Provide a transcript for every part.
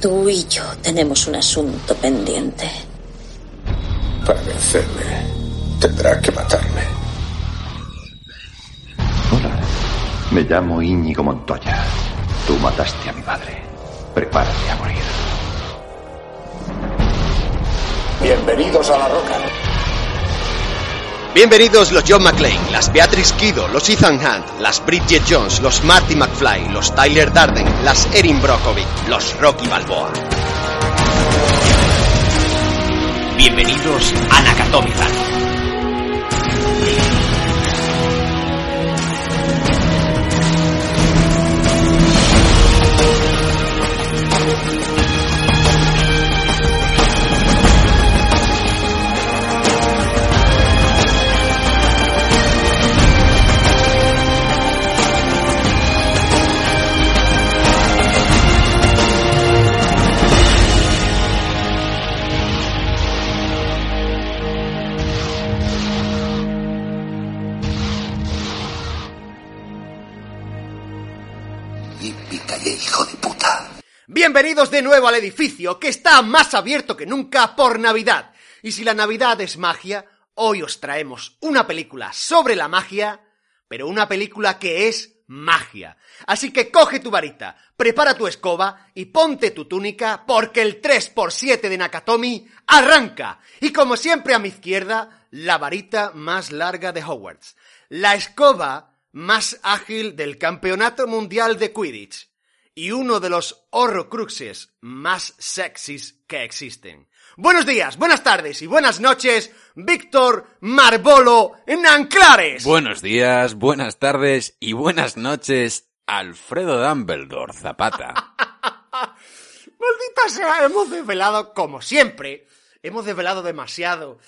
Tú y yo tenemos un asunto pendiente. Para vencerme, tendrá que matarme. Hola, me llamo Íñigo Montoya. Tú mataste a mi padre. Prepárate a morir. Bienvenidos a La Roca. Bienvenidos los John McClane, las Beatrix Kido, los Ethan Hunt, las Bridget Jones, los Marty McFly, los Tyler Darden, las Erin Brockovich, los Rocky Balboa. Bienvenidos a Nakatomi Bienvenidos de nuevo al edificio que está más abierto que nunca por Navidad. Y si la Navidad es magia, hoy os traemos una película sobre la magia, pero una película que es magia. Así que coge tu varita, prepara tu escoba y ponte tu túnica porque el 3x7 de Nakatomi arranca. Y como siempre a mi izquierda, la varita más larga de Hogwarts. La escoba más ágil del Campeonato Mundial de Quidditch y uno de los horrocruxes más sexys que existen. Buenos días, buenas tardes y buenas noches, Víctor Marbolo Nanclares. Buenos días, buenas tardes y buenas noches, Alfredo Dumbledore Zapata. Maldita sea, hemos desvelado como siempre. Hemos desvelado demasiado.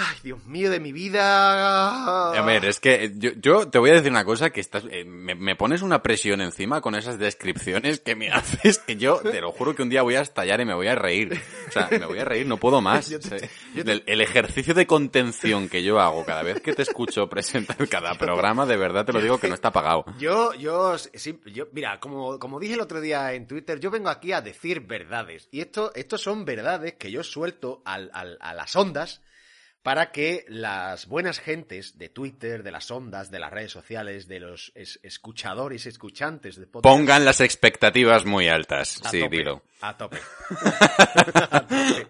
Ay, Dios mío de mi vida. A ver, es que yo, yo te voy a decir una cosa que estás, eh, me, me pones una presión encima con esas descripciones que me haces que yo te lo juro que un día voy a estallar y me voy a reír. O sea, me voy a reír, no puedo más. Yo te- O sea, yo te- el, el ejercicio de contención que yo hago cada vez que te escucho presentar cada programa, de verdad te lo digo que no está pagado. Yo, yo, sí, yo, mira, como, como dije el otro día en Twitter, yo vengo aquí a decir verdades. Y esto, estos son verdades que yo suelto al, al- a las ondas para que las buenas gentes de Twitter, de las ondas, de las redes sociales, de los es- escuchadores escuchantes de podcast... Pongan las expectativas muy altas. a Sí, tope, dilo. A tope. A tope.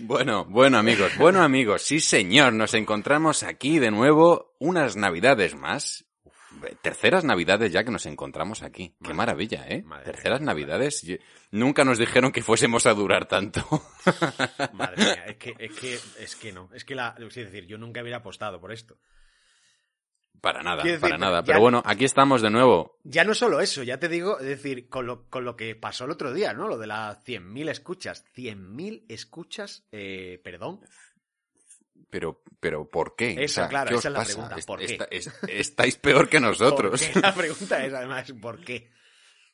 Bueno, bueno amigos, bueno amigos, sí señor, nos encontramos aquí de nuevo unas navidades más. Terceras navidades ya que nos encontramos aquí. Qué maravilla, ¿eh? Terceras mía. navidades. Yo- Nunca nos dijeron que fuésemos a durar tanto. Madre mía, es que, es que, es que no. Es que la, es decir, yo nunca hubiera apostado por esto. para nada, decir, para nada. ya- Pero bueno, aquí estamos de nuevo. Ya no solo eso, ya te digo, es decir, con lo, con lo que pasó el otro día, ¿no? Lo de las 100.000 escuchas. 100.000 escuchas, eh, perdón. Pero, pero ¿por qué? Esa, claro, ¿qué esa os es la pasa? pregunta, Est- ¿por qué? estáis peor que nosotros. ¿Por qué? La pregunta es además, ¿por qué?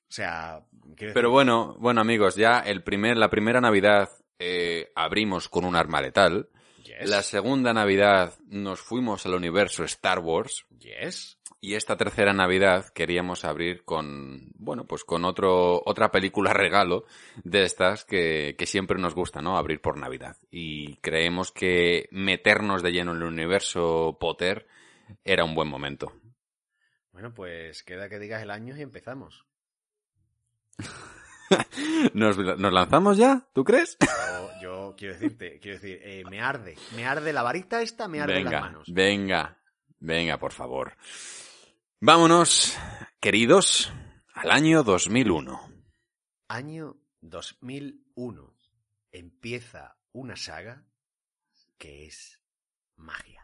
O sea, Pero bueno, bueno amigos, ya el primer, la primera Navidad eh, abrimos con un arma letal. yes, La segunda Navidad nos fuimos al universo Star Wars. yes. Y esta tercera Navidad queríamos abrir con, bueno, pues con otro, otra película regalo de estas que, que siempre nos gusta, ¿no? Abrir por Navidad. Y creemos que meternos de lleno en el universo Potter era un buen momento. Bueno, pues queda que digas el año y empezamos. ¿Nos, nos lanzamos ya? ¿Tú crees? Yo, yo quiero decirte, quiero decir, eh, me arde. Me arde la varita esta, me arde las manos. venga, venga, por favor. Vámonos, queridos, al año 2001. Año 2001. Empieza una saga que es magia.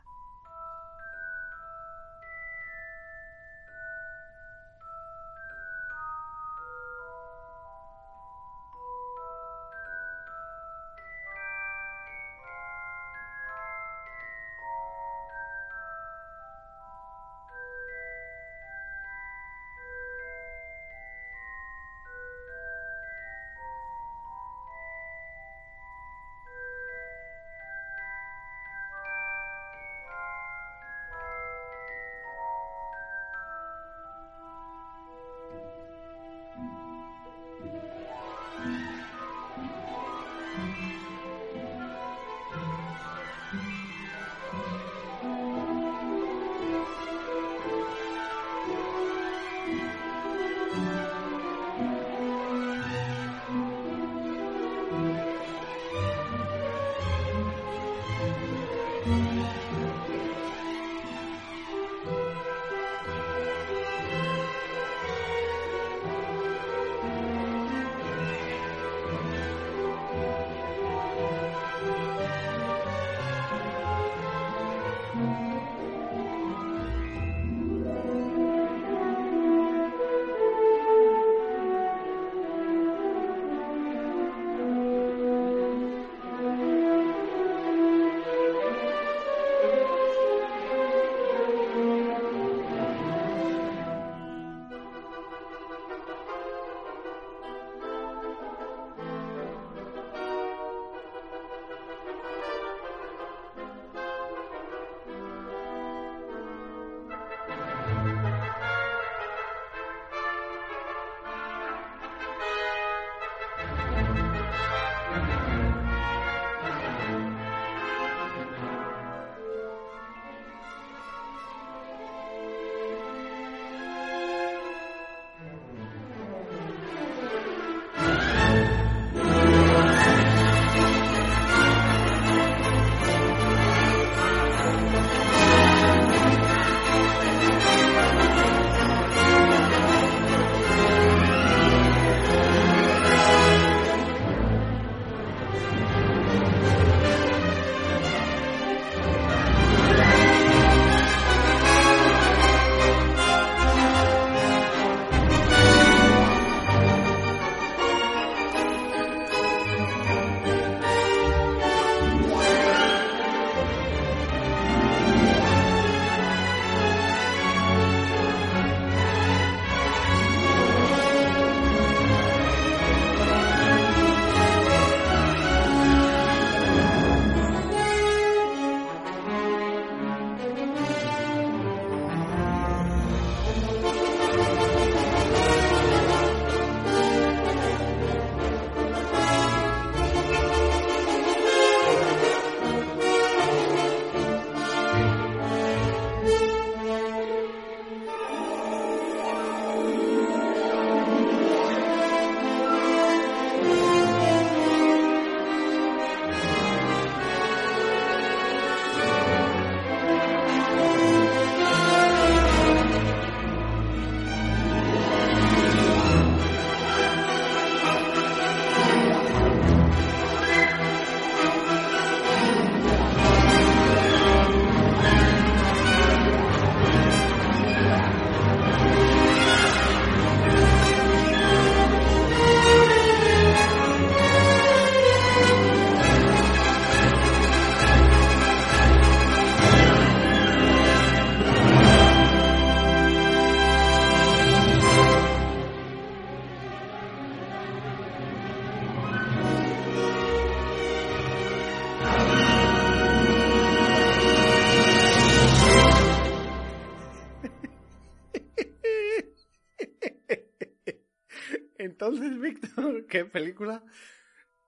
Entonces, Víctor, ¿qué película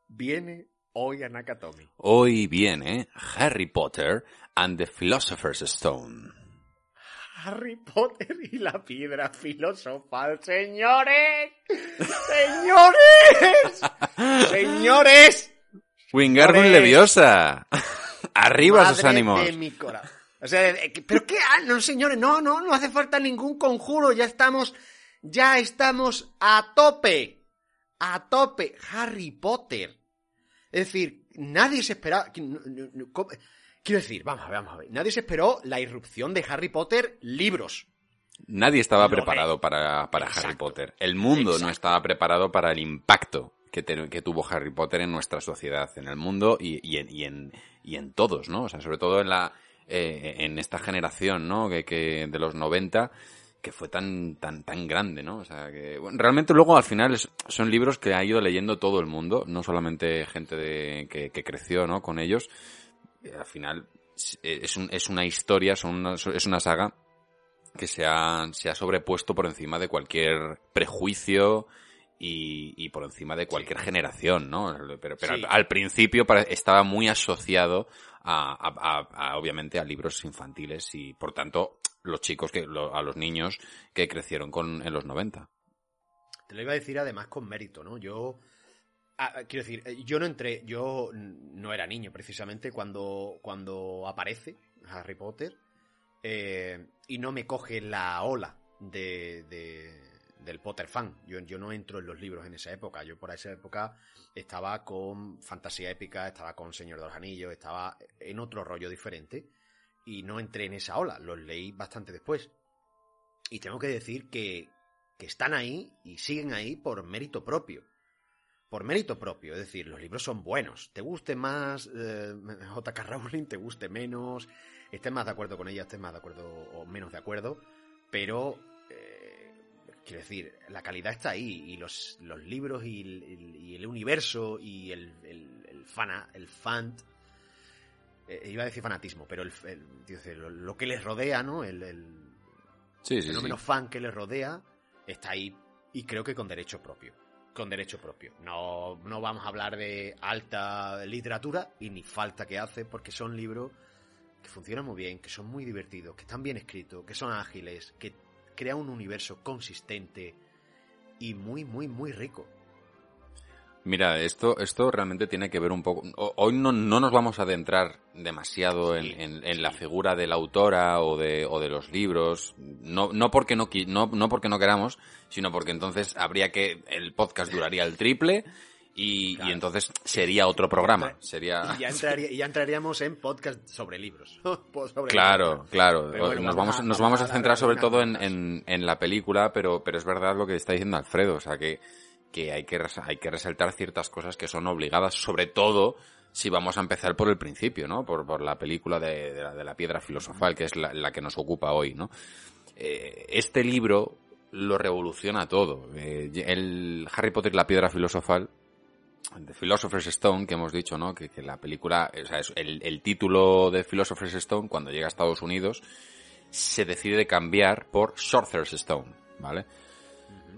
viene hoy a Nakatomi? Hoy viene Harry Potter and the Philosopher's Stone. Harry Potter y la piedra filosofal, señores, señores, señores. Wingardium. Leviosa. Arriba sus Madre ánimos. de mi corazón. O sea, eh, pero qué, ah, no, señores, no, no, no hace falta ningún conjuro, ya estamos, ya estamos a tope, a tope. Harry Potter. Es decir, nadie se esperaba. Quiero decir, vamos a ver, vamos a ver. Nadie se esperó la irrupción de Harry Potter libros. Nadie estaba Lo preparado para, para Exacto. Harry Potter. El mundo no estaba preparado para el impacto que, te- que tuvo Harry Potter en nuestra sociedad, en el mundo y, y en, y, en, y en todos, ¿no? O sea, sobre todo en la eh, en esta generación, ¿no? Que, que de los 90 que fue tan tan tan grande, ¿no? O sea, que bueno, realmente luego al final es- son libros que ha ido leyendo todo el mundo, no solamente gente de, que, que creció, ¿no? Con ellos. Eh, Al final es, es un- es una historia, son una- es una saga que se ha, se ha sobrepuesto por encima de cualquier prejuicio y, y por encima de cualquier generación, ¿no? Pero, pero Sí. al, al principio estaba muy asociado a, a- a- a, obviamente, a libros infantiles y, por tanto, los chicos, que lo- a los niños que crecieron con, en los 90. Te lo iba a decir además con mérito, ¿no? Yo. ah, quiero decir, eh, yo no entré. Yo no era niño precisamente cuando, cuando aparece Harry Potter. eh, y no me coge la ola de, de- del Potter fan. Yo, yo no entro en los libros en esa época. Yo por esa época estaba con fantasía épica, estaba con Señor de los Anillos, estaba en otro rollo diferente. Y no entré en esa ola. Los leí bastante después. Y tengo que decir que, que están ahí y siguen ahí por mérito propio. Por mérito propio, es decir, los libros son buenos. Te guste más eh, J.K. Rowling, te guste menos, estés más de acuerdo con ella, estés más de acuerdo o menos de acuerdo, pero eh, quiero decir, la calidad está ahí y los, los libros y el, universo y el, el, el fana, el fan, eh, iba a decir fanatismo, pero el, lo, que les rodea, ¿no? El, el, Sí, el sí, sí. fenómeno fan que les rodea está ahí y creo que con derecho propio. Con derecho propio. No, no vamos a hablar de alta literatura y ni falta que hace porque son libros que funcionan muy bien, que son muy divertidos, que están bien escritos, que son ágiles, que crean un universo consistente y muy, muy, muy rico. Mira, esto, esto realmente tiene que ver un poco. Hoy no, no nos vamos a adentrar demasiado en, Sí, en- en sí. la figura de la autora o de, o de los libros. No, no porque no, no, no porque no queramos, sino porque entonces habría que. El podcast duraría el triple y, Claro. y entonces sería otro programa. Sería. Y ya, entraría- y ya entraríamos en podcast sobre libros. Sobre Claro, libros. claro. Pero nos vamos vamos, a- nos vamos a centrar sobre todo en, en, en la película, pero, pero es verdad lo que está diciendo Alfredo. O sea, que, que hay que, hay que resaltar ciertas cosas que son obligadas, sobre todo si vamos a empezar por el principio, ¿no? Por, por la película de, la, de la piedra filosofal, que es la, que nos ocupa hoy, ¿no? Eh, este libro lo revoluciona todo. Eh, el Harry Potter y la piedra filosofal The Philosopher's Stone, que hemos dicho, ¿no? Que, la película, o sea, el, el título de Philosopher's Stone, cuando llega a Estados Unidos, se decide cambiar por Sorcerer's Stone, ¿vale?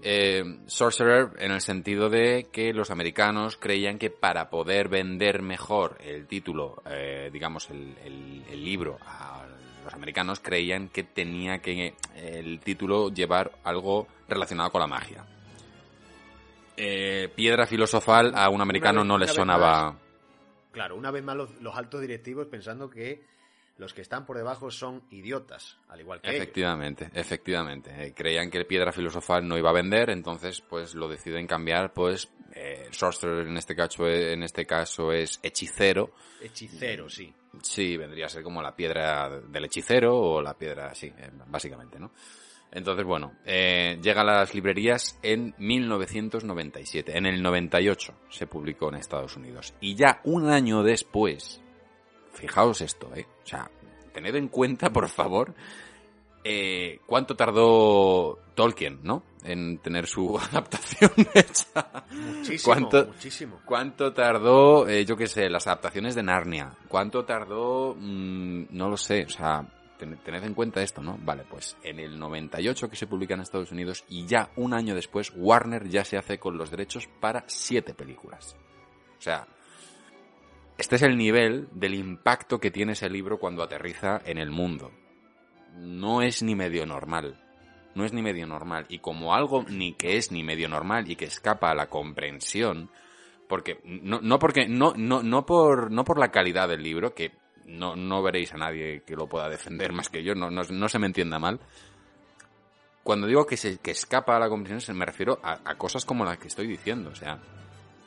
Eh, sorcerer en el sentido de que los americanos creían que para poder vender mejor el título, eh, digamos, el, el- el libro a los americanos, creían que tenía que el título llevar algo relacionado con la magia. Eh, piedra filosofal a un americano vez- no le sonaba... Claro, una vez más los, los altos directivos pensando que los que están por debajo son idiotas, al igual que ellos. Efectivamente, efectivamente. Eh, creían que piedra filosofal no iba a vender, entonces pues lo deciden cambiar, pues eh, sorcerer en este caso, en este caso es hechicero. Hechicero, sí. Sí, vendría a ser como la piedra del hechicero o la piedra, sí, eh, básicamente, ¿no? Entonces, bueno, eh, llega a las librerías en 1997. En el 98 se publicó en Estados Unidos. Y ya un año después, fijaos esto, ¿eh? O sea, tened en cuenta, por favor, eh, cuánto tardó Tolkien, ¿no? En tener su adaptación hecha. Muchísimo, ¿Cuánto- muchísimo. ¿Cuánto tardó, eh, yo qué sé, las adaptaciones de Narnia? ¿Cuánto tardó, mm, no lo sé, o sea, tened en cuenta esto, ¿no? Vale, pues en el 98 que se publica en Estados Unidos y ya un año después Warner ya se hace con los derechos para siete películas. O sea, este es el nivel del impacto que tiene ese libro cuando aterriza en el mundo. No es ni medio normal. No es ni medio normal. Y como algo ni que es ni medio normal y que escapa a la comprensión, porque no, no porque no, no, no por no por la calidad del libro, que no, no veréis a nadie que lo pueda defender más que yo, no, no, se me entienda mal. Cuando digo que, se, que escapa a la comprensión, me refiero a, cosas como las que estoy diciendo. O sea,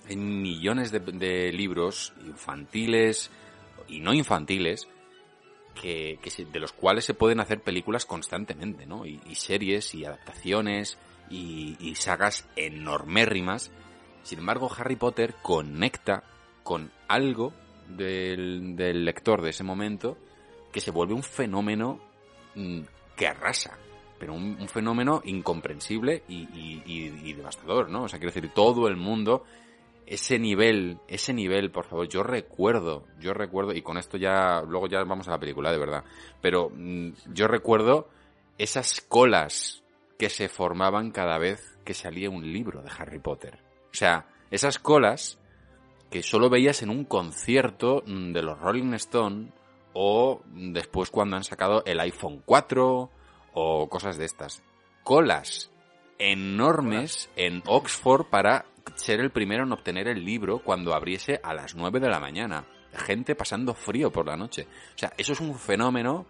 hay millones de, libros infantiles y no infantiles que, de los cuales se pueden hacer películas constantemente, ¿no? Y, series y adaptaciones y, y sagas enormérrimas. Sin embargo, Harry Potter conecta con algo del, lector de ese momento que se vuelve un fenómeno mm, que arrasa, pero un, fenómeno incomprensible y, devastador, ¿no? O sea, quiero decir, todo el mundo, ese nivel, ese nivel, por favor, yo recuerdo, yo recuerdo, y con esto ya, luego ya vamos a la película, de verdad, pero mm, yo recuerdo esas colas que se formaban cada vez que salía un libro de Harry Potter. O sea, esas colas que solo veías en un concierto mm, de los Rolling Stone o después cuando han sacado el iPhone 4 o cosas de estas. Colas enormes en Oxford para ser el primero en obtener el libro cuando abriese a las 9 de la mañana. Gente pasando frío por la noche. O sea, eso es un fenómeno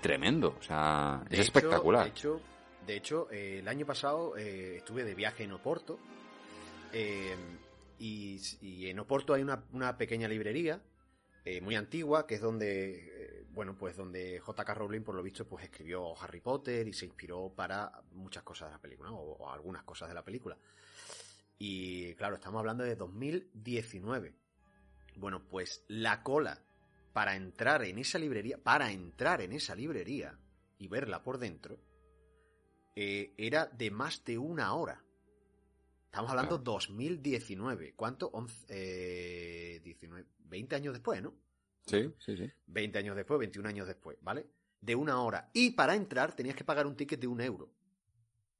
tremendo. O sea, es espectacular. De hecho, de hecho el año pasado eh, estuve de viaje en Oporto. Eh, y, en Oporto hay una, pequeña librería eh, muy antigua, que es donde, eh, bueno, pues donde J.K. Rowling, por lo visto, pues escribió Harry Potter y se inspiró para muchas cosas de la película, o, algunas cosas de la película. Y claro, estamos hablando de 2019. Bueno, pues la cola para entrar en esa librería, para entrar en esa librería y verla por dentro, eh, era de más de una hora. Estamos hablando 2019. ¿Cuánto? 11, 19, 20 años después, ¿no? Sí, sí, sí. 20 años después, 21 años después, ¿vale? De una hora. Y para entrar tenías que pagar un ticket de un euro.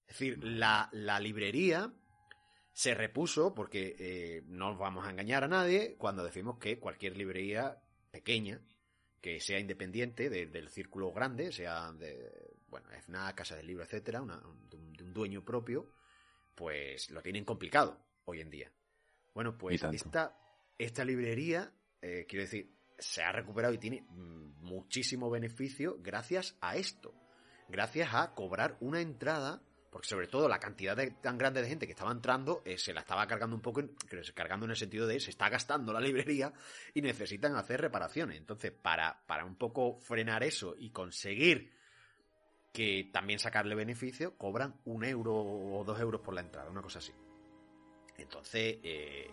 Es decir, la, librería se repuso, porque eh, no vamos a engañar a nadie, cuando decimos que cualquier librería pequeña, que sea independiente del círculo grande, sea de, bueno, FNAC, Casa del Libro, etcétera, de un dueño propio, pues lo tienen complicado hoy en día. Bueno, pues esta, esta librería, eh, quiero decir, se ha recuperado y tiene muchísimo beneficio gracias a esto. Gracias a cobrar una entrada, porque sobre todo la cantidad tan grande de gente que estaba entrando eh, se la estaba cargando un poco, cargando en el sentido de se está gastando la librería y necesitan hacer reparaciones. Entonces, para, para un poco frenar eso y conseguir que también sacarle beneficio, cobran un euro o dos euros por la entrada, una cosa así. Entonces, eh,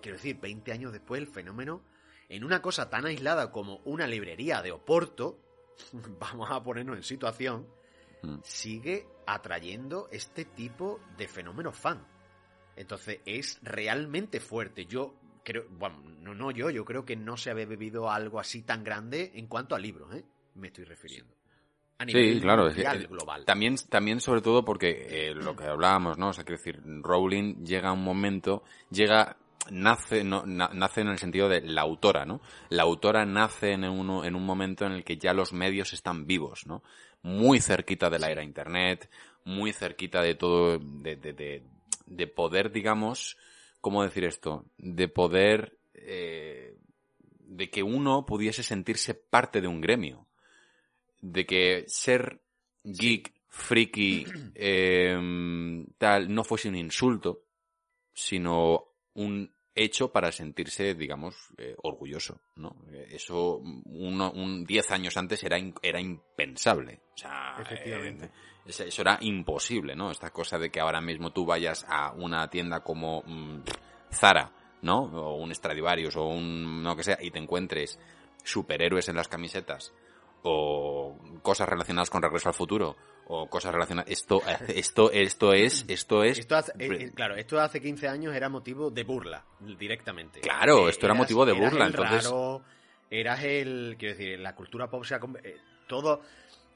quiero decir, 20 años después el fenómeno, en una cosa tan aislada como una librería de Oporto, vamos a ponernos en situación, mm. sigue atrayendo este tipo de fenómeno fan. Entonces, es realmente fuerte. Yo creo, bueno, no, no yo, yo creo que no se había bebido algo así tan grande en cuanto a libros, ¿eh? Me estoy refiriendo sí, claro, global. También, también sobre todo porque eh, lo que hablábamos, ¿no? O sea, quiero decir, Rowling llega a un momento, llega, nace, no, nace en el sentido de la autora, ¿no? La autora nace en, uno, en un momento en el que ya los medios están vivos, ¿no? Muy cerquita de la era internet, muy cerquita de todo, de, de, de, poder, digamos, ¿cómo decir esto? De poder, eh, de que uno pudiese sentirse parte de un gremio de que ser geek, friki, em, tal, no fuese un insulto, sino un hecho para sentirse, digamos, eh, orgulloso, ¿no? Eso uno, un 10 años antes era, era impensable. O sea, Efectivamente. Eh, eso era imposible, ¿no? Esta cosa de que ahora mismo tú vayas a una tienda como mm, Zara, ¿no? O un Stradivarius o un, no que sea, y te encuentres superhéroes en las camisetas o cosas relacionadas con Regreso al Futuro o cosas relacionadas esto esto esto es esto es eh, eh, claro esto hace 15 años era motivo de burla directamente. Claro esto era motivo de burla entonces raro, eras el quiero decir la cultura pop se ha todo,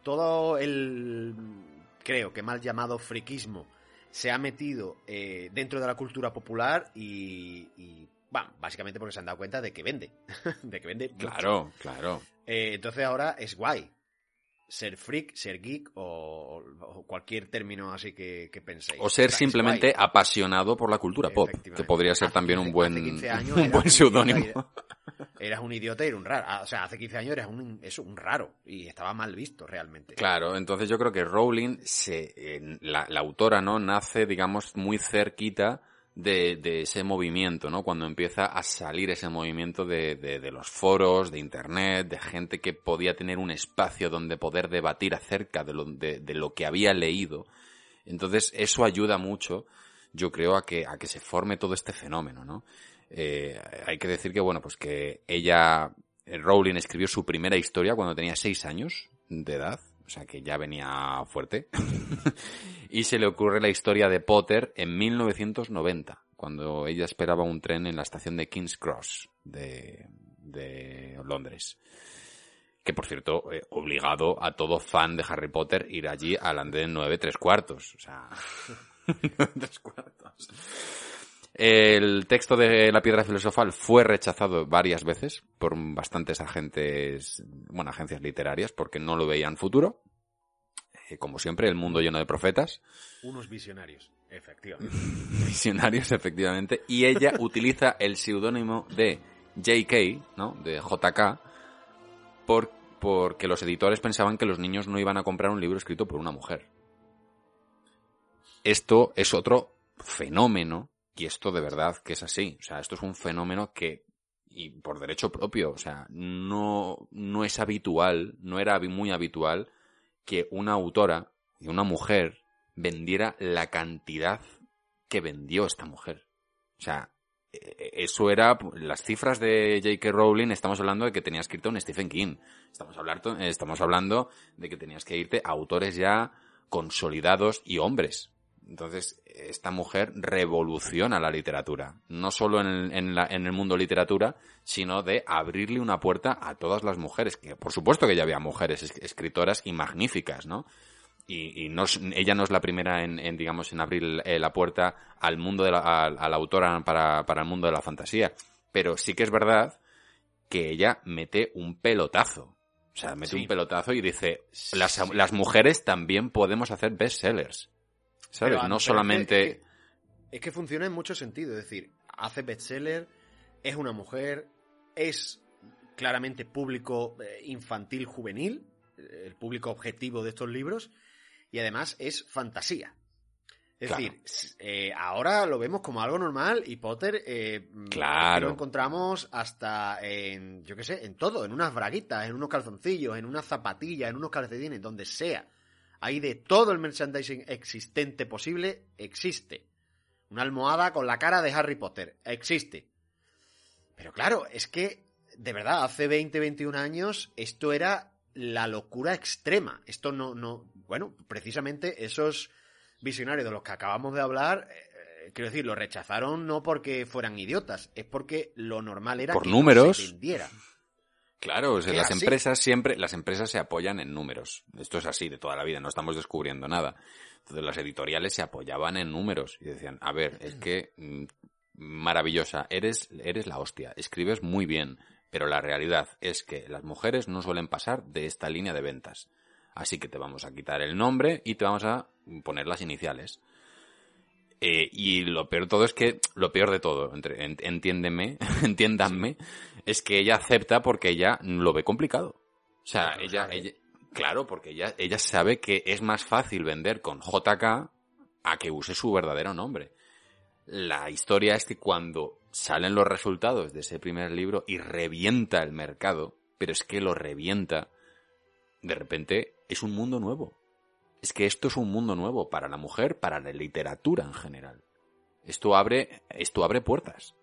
todo el, creo que mal llamado friquismo se ha metido eh, dentro de la cultura popular y, y, bueno, básicamente porque se han dado cuenta de que vende, de que vende. mucho. Claro, claro. Eh, entonces ahora es guay ser freak, ser geek o, o cualquier término así que, que penséis. O ser simplemente guay. apasionado por la cultura pop, que podría ser Hace también 15 un buen, hace 15 años un buen seudónimo. Eras un idiota y era un raro. Ah, O sea, hace 15 años eras un, eso, un raro y estaba mal visto realmente. Claro, entonces yo creo que Rowling, se, eh, la, la autora, ¿no? Nace, digamos, muy cerquita de, de ese movimiento, ¿no? Cuando empieza a salir ese movimiento de, de, de los foros, de internet, de gente que podía tener un espacio donde poder debatir acerca de lo, lo que había leído. Entonces, eso ayuda mucho, yo creo, a que, a que se forme todo este fenómeno, ¿no? Eh, hay que decir que, bueno, pues que ella, eh, Rowling escribió su primera historia cuando tenía seis años de edad, o sea que ya venía fuerte, y se le ocurre la historia de Potter en 1990, cuando ella esperaba un tren en la estación de King's Cross de, de Londres. Que por cierto, eh, obligado a todo fan de Harry Potter ir allí al andén 9 tres cuartos. O sea, 9 tres cuartos. El texto de La Piedra Filosofal fue rechazado varias veces por bastantes agentes, bueno, agencias literarias, porque no lo veían futuro. Eh, como siempre, el mundo lleno de profetas, Unos visionarios, efectivamente. visionarios, efectivamente, y ella utiliza el seudónimo de JK, ¿no? De JK, por, porque los editores pensaban que los niños no iban a comprar un libro escrito por una mujer. Esto es otro fenómeno, y esto de verdad que es así. O sea, esto es un fenómeno que, y por derecho propio, o sea, no, no es habitual, no era muy habitual que una autora y una mujer vendiera la cantidad que vendió esta mujer. O sea, eh, eso era las cifras de J.K. Rowling. Estamos hablando de que tenía escrito un Stephen King. Estamos hablando, estamos hablando de que tenías que irte a autores ya consolidados y hombres. Entonces, esta mujer revoluciona la literatura. No solo en el, en la- en el mundo literatura, sino de abrirle una puerta a todas las mujeres. Que por supuesto que ya había mujeres es- escritoras y magníficas, ¿no? y, y no ella no es la primera en, en, digamos en abrir eh, la puerta al mundo de la, a, a la autora para, para el mundo de la fantasía pero sí que es verdad que ella mete un pelotazo o sea mete Sí. un pelotazo y dice las, las mujeres también podemos hacer bestsellers sabes Pero, no es solamente que- Es que, es que funciona en muchos sentidos. Es decir, hace bestseller, es una mujer, es claramente público eh, infantil juvenil, eh, el público objetivo de estos libros, y además es fantasía. Es Claro. decir, eh, ahora lo vemos como algo normal y Potter eh, mm, Claro. lo encontramos hasta en, yo qué sé, en todo, en unas braguitas, en unos calzoncillos, en unas zapatillas, en unos calcetines, donde sea. Ahí de todo el merchandising existente posible, existe. Una almohada con la cara de Harry Potter, existe. Pero claro, es que, de verdad, hace 20, 21 años, esto era la locura extrema. Esto no, no, bueno, precisamente esos visionarios de los que acabamos de hablar, eh, quiero decir, lo rechazaron no porque fueran idiotas, es porque lo normal era Por que números. no se vendiera. Claro, o sea, las así. empresas siempre, las empresas se apoyan en números. Esto es así de toda la vida, no estamos descubriendo nada. Entonces las editoriales se apoyaban en números y decían, a ver, es que mm, maravillosa, eres, eres la hostia, escribes muy bien, pero la realidad es que las mujeres no suelen pasar de esta línea de ventas. Así que te vamos a quitar el nombre y te vamos a poner las iniciales. Eh, y lo peor de todo es que, lo peor de todo, entiéndeme, entiéndanme, es que ella acepta porque ella lo ve complicado. O sea, ella, claro, porque ella, ella sabe que es más fácil vender con JK a que use su verdadero nombre. La historia es que cuando salen los resultados de ese primer libro y revienta el mercado, pero es que lo revienta, de repente es un mundo nuevo. Es que esto es un mundo nuevo para la mujer, para la literatura en general. Esto abre, esto abre puertas.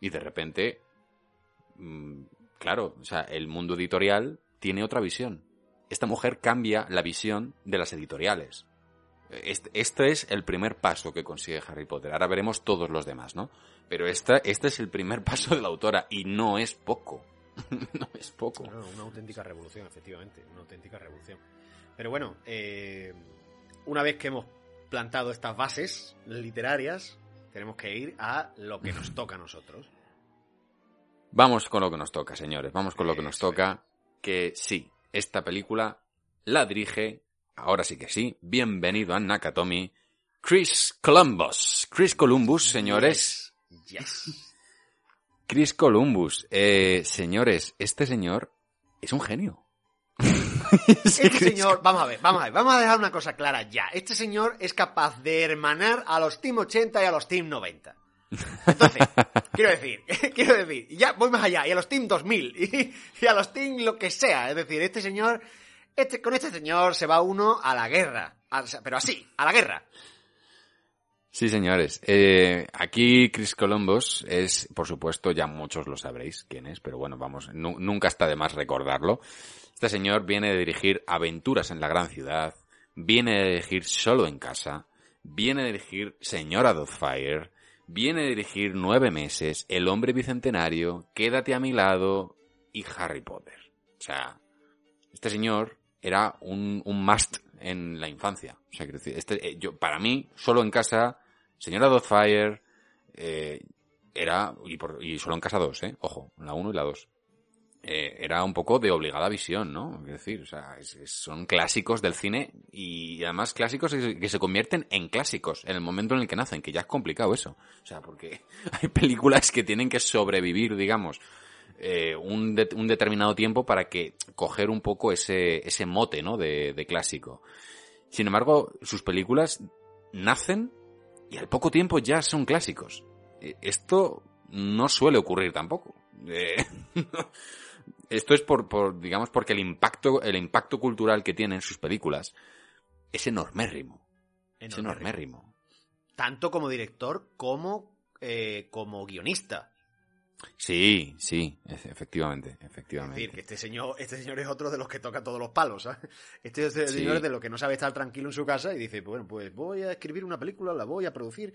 Y de repente, claro, o sea, el mundo editorial tiene otra visión. Esta mujer cambia la visión de las editoriales. Este, este es el primer paso que consigue Harry Potter. Ahora veremos todos los demás, ¿no? Pero esta, este es el primer paso de la autora y no es poco. no es poco. No, una auténtica revolución, efectivamente, una auténtica revolución. Pero bueno, eh, una vez que hemos plantado estas bases literarias, tenemos que ir a lo que nos toca a nosotros. Vamos con lo que nos toca, señores. Vamos con lo que nos toca. Que sí, esta película la dirige, ahora sí que sí, bienvenido a Nakatomi, Chris Columbus. Chris Columbus, señores. Yes. Chris Columbus. Eh, señores, este señor es un genio. Este señor, vamos a ver, vamos a ver, vamos a dejar una cosa clara ya. Este señor es capaz de hermanar a los Team 80 y a los Team 90. Entonces, quiero decir, quiero decir, y ya voy más allá, y a los Team 2000, y, y a los Team lo que sea. Es decir, este señor, este, con este señor se va uno a la guerra. A- pero así, a la guerra. Sí, señores. Eh, aquí Chris Columbus es, por supuesto, ya muchos lo sabréis quién es, pero bueno, vamos, nu- nunca está de más recordarlo. Este señor viene de dirigir Aventuras en la Gran Ciudad, viene de dirigir Solo en Casa, viene de dirigir Señora Dothfire, viene de dirigir Nueve Meses, El Hombre Bicentenario, Quédate a mi lado y Harry Potter. O sea, este señor era un, un must en la infancia. O sea, decir, este, eh, yo, para mí, solo en casa, Señora Dothfire, eh, era, y, por, y solo en casa dos, eh, ojo, la uno y la dos. Eh, era un poco de obligada visión, ¿no? Quiero decir, o sea, es- es- son clásicos del cine y además clásicos que se, convierten en clásicos en el momento en el que nacen, que ya es complicado eso. O sea, porque hay películas que tienen que sobrevivir, digamos, eh, un, de- un determinado tiempo para que coger un poco ese, ese mote, ¿no? De, de clásico. Sin embargo, sus películas nacen y al poco tiempo ya son clásicos. Eh, Esto no suele ocurrir tampoco. Esto es por, por, digamos, porque el impacto, el impacto cultural que tienen sus películas es enormérrimo. Es enormérrimo. Tanto como director como, eh, como guionista. Sí, sí, e- efectivamente, Es efectivamente. decir, que este señor, este señor es otro de los que toca todos los palos, ¿sabes? Este Sí. señor es de los que no sabe estar tranquilo en su casa y dice, bueno, pues voy a escribir una película, la voy a producir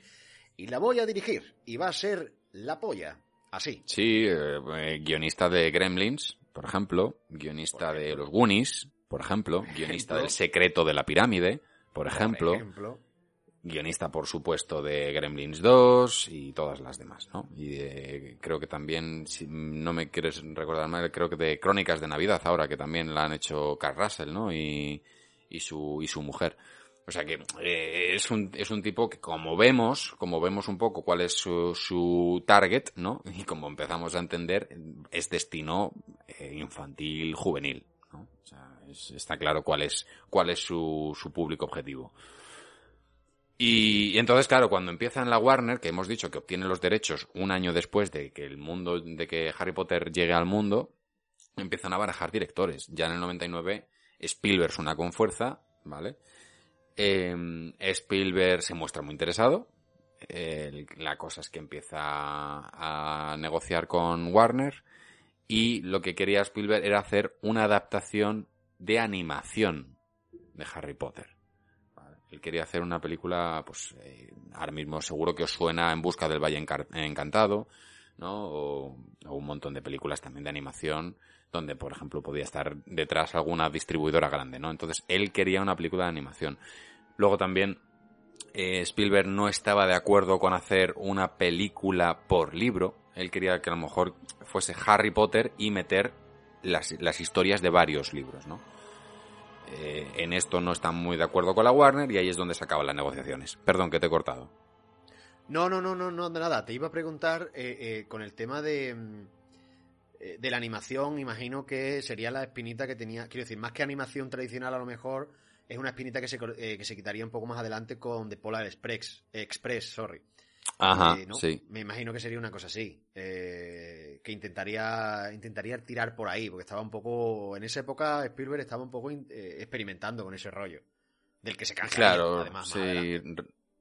y la voy a dirigir. Y va a ser la polla. Así. Sí, eh, eh, guionista de Gremlins, por ejemplo, guionista Por de. Los Goonies, por ejemplo, guionista ejemplo. del Secreto de la Pirámide, por ejemplo, Por ejemplo. guionista, por supuesto, de Gremlins 2 y todas las demás, ¿no? Y de- creo que también, si no me quieres recordar mal, creo que de Crónicas de Navidad ahora, que también la han hecho Carl Russell, ¿no? Y, y su, y su mujer. O sea que eh, es, un, es un tipo que como vemos, como vemos un poco cuál es su, su target, ¿no? Y como empezamos a entender, es destino eh, infantil, juvenil, ¿no? O sea, es- está claro cuál es, cuál es su, su público objetivo. Y, y entonces, claro, cuando empieza en la Warner, que hemos dicho que obtiene los derechos un año después de que el mundo, de que Harry Potter llegue al mundo, empiezan a barajar directores. Ya en el 99, Spielberg suena con fuerza, ¿vale? Eh, Spielberg se muestra muy interesado. La cosa es que empieza a negociar con Warner y lo que quería Spielberg era hacer una adaptación de animación de Harry Potter. Él quería hacer una película, pues eh, ahora mismo seguro que os suena En busca del Valle Encantado, ¿no? O un montón de películas también de animación donde, por ejemplo, podía estar detrás alguna distribuidora grande, ¿no? Entonces, él quería una película de animación. Luego también eh, Spielberg no estaba de acuerdo con hacer una película por libro. Él quería que a lo mejor fuese Harry Potter y meter las, las historias de varios libros, ¿no? Eh, en esto no están muy de acuerdo con la Warner y ahí es donde se acaban las negociaciones. Perdón, que te he cortado. No, no, no, no, no, nada. Te iba a preguntar eh, con el tema de, mm, eh, de la animación, imagino que sería la espinita que tenía. Quiero decir, más que animación tradicional, a lo mejor es una espinita que se, eh, que se quitaría un poco más adelante con The Polar Express. Express sorry. Ajá, Eh, ¿no? sí. Me imagino que sería una cosa así. eh, que intentaría intentaría tirar por ahí, porque estaba un poco. En esa época, Spielberg estaba un poco in- eh, experimentando con ese rollo. Del que se cansa. Claro, además, más sí.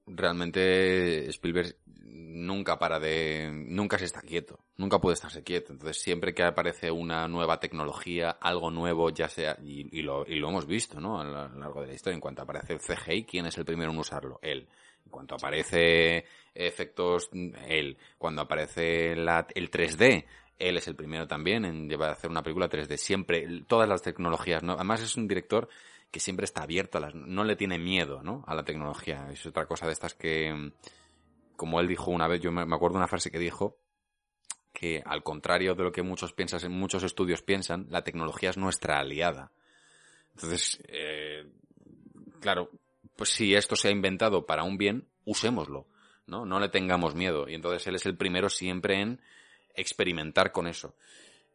Realmente Spielberg nunca para de... Nunca se está quieto. Nunca puede estarse quieto. Entonces siempre que aparece una nueva tecnología, algo nuevo, ya sea... Y, y lo, y lo hemos visto, ¿no? A lo a lo largo de la historia. En cuanto aparece el CGI, ¿quién es el primero en usarlo? Él. En cuanto aparece efectos, él. Cuando aparece la- el 3D, Él es el primero también en llevar a hacer una película 3D. Siempre, todas las tecnologías, ¿no? Además es un director que siempre está abierto a las, no le tiene miedo, ¿no? A la tecnología. Es otra cosa de estas que, como él dijo una vez, yo me acuerdo una frase que dijo, que al contrario de lo que muchos piensan, muchos estudios piensan, la tecnología es nuestra aliada. Entonces, eh, claro, pues si esto se ha inventado para un bien, usémoslo, ¿no? No le tengamos miedo. Y entonces él es el primero siempre en experimentar con eso.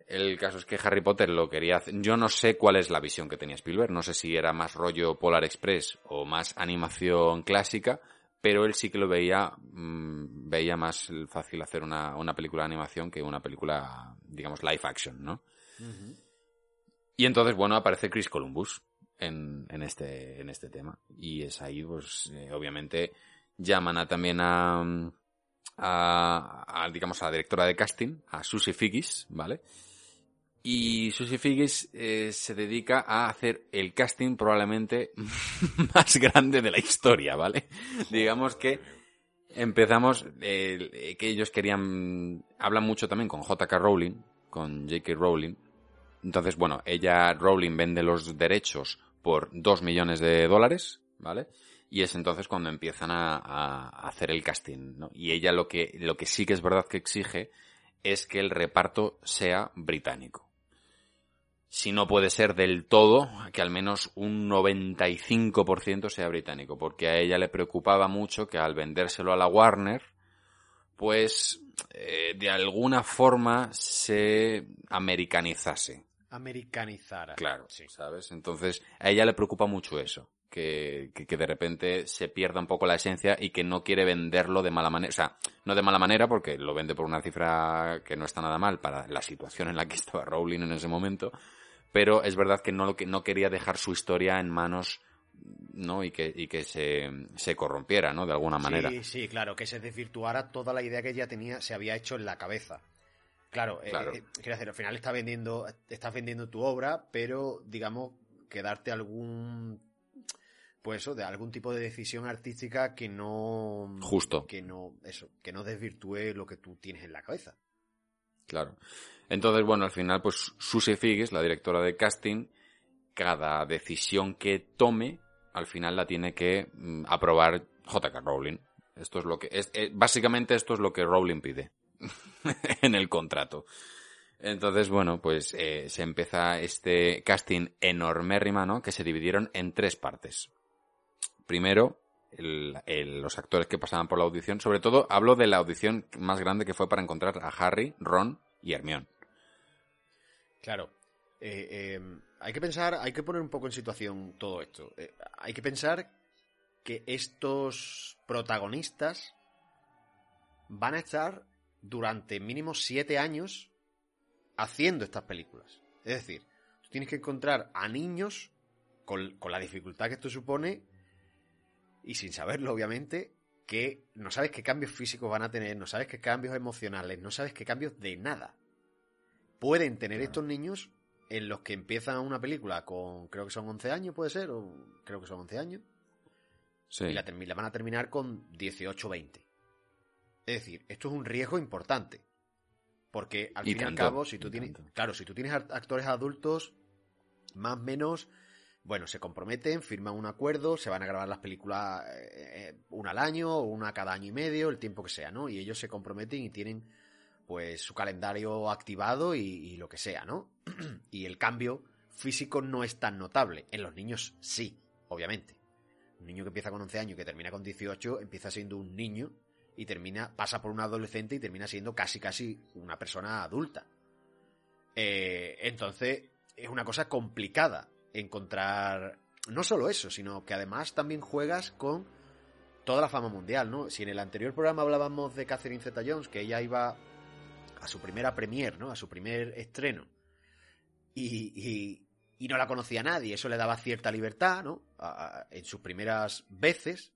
El caso es que Harry Potter lo quería hacer. Yo no sé cuál es la visión que tenía Spielberg. No sé si era más rollo Polar Express o más animación clásica, pero él sí que lo veía, mm, veía más fácil hacer una, una, película de animación que una película, digamos, live action, ¿no? Y entonces, bueno, aparece Chris Columbus en, en, este, en este tema. Y es ahí, pues, eh, obviamente, llaman a, también a, a, a, digamos, a la directora de casting, a Susie Figgis, ¿vale? Y Susie Figgis eh, se dedica a hacer el casting probablemente más grande de la historia, ¿vale? Digamos que empezamos, eh, que ellos querían, hablan mucho también con JK Rowling, con J.K. Rowling. Entonces, bueno, ella, Rowling, vende los derechos por dos millones de dólares, ¿vale? Y es entonces cuando empiezan a, a hacer el casting, ¿no? Y ella lo que, lo que sí que es verdad que exige es que el reparto sea británico si no puede ser del todo, que al menos un 95% sea británico, porque a ella le preocupaba mucho que al vendérselo a la Warner, pues eh, de alguna forma se americanizase. Americanizara. Claro, sí. ¿sabes? Entonces a ella le preocupa mucho eso. Que, que, que, de repente se pierda un poco la esencia y que no quiere venderlo de mala manera. O sea, no de mala manera porque lo vende por una cifra que no está nada mal para la situación en la que estaba Rowling en ese momento, pero es verdad que no, que no quería dejar su historia en manos ¿no? Y que, y que se, se corrompiera, ¿no? De alguna manera. Sí, sí, claro, que se desvirtuara toda la idea que ella tenía, se había hecho en la cabeza. Claro, eh, claro. Eh, quiero decir, al final está vendiendo, estás vendiendo tu obra, pero, digamos, que darte algún pues eso, de algún tipo de decisión artística que no justo que no eso, que no desvirtúe lo que tú tienes en la cabeza. Claro. Entonces, bueno, al final, pues Susie Figgis, la directora de casting, cada decisión que tome, al final la tiene que mm, aprobar J.K. Rowling. Esto es lo que es, eh, básicamente esto es lo que Rowling pide en el contrato. Entonces, bueno, pues eh, se empieza este casting enormérrima, ¿no? Que se dividieron en tres partes. Primero, los actores que pasaban por la audición. Sobre todo, hablo de la audición más grande que fue para encontrar a Harry, Ron y Hermione. Claro. Eh, eh, hay que pensar, hay que poner un poco en situación todo esto. Eh, hay que pensar que estos protagonistas van a estar durante mínimo siete años haciendo estas películas. Es decir, tú tienes que encontrar a niños con, con la dificultad que esto supone y sin saberlo, obviamente, que no sabes qué cambios físicos van a tener, no sabes qué cambios emocionales, no sabes qué cambios de nada pueden tener estos niños en los que empiezan una película con, creo que son 11 años, puede ser, o creo que son 11 años, sí. y la, la, van a terminar con 18 o 20. Es decir, esto es un riesgo importante. Porque al y fin y al cabo, si tú tienes, tanto. claro, si tú tienes actores adultos, más o menos, bueno, se comprometen, firman un acuerdo, se van a grabar las películas eh, una al año o una cada año y medio, el tiempo que sea, ¿no? Y ellos se comprometen y tienen pues su calendario activado y, lo que sea, ¿no? y el cambio físico no es tan notable. En los niños sí, obviamente. Un niño que empieza con 11 años y que termina con 18 empieza siendo un niño y termina, pasa por un adolescente y termina siendo casi casi una persona adulta. Eh, entonces, es una cosa complicada encontrar no solo eso, sino que además también juegas con toda la fama mundial, ¿no? Si en el anterior programa hablábamos de Catherine Zeta Jones, que ella iba a su primera premier, ¿no? A su primer estreno. Y, y, y no la conocía nadie, eso le daba cierta libertad, ¿no? A, a, en sus primeras veces,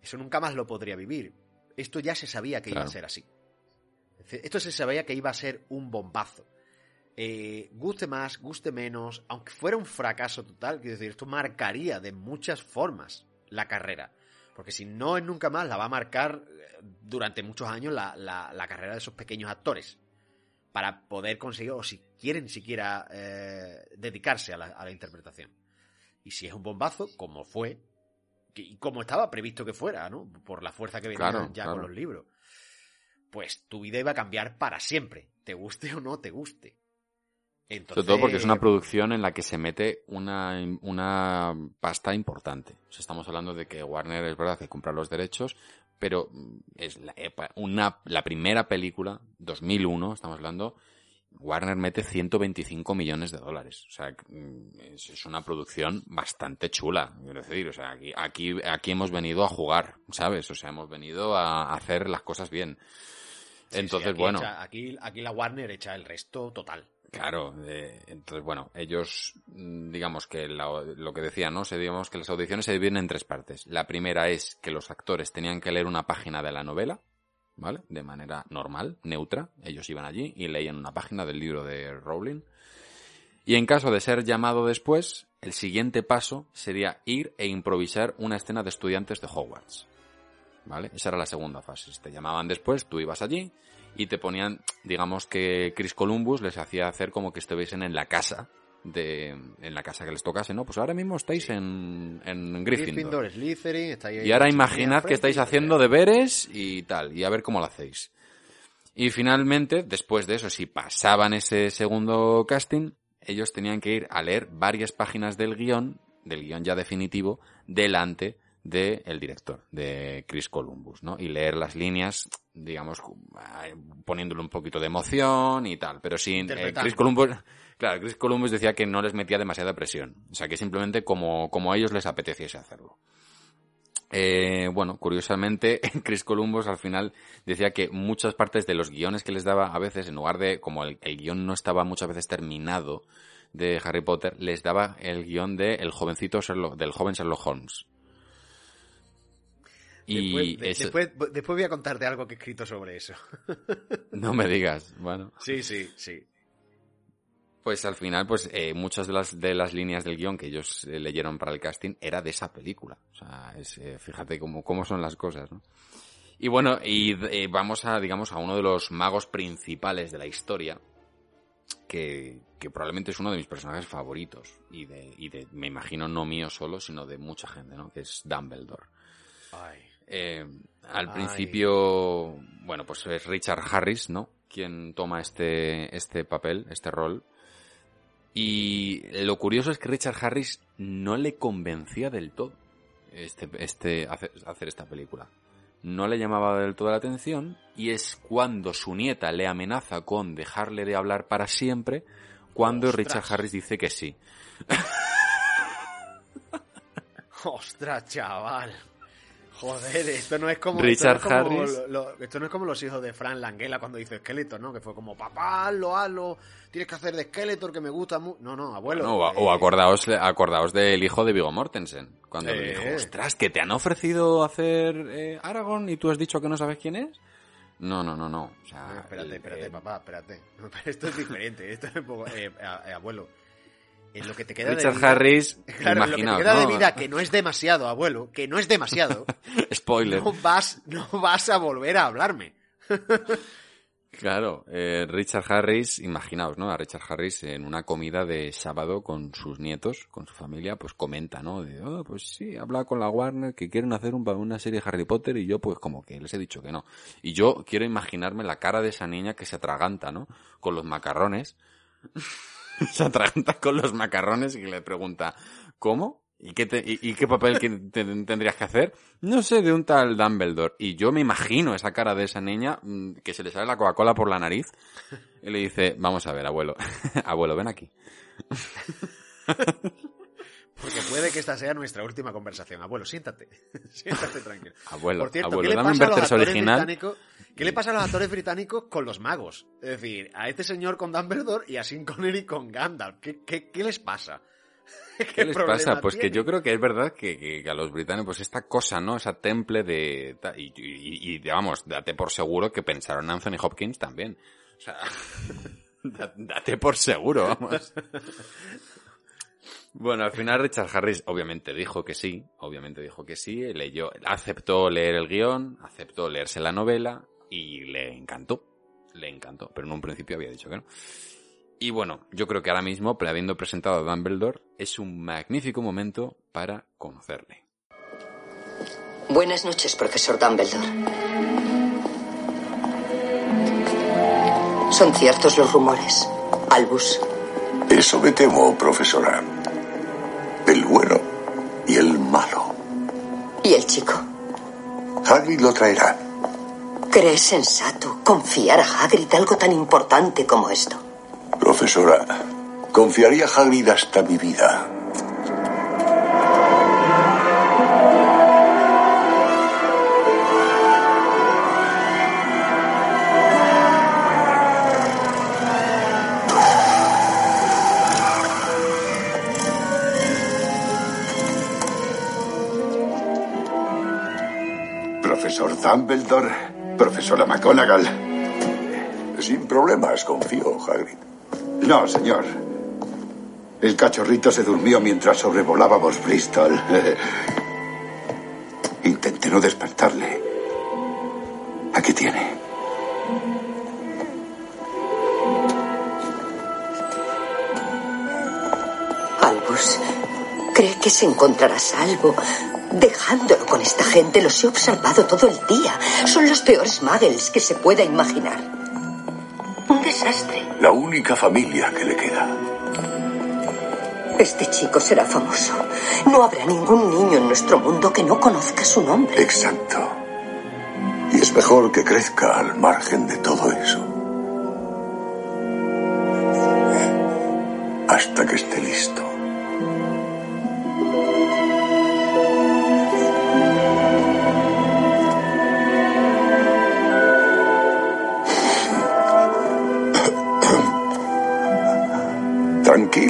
eso nunca más lo podría vivir. Esto ya se sabía que Claro. iba a ser así. Esto se sabía que iba a ser un bombazo. Eh, guste más, guste menos, aunque fuera un fracaso total, quiero decir, esto marcaría de muchas formas la carrera. Porque si no es nunca más, la va a marcar eh, durante muchos años la, la- la carrera de esos pequeños actores. para poder conseguir, o si quieren siquiera eh, dedicarse a la, a la interpretación. Y si es un bombazo, como fue, y como estaba previsto que fuera, ¿no? Por la fuerza que venía Claro, ya claro. con los libros. Pues tu vida iba a cambiar para siempre, te guste o no te guste. Entonces, Sobre todo porque es una producción en la que se mete una, una pasta importante. O sea, estamos hablando de que Warner es verdad que compra los derechos, pero es la, epa- una, la primera película, 2001, estamos hablando, Warner mete 125 millones de dólares. O sea, es, una producción bastante chula. Quiero decir, o sea, aquí, aquí, aquí hemos venido a jugar, ¿sabes? O sea, hemos venido a hacer las cosas bien. sí, sí, Entonces, aquí bueno. echa- aquí, aquí la Warner echa el resto total. Claro, eh, entonces bueno, ellos, mm, digamos que la- lo que decía, ¿no? Se, digamos que las audiciones se dividen en tres partes. La primera es que los actores tenían que leer una página de la novela, ¿vale? De manera normal, neutra. Ellos iban allí y leían una página del libro de Rowling. Y en caso de ser llamado después, el siguiente paso sería ir e improvisar una escena de estudiantes de Hogwarts. ¿Vale? Esa era la segunda fase. Si te llamaban después, tú ibas allí y te ponían, digamos que Chris Columbus les hacía hacer como que estuviesen en la casa de, en la casa que les tocase, ¿no? Pues ahora mismo estáis en, en Gryffindor. Slytherin, está ahí Y ahora imaginad que estáis haciendo deberes y tal, y a ver cómo lo hacéis. Y finalmente, después de eso, si pasaban ese segundo casting, ellos tenían que ir a leer varias páginas del guion, del guion ya definitivo, delante del director, de Chris Columbus, ¿no? Y leer las líneas, digamos, poniéndole un poquito de emoción y tal, pero sin... eh. Chris Columbus, claro, Chris Columbus decía que no les metía demasiada presión, o sea, que simplemente como, como a ellos les apeteciese hacerlo. Eh, bueno, curiosamente, Chris Columbus al final decía que muchas partes de los guiones que les daba a veces, en lugar de, como el, el guion no estaba muchas veces terminado de Harry Potter, les daba el guion de el jovencito Sherlock, del joven Sherlock Holmes. Y Después, de- eso- después, después voy a contarte algo que he escrito sobre eso. no me digas, bueno. Sí, sí, sí. Pues al final, pues eh, muchas de las de las líneas del guion que ellos eh, leyeron para el casting era de esa película. O sea, es, eh, fíjate cómo, cómo son las cosas, ¿no? Y bueno, y eh, vamos a, digamos, a uno de los magos principales de la historia, que, que probablemente es uno de mis personajes favoritos, y de, y de, me imagino, no mío solo, sino de mucha gente, ¿no? Que es Dumbledore. Ay. Eh, al Ay. principio, bueno, pues es Richard Harris, ¿no? Quien toma este, este papel, este rol. Y lo curioso es que Richard Harris no le convencía del todo este, este, hacer, hacer esta película. No le llamaba del todo la atención y es cuando su nieta le amenaza con dejarle de hablar para siempre cuando Ostras. Richard Harris dice que sí. Ostras, chaval. Joder, esto no es como. Richard esto no es como Harris. lo- lo- esto no es como los hijos de Frank Langella cuando hizo Skeletor, ¿no? Que fue como, papá, hazlo, hazlo. Tienes que hacer de Skeletor que me gusta mucho. No, no, abuelo. No, o, eh, o acordaos, acordaos del hijo de Vigo Mortensen. Cuando le dijo, ostras, que te han ofrecido hacer eh, Aragorn y tú has dicho que no sabes quién es. No, no, no, no. O sea, No, espérate, espérate, papá, espérate. Esto es diferente. Esto es un poco. eh, eh, abuelo. En lo que te queda de Richard vida- Harris, Claro, en lo que te queda de vida, que no es demasiado, abuelo, que no es demasiado, Spoiler. no vas, no vas a volver a hablarme. Claro, eh, Richard Harris, imaginaos, ¿no? A Richard Harris en una comida de sábado con sus nietos, con su familia, pues comenta, ¿no? De, oh, pues sí, habla con la Warner que quieren hacer un- una serie de Harry Potter y yo pues como que les he dicho que no. Y yo quiero imaginarme la cara de esa niña que se atraganta, ¿no? Con los macarrones. se atraganta con los macarrones y le pregunta, ¿cómo? ¿Y qué, y, qué papel que te- tendrías que hacer? No sé, de un tal Dumbledore. Y yo me imagino esa cara de esa niña mm, que se le sale la Coca-Cola por la nariz y le dice, vamos a ver, abuelo, abuelo, ven aquí. Porque puede que esta sea nuestra última conversación. Abuelo, siéntate. siéntate tranquilo. Abuelo, Por cierto, abuelo, ¿qué le pasa a los original. ¿Qué le pasa a los actores británicos con los magos? Es decir, a este señor con Dumbledore y a Sean Connery con Gandalf. ¿Qué, qué, qué les pasa? ¿Qué les pasa? Pues que yo creo que es verdad que, que- a los británicos, pues esta cosa, ¿no? Esa temple de... Y, y, y, vamos, date por seguro que pensaron en Anthony Hopkins también. O sea, da- date por seguro, vamos. Bueno, al final Richard Harris obviamente dijo que sí, obviamente dijo que sí, leyó, aceptó leer el guion, aceptó leerse la novela y le encantó. le encantó, pero en un principio había dicho que no. Y bueno, yo creo que ahora mismo, habiendo presentado a Dumbledore, es un magnífico momento para conocerle. Buenas noches, profesor Dumbledore. Son ciertos los rumores. Albus. Eso me temo, profesora. El bueno y el malo. ¿Y el chico? Hagrid lo traerá. ¿Crees sensato confiar a Hagrid algo tan importante como esto? Profesora, confiaría a Hagrid hasta mi vida. Dumbledore, profesora McGonagall. Sin problemas, confío, Hagrid. No, señor. El cachorrito se durmió mientras sobrevolábamos Bristol. Intenté no despertarle. Aquí tiene. Albus, ¿cree que se encontrará salvo? Dejándolo con esta gente, los he observado todo el día. Son los peores muggles que se pueda imaginar. Un desastre. La única familia que le queda. Este chico será famoso. No habrá ningún niño en nuestro mundo que no conozca su nombre. Exacto. Y es mejor que crezca al margen de todo eso. Hasta que esté listo.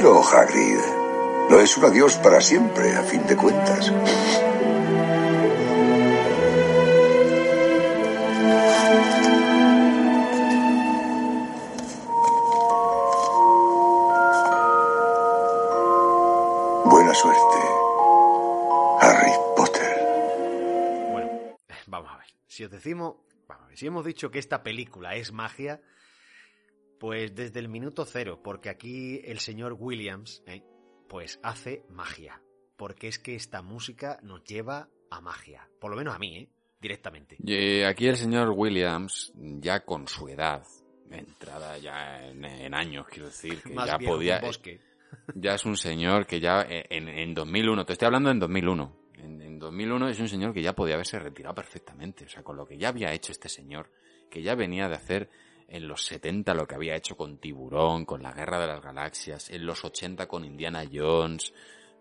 Tranquilo, Hagrid. No es un adiós para siempre, a fin de cuentas. Buena suerte, Harry Potter. Bueno, vamos a ver. Si os decimos, si hemos dicho que esta película es magia, pues desde el minuto cero, porque aquí el señor Williams, ¿eh? pues hace magia. Porque es que esta música nos lleva a magia. Por lo menos a mí, ¿eh? Directamente. Y aquí el señor Williams, ya con su edad, entrada ya en, en años, quiero decir, que Más ya que podía... un bosque. Ya es un señor que ya eh, en, en 2001, te estoy hablando en 2001, en, en 2001 es un señor que ya podía haberse retirado perfectamente, o sea, con lo que ya había hecho este señor, que ya venía de hacer en los 70 lo que había hecho con Tiburón, con la Guerra de las Galaxias, en los 80 con Indiana Jones,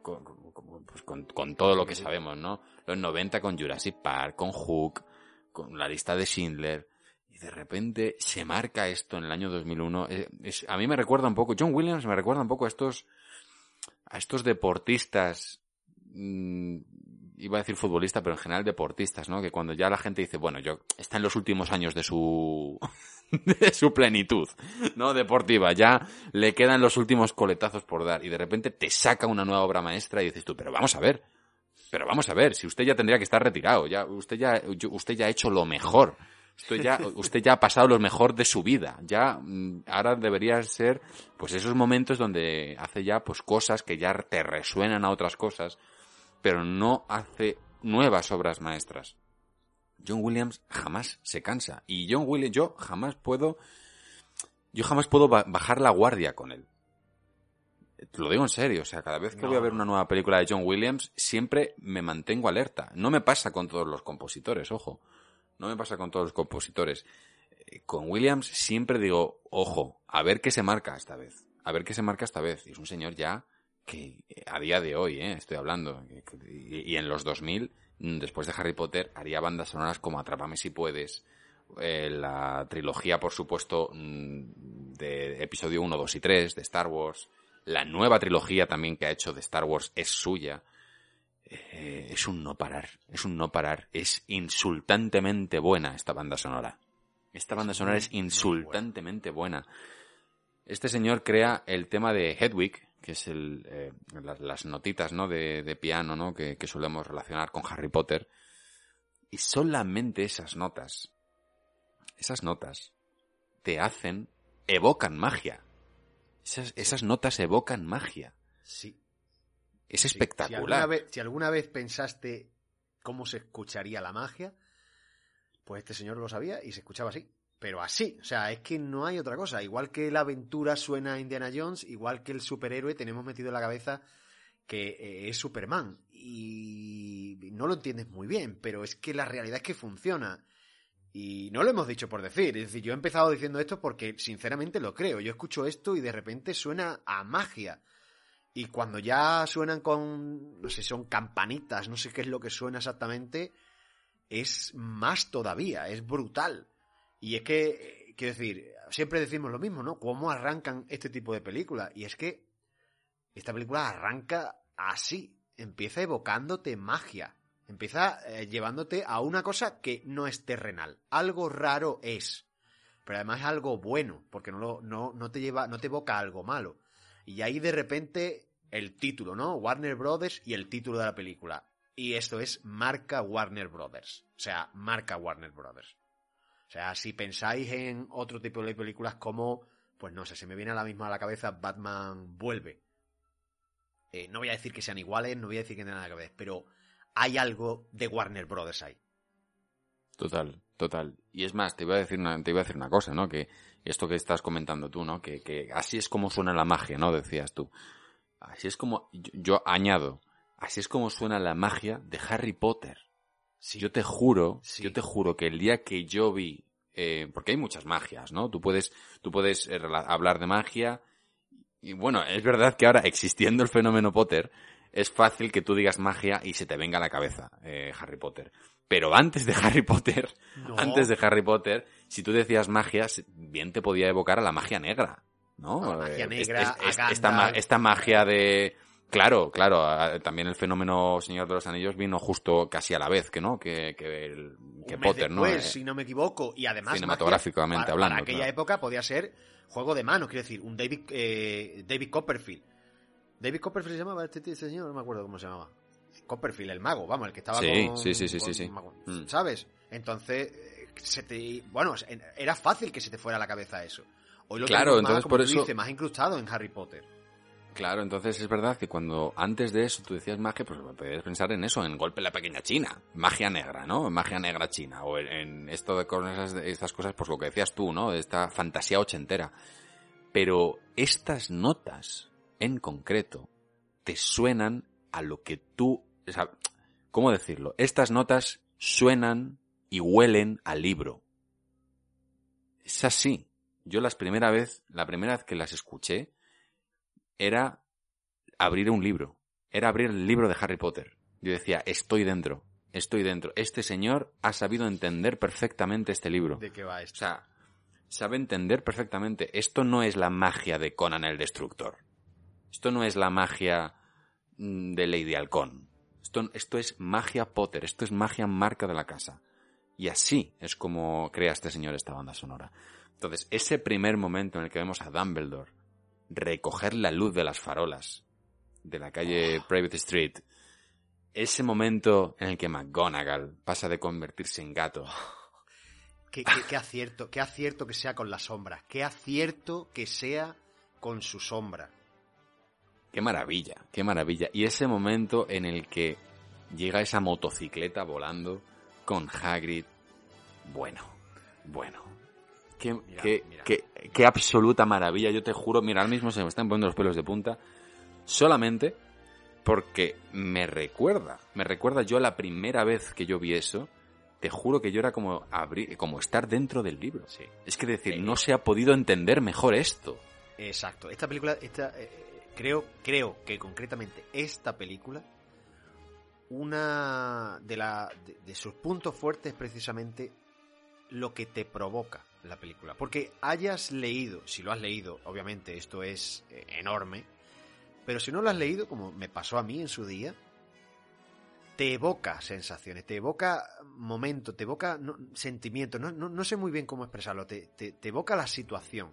con, con- pues con- con todo lo que sabemos, ¿no? Los 90 con Jurassic Park, con Hook, con la lista de Schindler, y de repente se marca esto en el año 2001. Eh, es- a mí me recuerda un poco, John Williams me recuerda un poco a estos, a estos deportistas, mm, iba a decir futbolista, pero en general deportistas, ¿no? Que cuando ya la gente dice, bueno, yo, está en los últimos años de su, de su plenitud, ¿no? Deportiva, ya le quedan los últimos coletazos por dar y de repente te saca una nueva obra maestra y dices tú, pero vamos a ver, pero vamos a ver, si usted ya tendría que estar retirado, ya, usted ya, usted ya ha hecho lo mejor. Usted ya, usted ya ha pasado lo mejor de su vida. Ya, mm, ahora debería ser, pues esos momentos donde hace ya, pues cosas que ya te resuenan a otras cosas, pero no hace nuevas obras maestras. John Williams jamás se cansa. Y John Williams, yo jamás puedo, yo jamás puedo ba- bajar la guardia con él. Te lo digo en serio, o sea, cada vez que No. voy a ver una nueva película de John Williams, siempre me mantengo alerta. No me pasa con todos los compositores, ojo. No me pasa con todos los compositores. Eh, Con Williams siempre digo, ojo, a ver qué se marca esta vez. A ver qué se marca esta vez. Y es un señor ya que eh, a día de hoy, eh, estoy hablando, y, en los 2000, mm, después de Harry Potter, haría bandas sonoras como Atrápame si puedes, eh, la trilogía, por supuesto, mm, de episodio 1, 2 y 3 de Star Wars, la nueva trilogía también que ha hecho de Star Wars es suya. Eh, es un no parar, es un no parar. Es insultantemente buena esta banda sonora. Esta banda sonora es insultantemente buena. Este señor crea el tema de Hedwig, que es el, eh, las, las notitas ¿no? de, de piano ¿no? que, que solemos relacionar con Harry Potter. Y solamente esas notas, esas notas, te hacen, evocan magia. Esas, esas notas evocan magia. Sí. Es sí. espectacular. Si alguna, vez, si alguna vez pensaste cómo se escucharía la magia, pues este señor lo sabía y se escuchaba así. Pero así, o sea, es que no hay otra cosa. Igual que la aventura suena a Indiana Jones, igual que el superhéroe tenemos metido en la cabeza que eh, es Superman. Y no lo entiendes muy bien, pero es que la realidad es que funciona. Y no lo hemos dicho por decir. Es decir, yo he empezado diciendo esto porque sinceramente lo creo. Yo escucho esto y de repente suena a magia. Y cuando ya suenan con, no sé, son campanitas, no sé qué es lo que suena exactamente, es más todavía, es brutal. Y es que, quiero decir, siempre decimos lo mismo, ¿no? ¿Cómo arrancan este tipo de películas? Y es que esta película arranca así, empieza evocándote magia, empieza eh, llevándote a una cosa que no es terrenal, algo raro es, pero además es algo bueno, porque no, lo, no, no te lleva, no te evoca algo malo. Y ahí de repente el título, ¿no? Warner Brothers y el título de la película. Y esto es marca Warner Brothers. O sea, marca Warner Brothers. Sea, si pensáis en otro tipo de películas como, pues no sé, se me viene a la misma a la cabeza Batman Vuelve. Eh, no voy a decir que sean iguales, no voy a decir que tengan nada que ver, pero hay algo de Warner Brothers ahí. Total, total. Y es más, te iba a decir una, te iba a decir una cosa, ¿no? Que esto que estás comentando tú, ¿no? Que, así es como suena la magia, ¿no? Decías tú. Así es como, yo añado, así es como suena la magia de Harry Potter. Sí. Yo te juro, Sí. yo te juro que el día que yo vi, eh, porque hay muchas magias, ¿no? Tú puedes, tú puedes eh, hablar de magia, y bueno, es verdad que ahora existiendo el fenómeno Potter, es fácil que tú digas magia y se te venga a la cabeza eh, Harry Potter. Pero antes de Harry Potter, No. antes de Harry Potter, si tú decías magia, bien te podía evocar a la magia negra, ¿no? La magia Eh, negra, esta, esta magia de... Claro, claro, también el fenómeno Señor de los Anillos vino justo casi a la vez que, ¿no? Que, que, el- que Potter, ¿no? después, Eh, si no me equivoco. Y además. Cinematográficamente para, hablando, Para aquella claro. época podía ser juego de manos, quiero decir, un David, eh, David Copperfield. David Copperfield se llamaba este, este señor, no me acuerdo cómo se llamaba. Copperfield, el mago, vamos, el que estaba Sí, con. sí, sí, sí, con- sí, sí. mago, Mm. ¿Sabes? Entonces, eh, se te. Bueno, era fácil que se te fuera a la cabeza eso. Hoy lo Claro, más, entonces por eso- más incrustado en Harry Potter. Claro, entonces es verdad que cuando antes de eso tú decías magia, pues podías pensar en eso, en golpe en la pequeña China, magia negra, ¿no? Magia negra china, o en, esto de cosas, estas cosas, pues lo que decías tú, ¿no? Esta fantasía ochentera. Pero estas notas, en concreto, te suenan a lo que tú, o sea, ¿cómo decirlo? Estas notas suenan y huelen al libro. Es así. Yo las primera vez, la primera vez que las escuché, era abrir un libro. Era abrir el libro de Harry Potter. Yo decía, estoy dentro, estoy dentro. Este señor ha sabido entender perfectamente este libro. ¿De qué va O esto? sea, sabe entender perfectamente. Esto no es la magia de Conan el Destructor. Esto no es la magia mm, de Lady Halcón. Esto, esto es magia Potter. Esto es magia marca de la casa. Y así es como crea este señor esta banda sonora. Entonces, ese primer momento en el que vemos a Dumbledore recoger la luz de las farolas de la calle Private Street, ese momento en el que McGonagall pasa de convertirse en gato Qué, qué- qué acierto, qué acierto que sea con las sombras, qué acierto que sea con su sombra. Qué maravilla, qué maravilla. Y ese momento en el que llega esa motocicleta volando con Hagrid, bueno, bueno. Qué, Mira, qué- mira. qué- qué absoluta maravilla, yo te juro, mira, ahora mismo se me están poniendo los pelos de punta, solamente porque me recuerda, me recuerda yo la primera vez que yo vi eso, te juro que yo era como abrir, como estar dentro del libro. Sí. Es que decir, no se ha podido entender mejor esto. Exacto. Esta película, esta, eh, creo, creo que concretamente esta película, una de, la, de, de sus puntos fuertes es precisamente lo que te provoca la película. Porque hayas leído, si lo has leído, obviamente esto es eh, enorme, pero si no lo has leído, como me pasó a mí en su día, te evoca sensaciones, te evoca momentos, te evoca no, sentimientos, no, no, no sé muy bien cómo expresarlo, te, te, evoca la situación.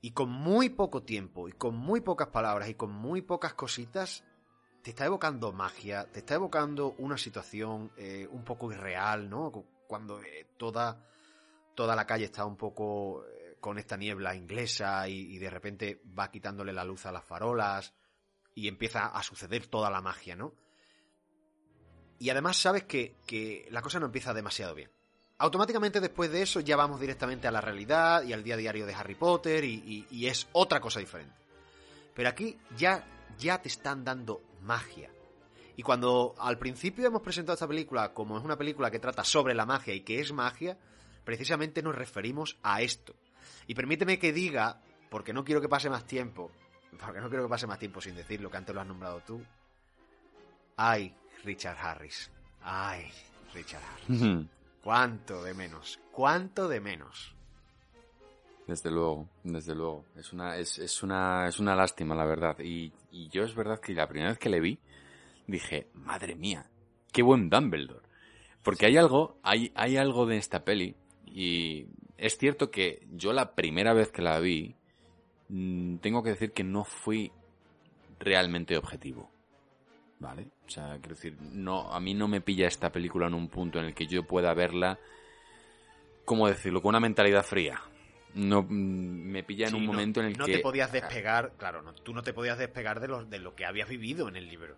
Y con muy poco tiempo, y con muy pocas palabras, y con muy pocas cositas, te está evocando magia, te está evocando una situación eh, un poco irreal, ¿no? Cu- Cuando eh, toda, toda la calle está un poco eh, con esta niebla inglesa y, y de repente va quitándole la luz a las farolas y empieza a suceder toda la magia, ¿no? Y además sabes que, que la cosa no empieza demasiado bien. Automáticamente después de eso ya vamos directamente a la realidad y al día a diario de Harry Potter y, y- y es otra cosa diferente. Pero aquí ya, ya te están dando magia. Y cuando al principio hemos presentado esta película como es una película que trata sobre la magia y que es magia, precisamente nos referimos a esto. Y permíteme que diga, porque no quiero que pase más tiempo, porque no quiero que pase más tiempo sin decir lo que antes lo has nombrado tú. Ay, Richard Harris. Ay, Richard Harris. ¿Cuánto de menos? ¿Cuánto de menos? Desde luego, desde luego. Es una, es, es una, es una lástima, la verdad. Y, y yo es verdad que la primera vez que le vi, dije, madre mía, qué buen Dumbledore. Porque hay algo, hay, hay algo de esta peli, y es cierto que yo la primera vez que la vi, mm, tengo que decir que no fui realmente objetivo. ¿Vale? O sea, quiero decir, no, a mí no me pilla esta película en un punto en el que yo pueda verla, ¿cómo decirlo? Con una mentalidad fría. No, mm, me pilla en Sí, un no- momento en el no que... te podías despegar, claro, no, tú no te podías despegar de lo, de lo que habías vivido en el libro.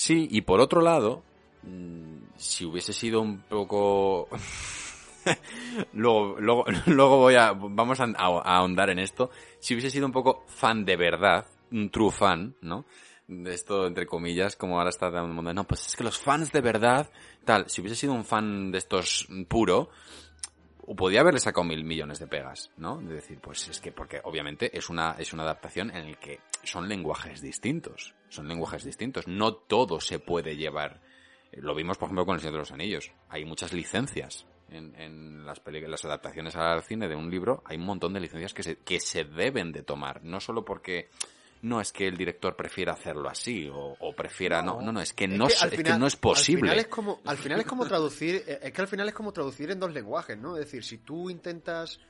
Sí, y por otro lado, mm, si hubiese sido un poco... luego, luego, luego voy a... Vamos a, ahondar en esto. Si hubiese sido un poco fan de verdad, un true fan, ¿no? De esto, entre comillas, como ahora está dando el mundo. No, pues es que los fans de verdad, tal. Si hubiese sido un fan de estos puro, podía haberle sacado mil millones de pegas, ¿no? De decir, pues es que, porque obviamente es una, es una adaptación en el que son lenguajes distintos. Son lenguajes distintos. No todo se puede llevar. Lo vimos, por ejemplo, con El Señor de los Anillos. Hay muchas licencias en, en las, las adaptaciones al cine de un libro. Hay un montón de licencias que se, que se deben de tomar. No solo porque no es que el director prefiera hacerlo así o, o prefiera no no no es que no que es, al es que no es Al posible final es como, al final es como traducir, eh, es que al final es como traducir en dos lenguajes, ¿no? Es decir, si tú intentas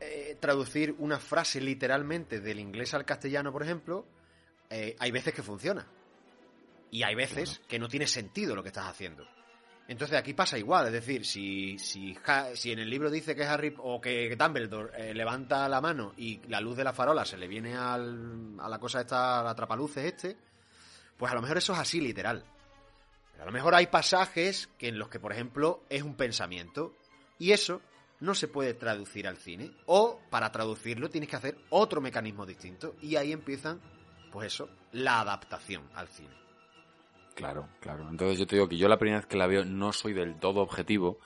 eh, traducir una frase literalmente del inglés al castellano, por ejemplo, eh, hay veces que funciona. Y hay veces que no tiene sentido lo que estás haciendo. Entonces aquí pasa igual, es decir, si, si, si en el libro dice que Harry o que Dumbledore eh, levanta la mano y la luz de la farola se le viene al, a la cosa esta, al atrapaluces este, pues a lo mejor eso es así literal. Pero a lo mejor hay pasajes que en los que, por ejemplo, es un pensamiento y eso no se puede traducir al cine. O para traducirlo tienes que hacer otro mecanismo distinto y ahí empiezan, pues eso, la adaptación al cine. Claro, claro. Entonces yo te digo que yo la primera vez que la veo no soy del todo objetivo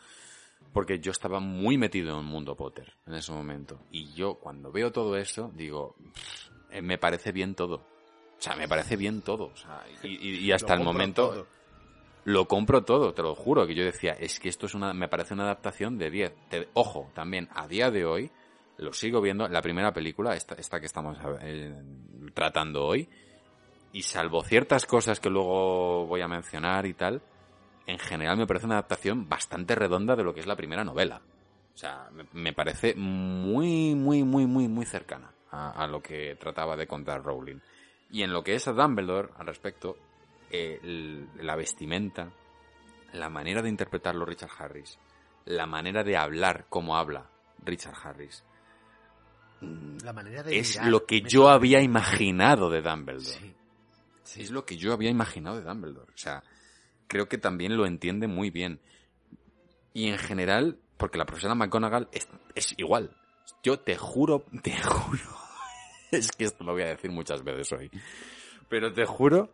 porque yo estaba muy metido en el mundo Potter en ese momento. Y yo cuando veo todo eso digo, "Pff, eh, me parece bien todo. O sea, me parece bien todo. O sea, y, y- y hasta el momento todo. lo compro todo, te lo juro. Que yo decía, es que esto es una, me parece una adaptación de 10. Te- ojo, también a día de hoy lo sigo viendo. La primera película, esta, esta que estamos eh, tratando hoy, y salvo ciertas cosas que luego voy a mencionar y tal, en general me parece una adaptación bastante redonda de lo que es la primera novela. O sea, me, parece muy, muy, muy, muy, muy cercana a, lo que trataba de contar Rowling. Y en lo que es a Dumbledore, al respecto, la vestimenta, la manera de interpretarlo Richard Harris, la manera de hablar como habla Richard Harris, La manera de es mirar lo que yo había imaginado de Dumbledore. Sí. Es lo que yo había imaginado de Dumbledore. O sea, creo que también lo entiende muy bien. Y en general, porque la profesora McGonagall es, es igual. Yo te juro, te juro. Es que esto lo voy a decir muchas veces hoy. Pero te juro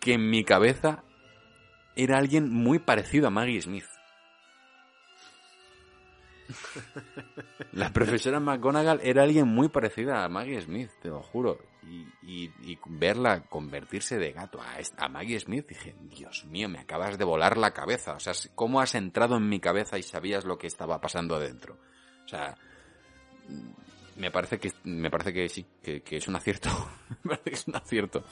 que en mi cabeza era alguien muy parecido a Maggie Smith. La profesora McGonagall era alguien muy parecida a Maggie Smith, te lo juro. Y, verla convertirse de gato a, a Maggie Smith, dije, Dios mío, me acabas de volar la cabeza. O sea, ¿cómo has entrado en mi cabeza y sabías lo que estaba pasando adentro? O sea, mm, me parece que, me parece que sí, que, es un acierto. me parece que es un acierto.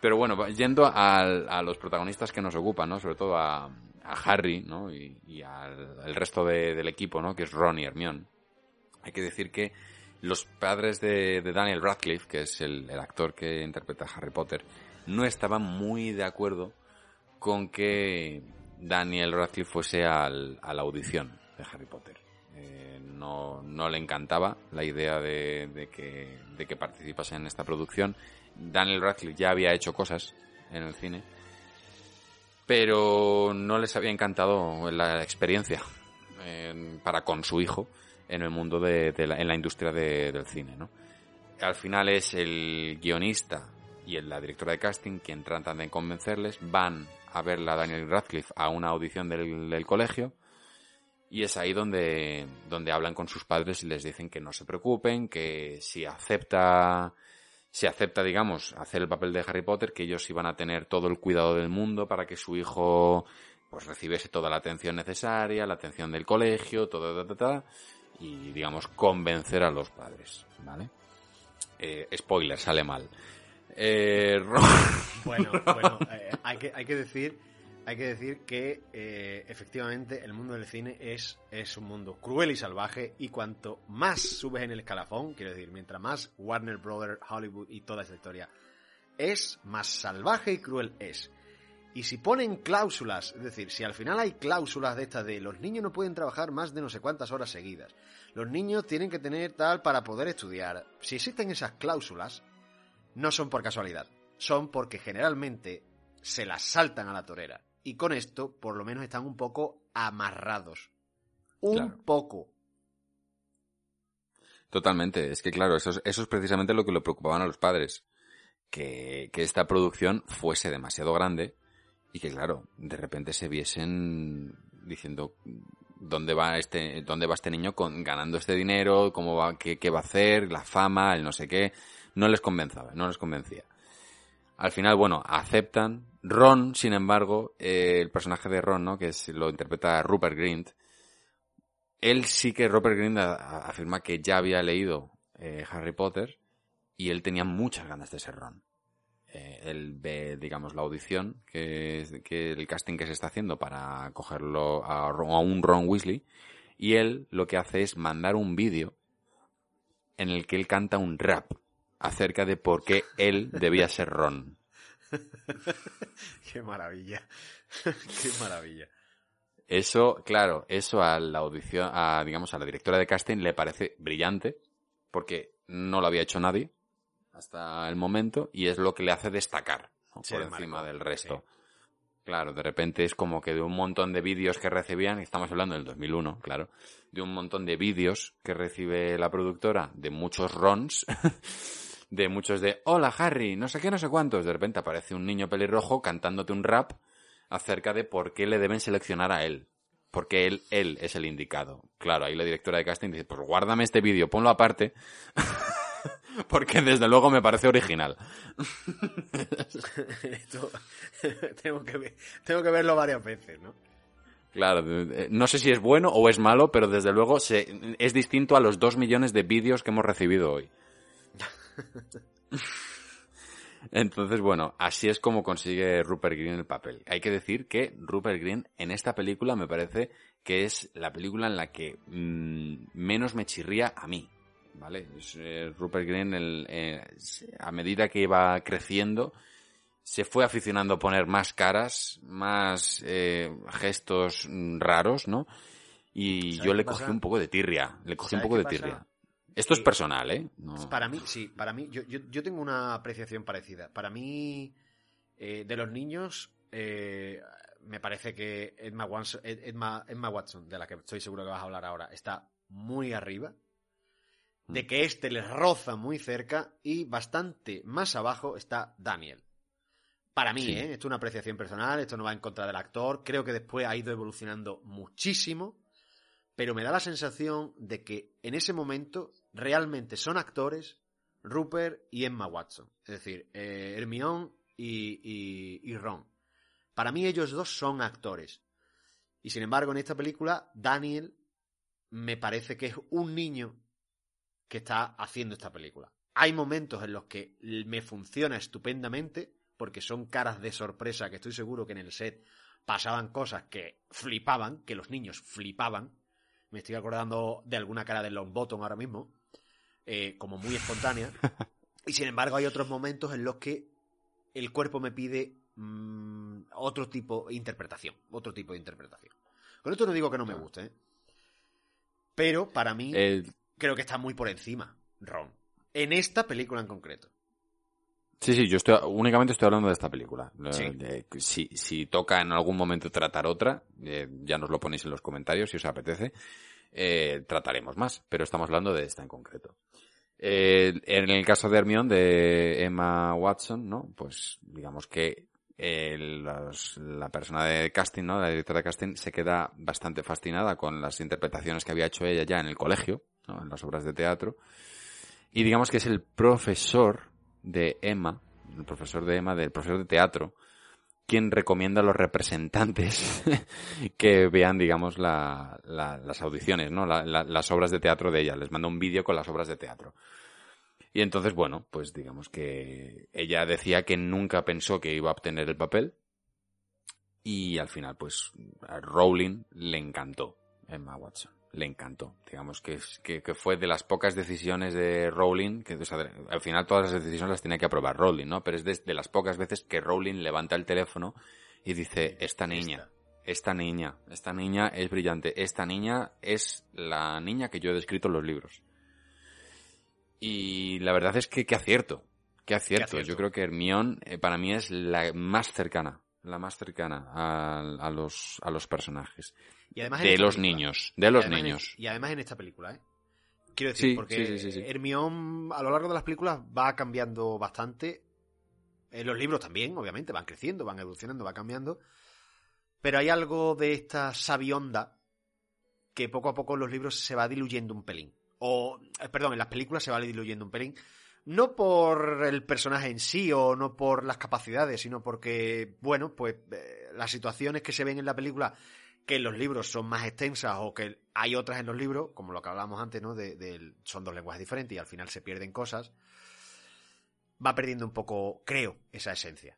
Pero bueno, yendo al- a los protagonistas que nos ocupan, ¿no? Sobre todo a, a Harry, ¿no? Y, y al, al resto de- del equipo, ¿no? Que es Ron y Hermione. Hay que decir que los padres de, Daniel Radcliffe, que es el, el actor que interpreta a Harry Potter, no estaban muy de acuerdo con que Daniel Radcliffe fuese al- a la audición de Harry Potter. Eh, no, no le encantaba la idea de, de, que, de que participase en esta producción. Daniel Radcliffe ya había hecho cosas en el cine, pero no les había encantado la experiencia eh, para con su hijo en el mundo de, la, en la industria de, del cine, ¿no? Al final es el guionista y la directora de casting quien tratan de convencerles, van a ver a Daniel Radcliffe a una audición del, del, colegio y es ahí donde, donde hablan con sus padres y les dicen que no se preocupen, que si acepta, si acepta, digamos, hacer el papel de Harry Potter, que ellos iban a tener todo el cuidado del mundo para que su hijo pues recibiese toda la atención necesaria, la atención del colegio, todo, y digamos convencer a los padres, ¿vale? Eh, spoiler, sale mal. Eh, bueno, bueno eh, hay, que, hay que decir hay que decir que eh, efectivamente el mundo del cine es, es un mundo cruel y salvaje y cuanto más subes en el escalafón, quiero decir, mientras más Warner Brothers, Hollywood y toda esa historia es, más salvaje y cruel es. Y si ponen cláusulas, es decir, si al final hay cláusulas de estas de los niños no pueden trabajar más de no sé cuántas horas seguidas, los niños tienen que tener tal para poder estudiar, si existen esas cláusulas, no son por casualidad, son porque generalmente se las saltan a la torera. Y con esto, por lo menos, están un poco amarrados. Un claro. poco. Totalmente. Es que, claro, eso es, eso es precisamente lo que le preocupaban a los padres. Que, que esta producción fuese demasiado grande y que, claro, de repente se viesen diciendo dónde va este, dónde va este niño con, ganando este dinero, cómo va, qué, qué va a hacer, la fama, el no sé qué. No les convencía, no les convencía. Al final, bueno, aceptan. Ron, sin embargo, eh, el personaje de Ron, ¿no? Que es, lo interpreta Rupert Grint. Él sí que, Rupert Grint afirma que ya había leído eh, Harry Potter y él tenía muchas ganas de ser Ron. Eh, él ve, digamos, la audición, que, que el casting que se está haciendo para cogerlo a, a un Ron Weasley, y él lo que hace es mandar un vídeo en el que él canta un rap acerca de por qué él debía ser Ron. qué maravilla, qué maravilla. Eso, claro, eso a la audición, a, digamos, a la directora de casting le parece brillante, porque no lo había hecho nadie hasta el momento, y es lo que le hace destacar ¿no? sí, por encima marco, del resto. Sí. Claro, de repente es como que de un montón de vídeos que recibían, estamos hablando del 2001, claro, de un montón de vídeos que recibe la productora, de muchos rons, de muchos de hola Harry, no sé qué, no sé cuántos. De repente aparece un niño pelirrojo cantándote un rap acerca de por qué le deben seleccionar a él. Porque él, él es el indicado. Claro, ahí la directora de casting dice, pues guárdame este vídeo, ponlo aparte. porque desde luego me parece original. Esto, tengo, que ver, tengo que verlo varias veces, ¿no? Claro, no sé si es bueno o es malo, pero desde luego se, es distinto a los dos millones de vídeos que hemos recibido hoy. Entonces, bueno, así es como consigue Rupert Green el papel. Hay que decir que Rupert Green en esta película me parece que es la película en la que mmm, menos me chirría a mí. ¿Vale? Es, eh, Rupert Green, el, eh, a medida que iba creciendo, se fue aficionando a poner más caras, más eh, gestos raros, ¿no? Y yo le cogí un poco de tirria. Le cogí un poco de tirria. Esto es personal, ¿eh? No. Para mí, sí, para mí, yo, yo, yo, tengo una apreciación parecida. Para mí, eh, de los niños, eh, me parece que Emma Watson, Emma, Emma Watson, de la que estoy seguro que vas a hablar ahora, está muy arriba. De que este les roza muy cerca y bastante más abajo está Daniel. Para mí, sí. ¿eh? Esto es una apreciación personal, esto no va en contra del actor. Creo que después ha ido evolucionando muchísimo pero me da la sensación de que en ese momento realmente son actores Rupert y Emma Watson. Es decir, eh, Hermione y, y, y, Ron. Para mí ellos dos son actores. Y sin embargo, en esta película, Daniel me parece que es un niño que está haciendo esta película. Hay momentos en los que me funciona estupendamente, porque son caras de sorpresa que estoy seguro que en el set pasaban cosas que flipaban, que los niños flipaban, me estoy acordando de alguna cara de Longbottom ahora mismo, eh, como muy espontánea. y sin embargo hay otros momentos en los que el cuerpo me pide mmm, otro tipo de interpretación, otro tipo de interpretación. Con esto no digo que no me guste, ¿eh? Pero para mí, Eh, creo que está muy por encima, Ron. En esta película en concreto. Sí, sí, yo estoy, únicamente estoy hablando de esta película. Sí. si, si toca en algún momento tratar otra, eh, ya nos lo ponéis en los comentarios si os apetece, eh, trataremos más, pero estamos hablando de esta en concreto. Eh, en el caso de Hermione, de Emma Watson, ¿no? Pues digamos que eh, la persona de casting, ¿no? La directora de casting se queda bastante fascinada con las interpretaciones que había hecho ella ya en el colegio, ¿no? En las obras de teatro. Y digamos que es el profesor de Emma, el profesor de Emma, del profesor de teatro, quien recomienda a los representantes que vean, digamos, la- la- las audiciones, ¿no? La- la- las obras de teatro de ella. Les manda un vídeo con las obras de teatro. Y entonces, bueno, pues digamos que ella decía que nunca pensó que iba a obtener el papel. Y al final, pues, a Rowling le encantó Emma Watson. Le encantó. Digamos que, es- que, que fue de las pocas decisiones de Rowling, que o sea, de- al final todas las decisiones las tenía que aprobar Rowling, ¿no? Pero es de, de las pocas veces que Rowling levanta el teléfono y dice, esta niña, esta niña, esta niña es brillante, esta niña es la niña que yo he descrito en los libros. Y la verdad es que qué acierto, qué acierto. acierto. Yo creo que Hermione eh, para mí es la más cercana, la más cercana a, a los, a los personajes. Y además De los película. niños, de Y los en- niños. y además en esta película, ¿eh? Quiero decir, Sí, porque sí. Hermione a lo largo de las películas va cambiando bastante. En los libros también, obviamente, van creciendo, van evolucionando, va cambiando. Pero hay algo de esta sabionda que poco a poco en los libros se va diluyendo un pelín. O, eh, perdón, en las películas se va diluyendo un pelín. No por el personaje en sí o no por las capacidades, sino porque, bueno, pues eh, las situaciones que se ven en la película que los libros son más extensas o que hay otras en los libros, como lo que hablábamos antes, ¿no? De, son dos lenguajes diferentes y al final se pierden cosas, va perdiendo un poco, creo, esa esencia.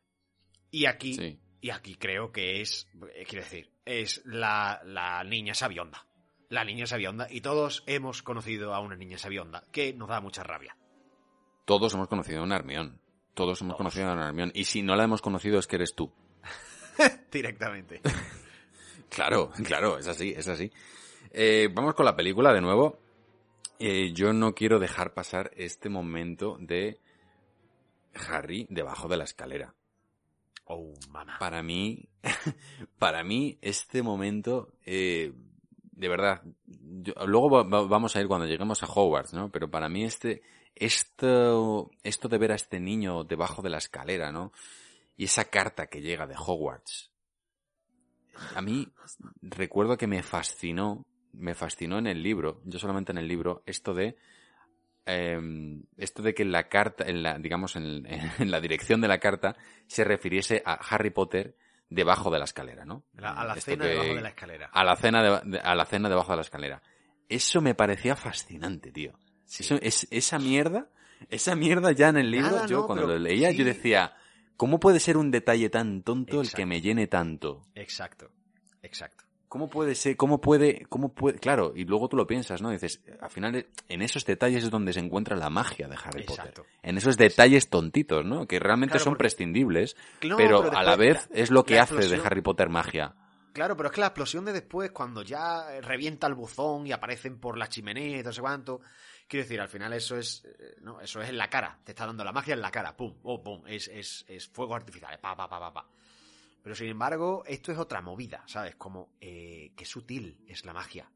Y aquí, Sí. y aquí creo que es, eh, quiero decir, es la, la niña sabionda. La niña sabionda. Y todos hemos conocido a una niña sabionda, que nos da mucha rabia. Todos hemos conocido a una Hermione. Todos hemos conocido a una Hermione. Y si no la hemos conocido es que eres tú. Directamente. Claro, claro, es así, es así. Eh, vamos con la película de nuevo. Eh, yo no quiero dejar pasar este momento de Harry debajo de la escalera. Oh, mamá. Para mí, para mí, este momento, eh, de verdad, yo- luego va- va- vamos a ir cuando lleguemos a Hogwarts, ¿no? Pero para mí este, esto, esto de ver a este niño debajo de la escalera, ¿no? Y esa carta que llega de Hogwarts, a mí recuerdo que me fascinó, me fascinó en el libro, yo solamente en el libro, esto de eh, esto de que en la carta, en la, digamos, en, en la dirección de la carta, se refiriese a Harry Potter debajo de la escalera, ¿no? A la Esto cena que- debajo de la escalera. A la cena, de- a la cena debajo de la escalera. Eso me parecía fascinante, tío. Eso, es, esa mierda, esa mierda ya en el libro, Nada, yo no, cuando lo leía, sí. yo decía, ¿cómo puede ser un detalle tan tonto el que me llene tanto? Exacto. Exacto. ¿Cómo puede ser, cómo puede, cómo puede, claro, y luego tú lo piensas, ¿no? Dices, al final, en esos detalles es donde se encuentra la magia de Harry Exacto. Potter. En esos detalles tontitos, ¿no? Que realmente Claro, son porque- prescindibles, No, pero, pero a la vez la- es lo que hace de Harry Potter magia. Claro, pero es que la explosión de después, cuando ya revienta el buzón y aparecen por la chimenea y no sé cuánto, quiero decir, al final eso es, eh, no, eso es en la cara, te está dando la magia en la cara, pum, oh, pum, es, es, es fuegos artificiales, pa, pa, pa, pa, pa. Pero sin embargo, esto es otra movida, ¿sabes? Como, eh, qué sutil es la magia.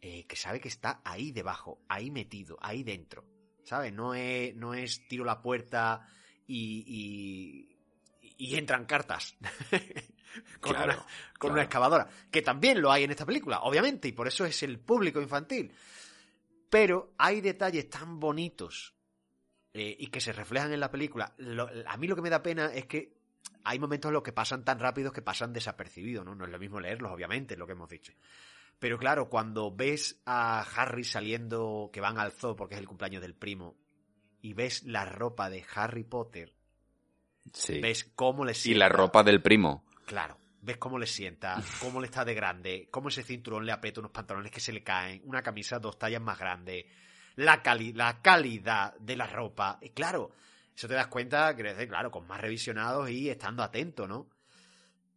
Eh, que sabe que está ahí debajo, ahí metido, ahí dentro, ¿sabes? No es, no es tiro la puerta y, y, y entran cartas. con Claro, una, con claro. una excavadora. Que también lo hay en esta película, obviamente, y por eso es el público infantil. Pero hay detalles tan bonitos eh, y que se reflejan en la película. Lo- a mí lo que me da pena es que hay momentos en los que pasan tan rápidos que pasan desapercibidos, ¿no? No es lo mismo leerlos, obviamente, es lo que hemos dicho. Pero claro, cuando ves a Harry saliendo, que van al zoo porque es el cumpleaños del primo, y ves la ropa de Harry Potter, Sí. ves cómo le Y sienta. la ropa del primo. Claro, ves cómo le sienta, cómo le está de grande, cómo ese cinturón le aprieta unos pantalones que se le caen, una camisa dos tallas más grande, la, cali la calidad de la ropa. Y claro, eso te das cuenta, claro, con más revisionados y estando atento, ¿no?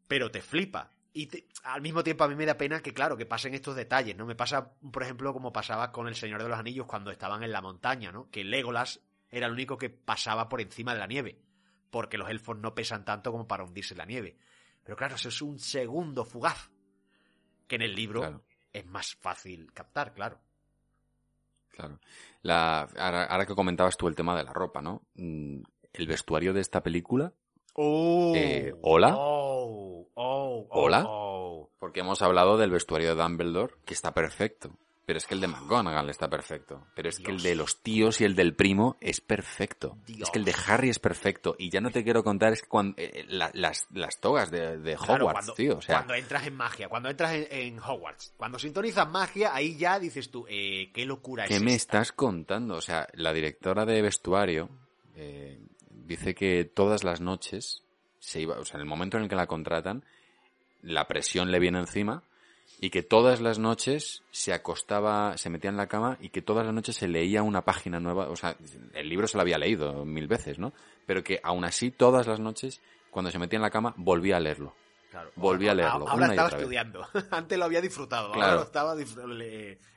Pero te flipa. Y te- al mismo tiempo a mí me da pena que, claro, que pasen estos detalles, ¿no? Me pasa, por ejemplo, como pasaba con El Señor de los Anillos cuando estaban en la montaña, ¿no? Que Legolas era el único que pasaba por encima de la nieve, porque los elfos no pesan tanto como para hundirse en la nieve. Pero claro, eso es un segundo fugaz, que en el libro Claro. es más fácil captar, claro. Claro. La, ahora, ahora que comentabas tú el tema de la ropa, ¿no? Mm, El vestuario de esta película, Oh, Eh, ¿hola? Oh, oh, oh, ¿Hola? oh. porque hemos hablado del vestuario de Dumbledore, que está perfecto. Pero es que el de McGonagall está perfecto. Pero es que el de los tíos y el del primo es perfecto. Dios. Es que el de Harry es perfecto. Y ya no te quiero contar es que cuando, eh, la- las, las togas de, de Hogwarts, Claro, cuando, tío. O sea, cuando entras en magia, cuando entras en, en Hogwarts, cuando sintonizas magia, ahí ya dices tú, eh, qué locura ¿Qué es me esta? estás contando? O sea, la directora de vestuario eh, dice que todas las noches se iba, o sea, en el momento en el que la contratan, la presión le viene encima y que todas las noches se acostaba, se metía en la cama y que todas las noches se leía una página nueva, o sea, el libro se lo había leído mil veces, ¿no? Pero que aún así todas las noches, cuando se metía en la cama, volvía a leerlo. Claro. volví a Ahora- leerlo, Ahora una y estaba estudiando. Antes lo había disfrutado, ahora Claro. lo estaba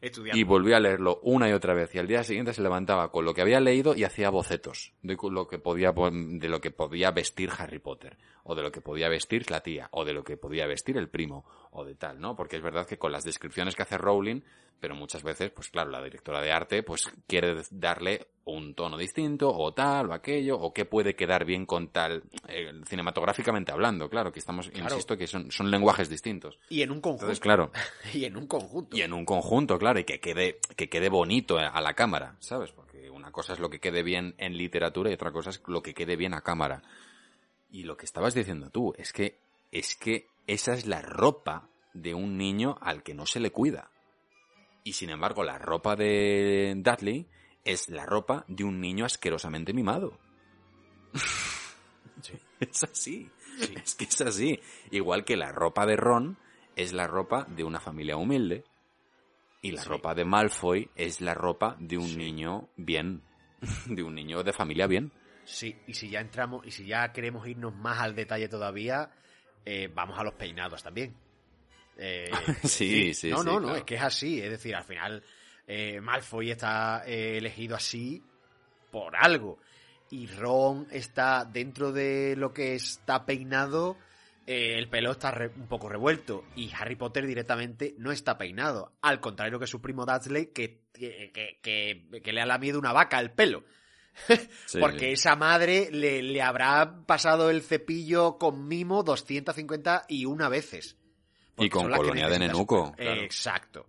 estudiando. Y volví a leerlo una y otra vez. Y al día siguiente se levantaba con lo que había leído y hacía bocetos de lo que podía, de lo que podía vestir Harry Potter. O de lo que podía vestir la tía. O de lo que podía vestir el primo. O de tal, ¿no? Porque es verdad que con las descripciones que hace Rowling, pero muchas veces, pues claro, la directora de arte, pues quiere darle un tono distinto, o tal, o aquello, o que puede quedar bien con tal, eh, cinematográficamente hablando, claro, que estamos, Claro. insisto, que son, son lenguajes distintos. Y en un conjunto. Entonces, claro, Y en un conjunto. y en un conjunto, claro, y que quede, que quede bonito a la cámara, ¿sabes? Porque una cosa es lo que quede bien en literatura y otra cosa es lo que quede bien a cámara. Y lo que estabas diciendo tú, es que, es que esa es la ropa de un niño al que no se le cuida. Y sin embargo, la ropa de Dudley es la ropa de un niño asquerosamente mimado. Es así. Es que es así. Igual que la ropa de Ron es la ropa de una familia humilde. Y la Sí. ropa de Malfoy es la ropa de un niño bien. De un niño de familia bien. Sí, y si ya entramos, y si ya queremos irnos más al detalle todavía, eh, vamos a los peinados también. Eh, Sí, sí, No, sí, no, no, claro. es que es así. Es decir, al final, eh, Malfoy está elegido así por algo. Y Ron está dentro de lo que está peinado, el pelo está re- un poco revuelto. Y Harry Potter directamente no está peinado. Al contrario que su primo Dudley, que, que, que, que- que le ha lamido una vaca el pelo. Sí, Porque esa madre le, le habrá pasado el cepillo con mimo 251 veces. Y con colonia de nenuco, claro. Exacto.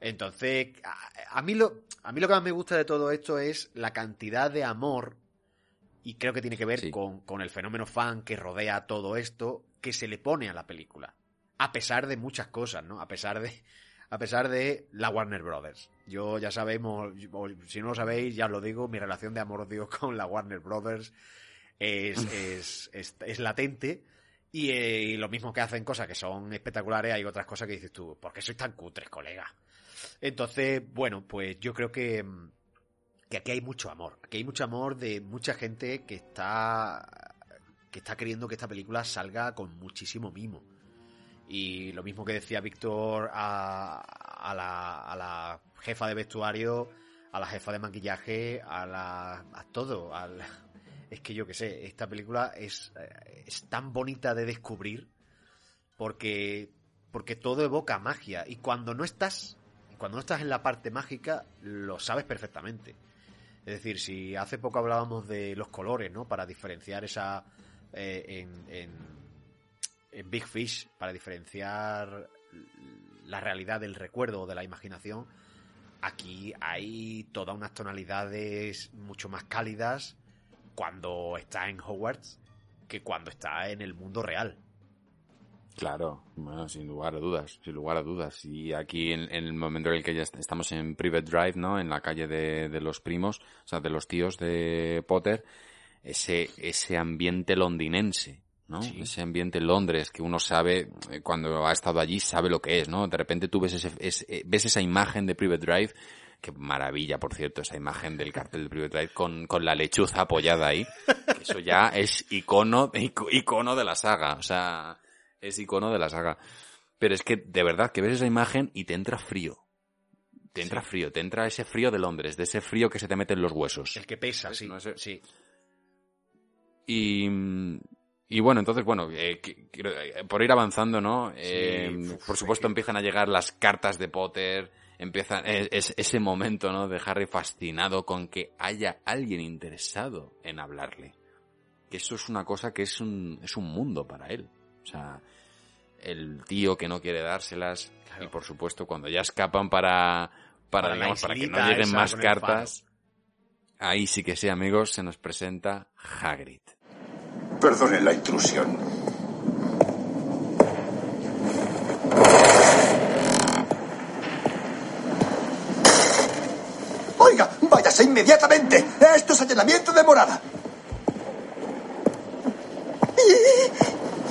Entonces, a, a mí lo, a mí lo que más me gusta de todo esto es la cantidad de amor, y creo que tiene que ver Sí. con, con el fenómeno fan que rodea todo esto, que se le pone a la película. A pesar de muchas cosas, ¿no? A pesar de, a pesar de la Warner Brothers. Yo ya sabemos, si no lo sabéis, ya os lo digo, mi relación de amor-odio con la Warner Brothers es, es, es, es latente. Y, eh, y lo mismo que hacen cosas que son espectaculares, hay otras cosas que dices tú, ¿por qué sois tan cutres, colega? Entonces, bueno, pues yo creo que, mm, que aquí hay mucho amor. Aquí hay mucho amor de mucha gente que está que está queriendo que esta película salga con muchísimo mimo. Y lo mismo que decía Víctor a, a, la, a la jefa de vestuario, a la jefa de maquillaje, a la a todo. es que yo qué sé, esta película es, eh, es tan bonita de descubrir porque, porque todo evoca magia. Y cuando no estás, cuando no estás en la parte mágica, lo sabes perfectamente. Es decir, si hace poco hablábamos de los colores, ¿no? Para diferenciar esa. eh, en, en Big Fish, para diferenciar la realidad del recuerdo o de la imaginación, aquí hay todas unas tonalidades mucho más cálidas cuando está en Hogwarts que cuando está en el mundo real. Claro, bueno, sin lugar a dudas, sin lugar a dudas. Y aquí en, el momento en el que ya est- estamos en Private Drive, ¿no? En la calle de, de los primos, o sea, de los tíos de Potter, ese, ese ambiente londinense, ¿no? Sí. Ese ambiente Londres que uno sabe, eh, cuando ha estado allí, sabe lo que es, ¿no? De repente tú ves ese, ese- eh, ves esa imagen de Private Drive, qué maravilla, por cierto, esa imagen del cartel de Private Drive con, con la lechuza apoyada ahí. Que eso ya es icono, ico- icono de la saga, o sea, es icono de la saga. Pero es que de verdad que ves esa imagen y te entra frío. Te entra frío, te entra ese frío de Londres, de ese frío que se te mete en los huesos. El que pesa, sí. No ese- sí. Y, y bueno, entonces, bueno, eh, quiero- eh, por ir avanzando, ¿no? Eh, por supuesto empiezan a llegar las cartas de Potter, empiezan eh, es, ese momento, ¿no? De Harry fascinado con que haya alguien interesado en hablarle. Que eso es una cosa que es un, es un mundo para él. O sea, el tío que no quiere dárselas Claro. y por supuesto cuando ya escapan para, para, Para digamos, para que no lleguen más cartas, ahí sí que sí, amigos, se nos presenta Hagrid. Perdonen la intrusión. Oiga, váyase inmediatamente. Esto es allanamiento de morada.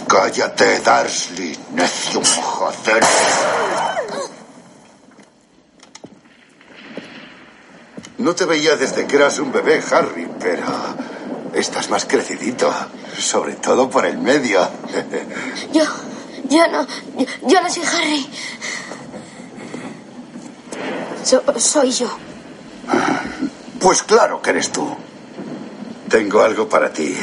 Cállate, Darsley, necio, joder. No te veía desde que eras un bebé, Harry, pero estás más crecidito, sobre todo por el medio. Yo, yo no, yo, yo no soy Harry. So- soy yo. Pues claro que eres tú. Tengo algo para ti.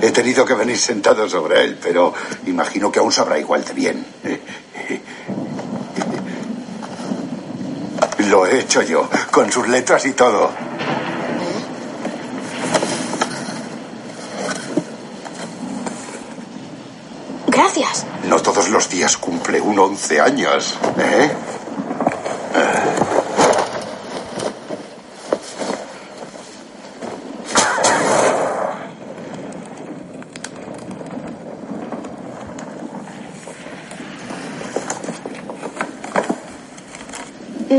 He tenido que venir sentado sobre él, pero imagino que aún sabrá igual de bien. Lo he hecho yo, con sus letras y todo. Gracias. No todos los días cumple un 11 años, ¿eh?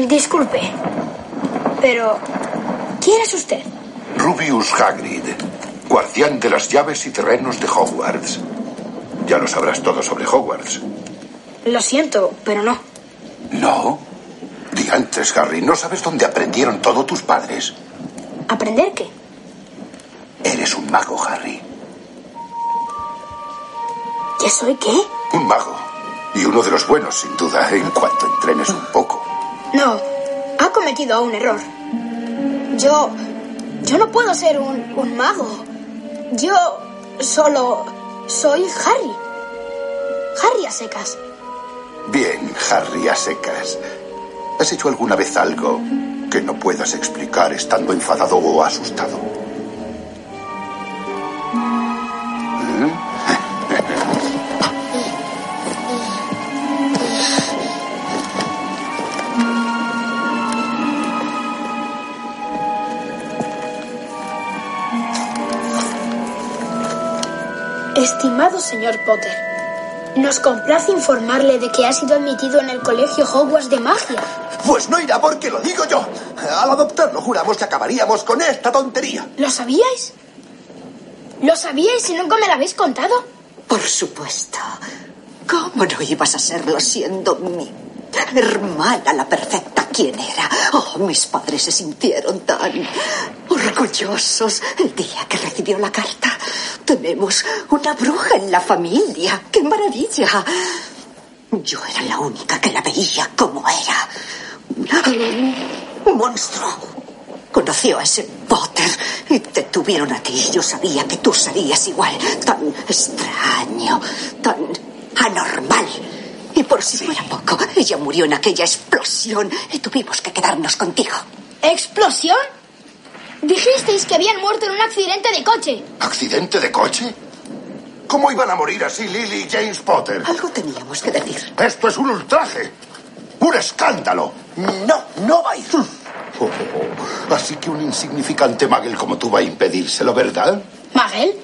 Disculpe, pero ¿quién es usted? Rubius Hagrid, guardián de las llaves y terrenos de Hogwarts. Ya lo sabrás todo sobre Hogwarts. Lo siento, pero no. ¿No? Diantres, Harry, ¿no sabes dónde aprendieron todo tus padres? ¿Aprender qué? Eres un mago, Harry. ¿Que soy qué? Un mago. Y uno de los buenos, sin duda, en cuanto entrenes un poco. No, ha cometido un error. Yo. Yo no puedo ser un, un mago. Yo solo soy Harry. Harry a secas. Bien, Harry, a secas. ¿Has hecho alguna vez algo que no puedas explicar estando enfadado o asustado? Estimado señor Potter, nos complace informarle de que ha sido admitido en el colegio Hogwarts de magia. Pues no irá porque lo digo yo. Al adoptarlo juramos que acabaríamos con esta tontería. ¿Lo sabíais? ¿Lo sabíais y nunca me lo habéis contado? Por supuesto. ¿Cómo no ibas a serlo siendo mi hermana la perfecta quien era? Oh, mis padres se sintieron tan orgullosos el día que recibió la carta. Tenemos una bruja en la familia. ¡Qué maravilla! Yo era la única que la veía como era. Un monstruo. Conoció a ese Potter y te tuvieron a ti. Yo sabía que tú serías igual, tan extraño, tan anormal. Y por si fuera poco, ella murió en aquella explosión y tuvimos que quedarnos contigo. ¿Explosión? Dijisteis que habían muerto en un accidente de coche. ¿Accidente de coche? ¿Cómo iban a morir así Lily y James Potter? Algo teníamos que decir. Esto es un ultraje. Un escándalo. No, no va a ir. Oh, así que un insignificante magel como tú va a impedírselo, ¿verdad? ¿Magel?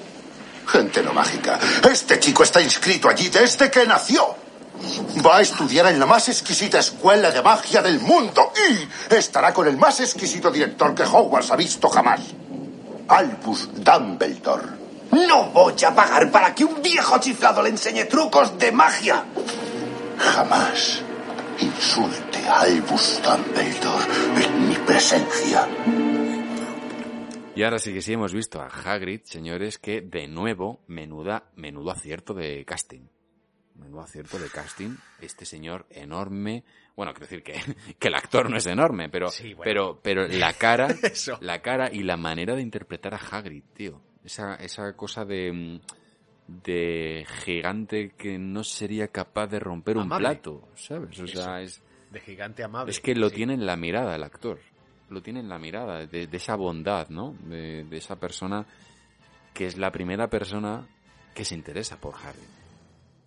Gente no mágica. Este chico está inscrito allí desde que nació. Va a estudiar en la más exquisita escuela de magia del mundo y estará con el más exquisito director que Hogwarts ha visto jamás. Albus Dumbledore. No voy a pagar para que un viejo chiflado le enseñe trucos de magia. Jamás insulte a Albus Dumbledore en mi presencia. Y ahora sí que sí hemos visto a Hagrid, señores, que de nuevo, menuda, menudo acierto de casting. Menudo acierto de casting, este señor enorme, bueno, quiero decir que, que el actor no es enorme, pero, Sí, bueno. pero, pero la cara, la cara y la manera de interpretar a Hagrid, tío. Esa, esa cosa de, de gigante que no sería capaz de romper un plato, ¿sabes? O sea, es, De gigante amable. es que lo sí. tiene en la mirada el actor. Lo tiene en la mirada, de, de esa bondad, ¿no? De, de esa persona que es la primera persona que se interesa por Harry.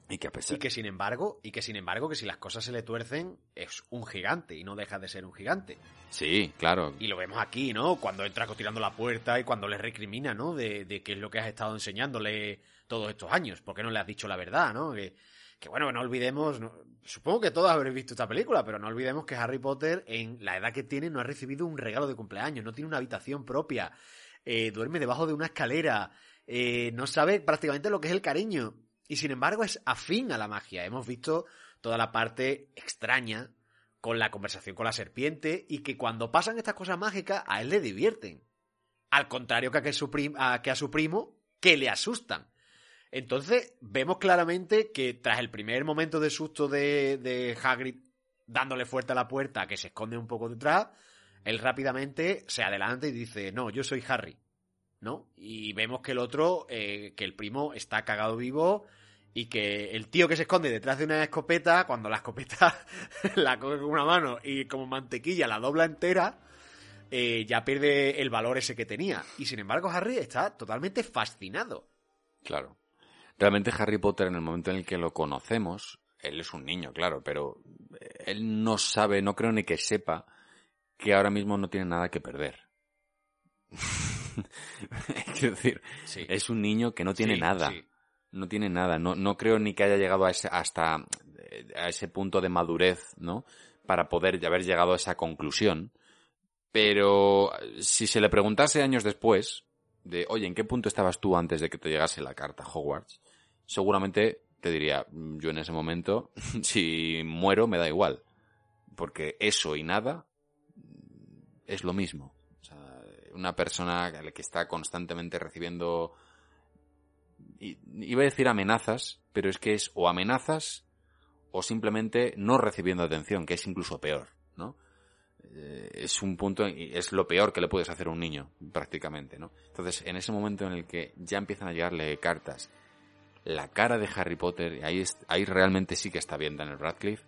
Y que a pesar Y que sin embargo, y que sin embargo, que si las cosas se le tuercen, es un gigante y no deja de ser un gigante. Sí, claro. Y lo vemos aquí, ¿no? Cuando entra tirando la puerta y cuando le recrimina, ¿no? De, de qué es lo que has estado enseñándole todos estos años. ¿Por qué no le has dicho la verdad, no? Que, que bueno, no olvidemos, no- supongo que todos habréis visto esta película, pero no olvidemos que Harry Potter, en la edad que tiene, no ha recibido un regalo de cumpleaños, no tiene una habitación propia, eh, duerme debajo de una escalera, eh, no sabe prácticamente lo que es el cariño. Y sin embargo es afín a la magia. Hemos visto toda la parte extraña con la conversación con la serpiente y que cuando pasan estas cosas mágicas a él le divierten. Al contrario que a, que su, a, que a su primo, que le asustan. Entonces vemos claramente que tras el primer momento de susto de, de Hagrid dándole fuerte a la puerta, que se esconde un poco detrás, él rápidamente se adelanta y dice, no, yo soy Harry. ¿No? Y vemos que el otro, eh, que el primo está cagado vivo y que el tío que se esconde detrás de una escopeta, cuando la escopeta la coge con una mano y como mantequilla la dobla entera, eh, ya pierde el valor ese que tenía. Y sin embargo Harry está totalmente fascinado. Claro. Realmente Harry Potter en el momento en el que lo conocemos, él es un niño, claro, pero él no sabe, no creo ni que sepa que ahora mismo no tiene nada que perder. Quiero decir, Sí. es un niño que no tiene Sí, nada. sí. No tiene nada. No, no creo ni que haya llegado a ese, hasta eh, a ese punto de madurez, ¿no? Para poder haber llegado a esa conclusión. Pero si se le preguntase años después, de, oye, ¿en qué punto estabas tú antes de que te llegase la carta a Hogwarts? Seguramente te diría, "Mm, yo en ese momento, si muero, me da igual. Porque eso y nada mm, es lo mismo. Una persona que está constantemente recibiendo iba a decir amenazas, pero es que es o amenazas o simplemente no recibiendo atención, que es incluso peor, ¿no? Eh, es un punto, es lo peor que le puedes hacer a un niño, prácticamente, ¿no? Entonces, en ese momento en el que ya empiezan a llegarle cartas, la cara de Harry Potter, ahí, es- ahí realmente sí que está bien Daniel Radcliffe,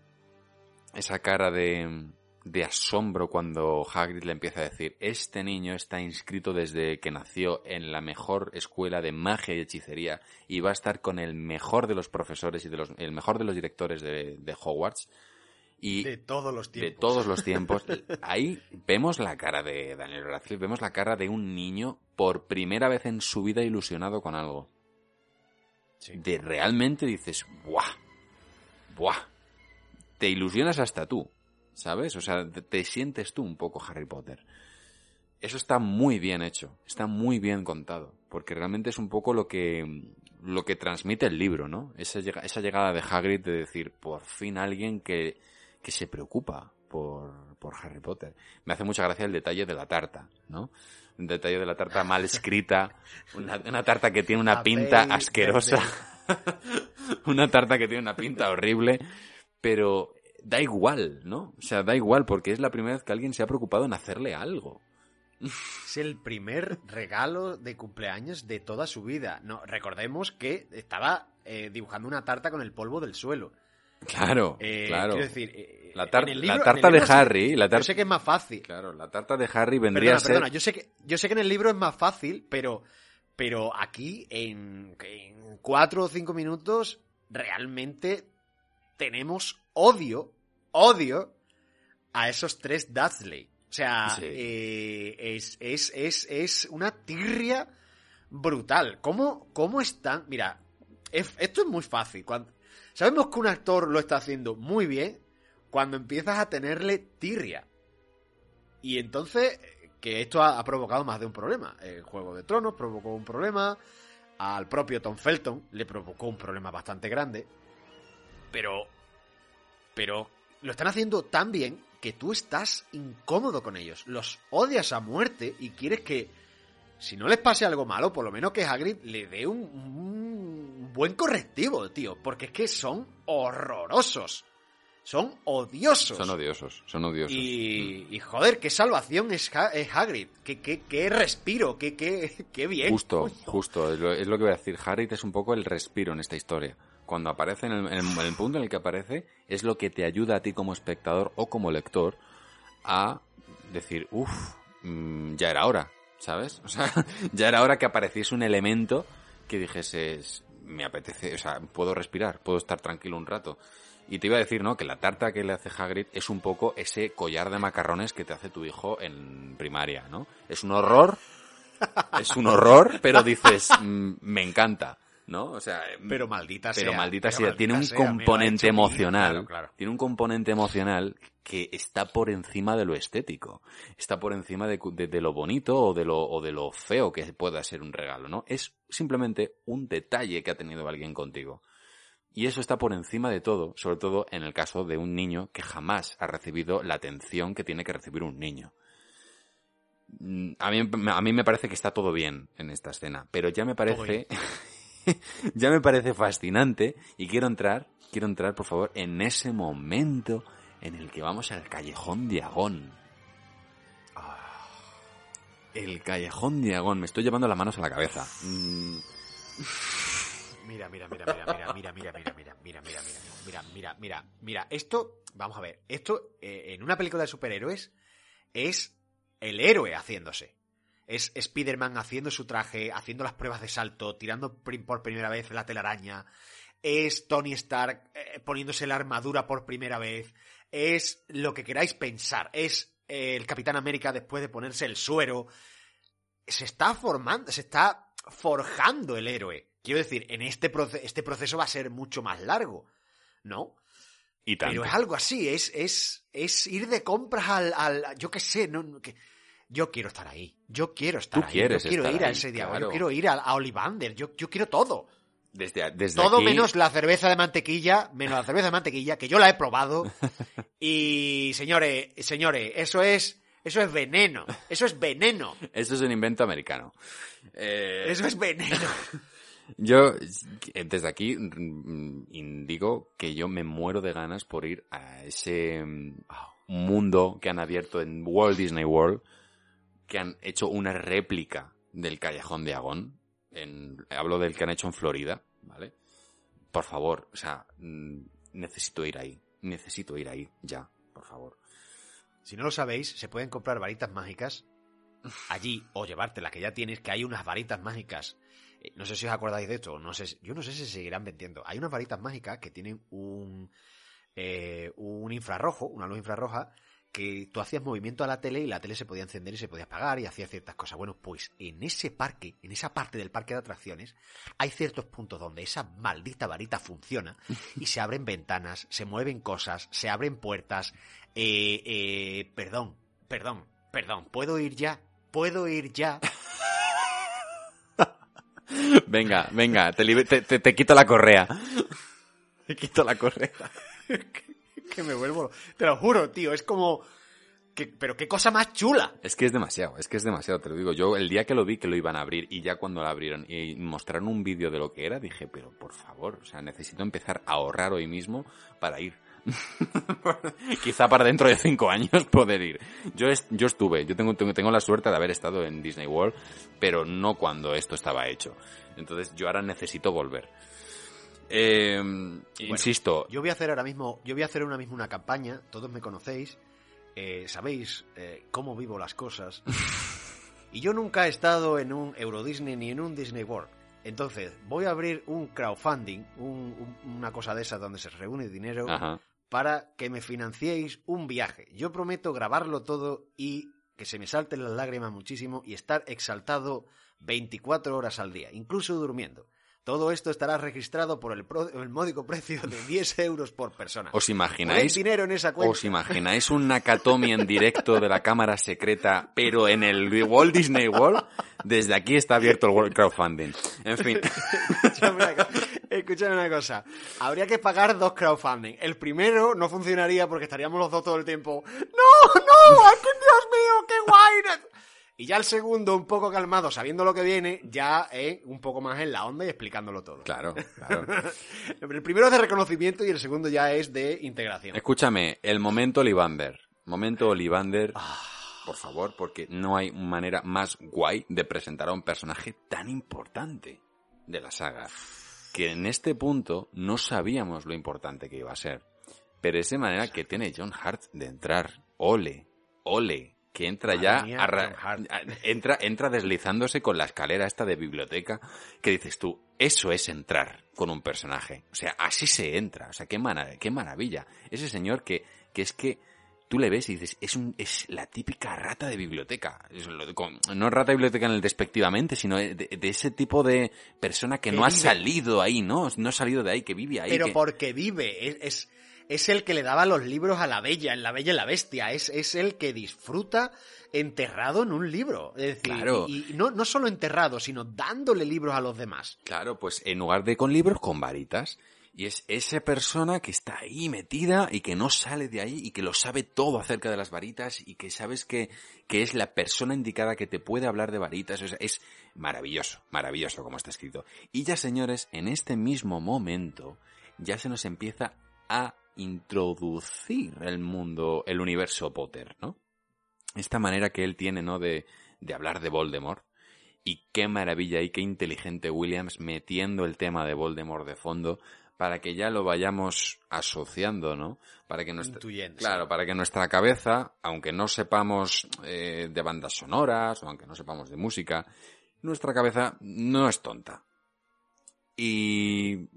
esa cara de, de asombro cuando Hagrid le empieza a decir, este niño está inscrito desde que nació en la mejor escuela de magia y hechicería y va a estar con el mejor de los profesores y de los, el mejor de los directores de, de Hogwarts. Y De todos los de tiempos. todos los tiempos. Ahí vemos la cara de Daniel Radcliffe, vemos la cara de un niño por primera vez en su vida ilusionado con algo. Sí. De realmente dices, ¡buah! ¡buah! Te ilusionas hasta tú, ¿sabes? O sea, te, te sientes tú un poco Harry Potter. Eso está muy bien hecho, está muy bien contado, porque realmente es un poco lo que lo que transmite el libro, ¿no? Esa, llega- esa llegada de Hagrid de decir, por fin alguien que, que se preocupa por, por Harry Potter. Me hace mucha gracia el detalle de la tarta, ¿no? Un detalle de la tarta mal escrita, una, una tarta que tiene una pinta asquerosa, una tarta que tiene una pinta horrible, pero da igual, ¿no? O sea, da igual porque es la primera vez que alguien se ha preocupado en hacerle algo. Es el primer regalo de cumpleaños de toda su vida. No, recordemos que estaba eh, dibujando una tarta con el polvo del suelo. Claro, Eh, claro. Quiero decir, eh, La tar- la tarta de sí- Harry, la tar- Yo sé que es más fácil. Claro, la tarta de Harry vendría Perdona, a ser... perdona, yo sé, que, yo sé que en el libro es más fácil, pero, pero aquí en, en cuatro o cinco minutos realmente tenemos odio, odio a esos tres Dudley. O sea, Sí. eh, es, es, es, es una tirria brutal. ¿Cómo, cómo están? Mira, es- esto es muy fácil. Cuando, sabemos que un actor lo está haciendo muy bien cuando empiezas a tenerle tirria. Y entonces, que esto ha, ha provocado más de un problema. El Juego de Tronos provocó un problema. Al propio Tom Felton le provocó un problema bastante grande. Pero. Pero lo están haciendo tan bien que tú estás incómodo con ellos. Los odias a muerte y quieres que. Si no les pase algo malo, por lo menos que Hagrid le dé un, un buen correctivo, tío, porque es que son horrorosos. Son odiosos. Son odiosos, son odiosos. Y, y, joder, qué salvación es, Ha- es Hagrid. Qué, qué, qué respiro, qué, qué, qué bien. Justo, justo, es lo, es lo que voy a decir. Harry es un poco el respiro en esta historia. Cuando aparece en el, en el- punto en el que aparece, es lo que te ayuda a ti como espectador o como lector a decir, uff, ya era hora, ¿sabes? O sea, ya era hora que apareciese un elemento que dijeses, me apetece, o sea, puedo respirar, puedo estar tranquilo un rato. Y te iba a decir, ¿no? Que la tarta que le hace Hagrid es un poco ese collar de macarrones que te hace tu hijo en primaria, ¿no? Es un horror, es un horror, pero dices, mm, me encanta, ¿no? O sea, Pero maldita pero sea, maldita pero sea, tiene un sea, componente emocional, claro, claro. tiene un componente emocional que está por encima de lo estético, está por encima de- de lo bonito o de lo, o de lo feo que pueda ser un regalo, ¿no? Es simplemente un detalle que ha tenido alguien contigo. Y eso está por encima de todo, sobre todo en el caso de un niño que jamás ha recibido la atención que tiene que recibir un niño. Mm, A mí, a mí me parece que está todo bien en esta escena, pero ya me parece, ya me parece fascinante y quiero entrar, quiero entrar por favor en ese momento en el que vamos al callejón Diagón. Ah, El callejón Diagón, me estoy llevando las manos a la cabeza. Mm, Mira, mira, mira, mira, mira, mira, mira, mira, mira, mira, mira, mira, mira, mira, mira, esto, vamos a ver, esto eh, en una película de superhéroes es el héroe haciéndose. Es Spider-Man haciendo su traje, haciendo las pruebas de salto, tirando por primera vez la telaraña. Es Tony Stark eh, poniéndose la armadura por primera vez. Es lo que queráis pensar. Es eh, el Capitán América después de ponerse el suero. Se está formando, se está forjando el héroe. Quiero decir, en este, proce- este proceso va a ser mucho más largo, ¿no? y. Pero es algo así, es, es, es ir de compras al, al yo qué sé, no, no, que, yo quiero estar ahí, yo quiero estar Tú ahí, yo quiero estar ir a ese día, claro. yo quiero ir a, a yo, yo quiero todo. Desde, desde Todo aquí- menos la cerveza de mantequilla, menos la cerveza de mantequilla, que yo la he probado. Y señores, señores, eso es, eso es veneno, eso es veneno, Esto es un invento americano. Eh, eso es veneno. Yo, desde aquí, mm, indico que yo me muero de ganas por ir a ese mm, mundo que han abierto en Walt Disney World, que han hecho una réplica del Callejón de Agón. En, hablo del que han hecho en Florida, ¿vale? Por favor, o sea, mm, necesito ir ahí. Necesito ir ahí, ya, por favor. Si no lo sabéis, se pueden comprar varitas mágicas allí o llevarte la que ya tienes, que hay unas varitas mágicas. Eh, No sé si os acordáis de esto, no sé, yo no sé si se seguirán vendiendo. Hay unas varitas mágicas que tienen un, eh, un infrarrojo, una luz infrarroja, que tú hacías movimiento a la tele y la tele se podía encender y se podía apagar y hacía ciertas cosas. Bueno, pues en ese parque, en esa parte del parque de atracciones, hay ciertos puntos donde esa maldita varita funciona y se abren ventanas, se mueven cosas, se abren puertas. Eh, eh, perdón, perdón, perdón, ¿puedo ir ya? ¿Puedo ir ya? Venga, venga, te, te, te- te quito la correa. Te quito la correa. que me vuelvo... Te lo juro, tío, es como... que- pero qué cosa más chula. Es que es demasiado, es que es demasiado, te lo digo. Yo el día que lo vi, que lo iban a abrir, y ya cuando lo abrieron y mostraron un vídeo de lo que era, dije, pero por favor, o sea, necesito empezar a ahorrar hoy mismo para ir. Quizá para dentro de cinco años poder ir. Yo, es- yo estuve, yo tengo, tengo, tengo la suerte de haber estado en Disney World, pero no cuando esto estaba hecho. Entonces yo ahora necesito volver. Eh, insisto, Yo voy a hacer ahora mismo, yo voy a hacer ahora mismo una campaña, todos me conocéis, eh, sabéis eh, cómo vivo las cosas. y yo nunca he estado en un Euro Disney ni en un Disney World. Entonces, voy a abrir un crowdfunding, un- un- una cosa de esas donde se reúne dinero Ajá. para que me financiéis un viaje. Yo prometo grabarlo todo y que se me salten las lágrimas muchísimo y estar exaltado 24 horas al día, incluso durmiendo. Todo esto estará registrado por el, pro- el módico precio de 10 euros por persona. ¿Os imagináis? dinero en esa cuenta. ¿Os imagináis un Nakatomi en directo de la cámara secreta, pero en el Walt Disney World? Desde aquí está abierto el World Crowdfunding. En fin. Escúchame una, cosa. Habría que pagar dos crowdfunding. El primero no funcionaría porque estaríamos los dos todo el tiempo. ¡No, no! ¡Ay, que Dios mío! ¡Qué guay! Y ya el segundo, un poco calmado, sabiendo lo que viene, ya es un poco más en la onda y explicándolo todo. Claro, claro. el primero es de reconocimiento y el segundo ya es de integración. Escúchame, el momento Olivander. Momento Olivander, por favor, porque no hay manera más guay de presentar a un personaje tan importante de la saga. Que en este punto no sabíamos lo importante que iba a ser. Pero esa manera que tiene John Hart de entrar, ole, ole, que entra ya, a- entra, entra deslizándose con la escalera esta de biblioteca, que dices tú, eso es entrar con un personaje. O sea, así se entra. O sea, qué, qué maravilla. Ese señor que, que es que tú le ves y dices, es, un, es la típica rata de biblioteca. Es lo de- con- no rata de biblioteca en el despectivamente, sino de, de ese tipo de persona que, Que no ha salido ahí, ¿no? No ha salido de ahí, que vive ahí. Pero que- porque vive, es, es, es el que le daba los libros a la bella, en La Bella y la Bestia, es, es el que disfruta enterrado en un libro. Es decir, Claro. y, y no, no solo enterrado, sino dándole libros a los demás. Claro, pues en lugar de con libros, con varitas. Y es esa persona que está ahí metida y que no sale de ahí y que lo sabe todo acerca de las varitas y que sabes que, que es la persona indicada que te puede hablar de varitas. O sea, es maravilloso, maravilloso como está escrito. Y ya señores, en este mismo momento ya se nos empieza a introducir el mundo, el universo Potter, ¿no? Esta manera que él tiene, ¿no? De, de hablar de Voldemort. Y qué maravilla y qué inteligente Williams metiendo el tema de Voldemort de fondo para que ya lo vayamos asociando, ¿no? Para que nuestra, Intuyendo, claro, para que nuestra cabeza, aunque no sepamos eh, de bandas sonoras o aunque no sepamos de música, nuestra cabeza no es tonta. Y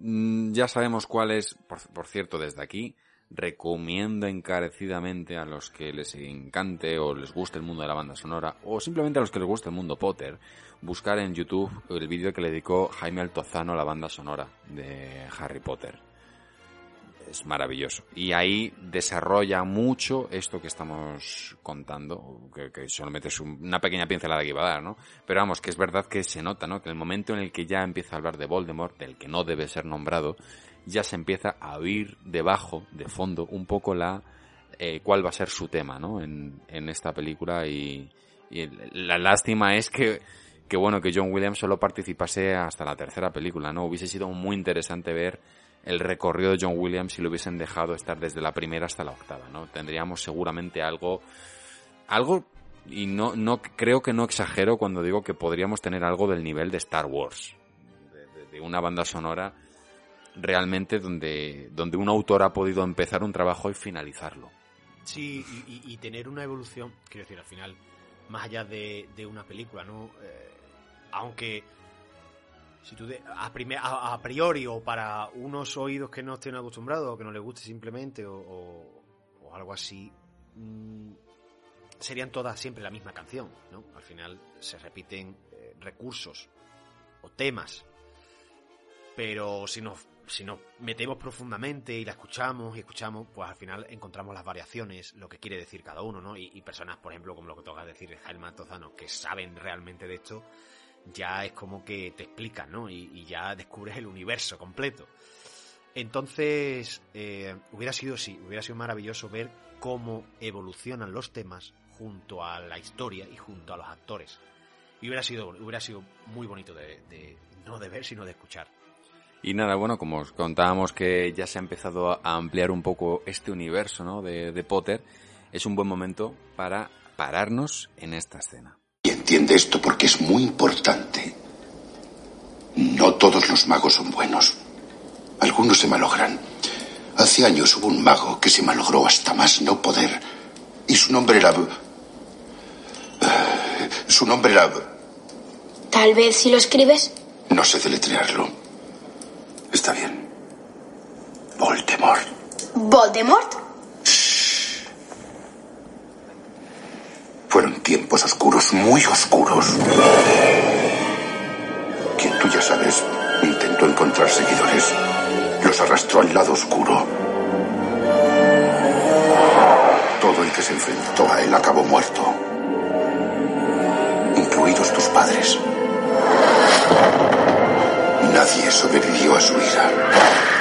ya sabemos cuál es, por, por cierto, desde aquí, recomiendo encarecidamente a los que les encante o les guste el mundo de la banda sonora o simplemente a los que les guste el mundo Potter buscar en YouTube el vídeo que le dedicó Jaime Altozano a la banda sonora de Harry Potter es maravilloso y ahí desarrolla mucho esto que estamos contando que, metes un- una pequeña pincelada que iba a dar ¿no? pero vamos que es verdad que se nota ¿no? que el momento en el que ya empieza a hablar de Voldemort del que no debe ser nombrado ya se empieza a oír debajo, de fondo, un poco la eh, cuál va a ser su tema, ¿no? En, en esta película y, y la lástima es que, que bueno que John Williams solo participase hasta la tercera película, ¿no? Hubiese sido muy interesante ver el recorrido de John Williams si lo hubiesen dejado estar desde la primera hasta la octava, ¿no? Tendríamos seguramente algo, algo y no, no creo que no exagero cuando digo que podríamos tener algo del nivel de Star Wars, de, una banda sonora realmente donde, donde un autor ha podido empezar un trabajo y finalizarlo. Sí, y, y- y tener una evolución, quiero decir, al final, más allá de, de una película, ¿no? Eh, aunque, si tú de- a, prime- a, priori o para unos oídos que no estén acostumbrados o que no les guste simplemente o, o- algo así, mm, serían todas siempre la misma canción, ¿no? Al final se repiten eh, recursos o temas, pero si nos, si nos metemos profundamente y la escuchamos y escuchamos, pues al final encontramos las variaciones, lo que quiere decir cada uno, ¿no? Y, personas, por ejemplo, como lo que toca decir Jaime Antozano, que saben realmente de esto, ya es como que te explican, ¿no? Y, ya descubres el universo completo. Entonces, eh, hubiera sido, sí, hubiera sido maravilloso ver cómo evolucionan los temas junto a la historia y junto a los actores. Y hubiera sido, hubiera sido muy bonito de, de- no de ver, sino de escuchar. Y nada, bueno, como os contábamos que ya se ha empezado a ampliar un poco este universo ¿no? de, de Potter, es un buen momento para pararnos en esta escena. Entiende esto porque es muy importante. No todos los magos son buenos. Algunos se malogran. Hace años hubo un mago que se malogró hasta más no poder. Y su nombre era... Eh, Su nombre era... Tal vez si lo escribes. No sé deletrearlo. Está bien. Voldemort. ¿Voldemort? Fueron tiempos oscuros, muy oscuros. Quien tú ya sabes, intentó encontrar seguidores. Los arrastró al lado oscuro. Todo el que se enfrentó a él acabó muerto. Incluidos tus padres. Nadie sobrevivió a su ira.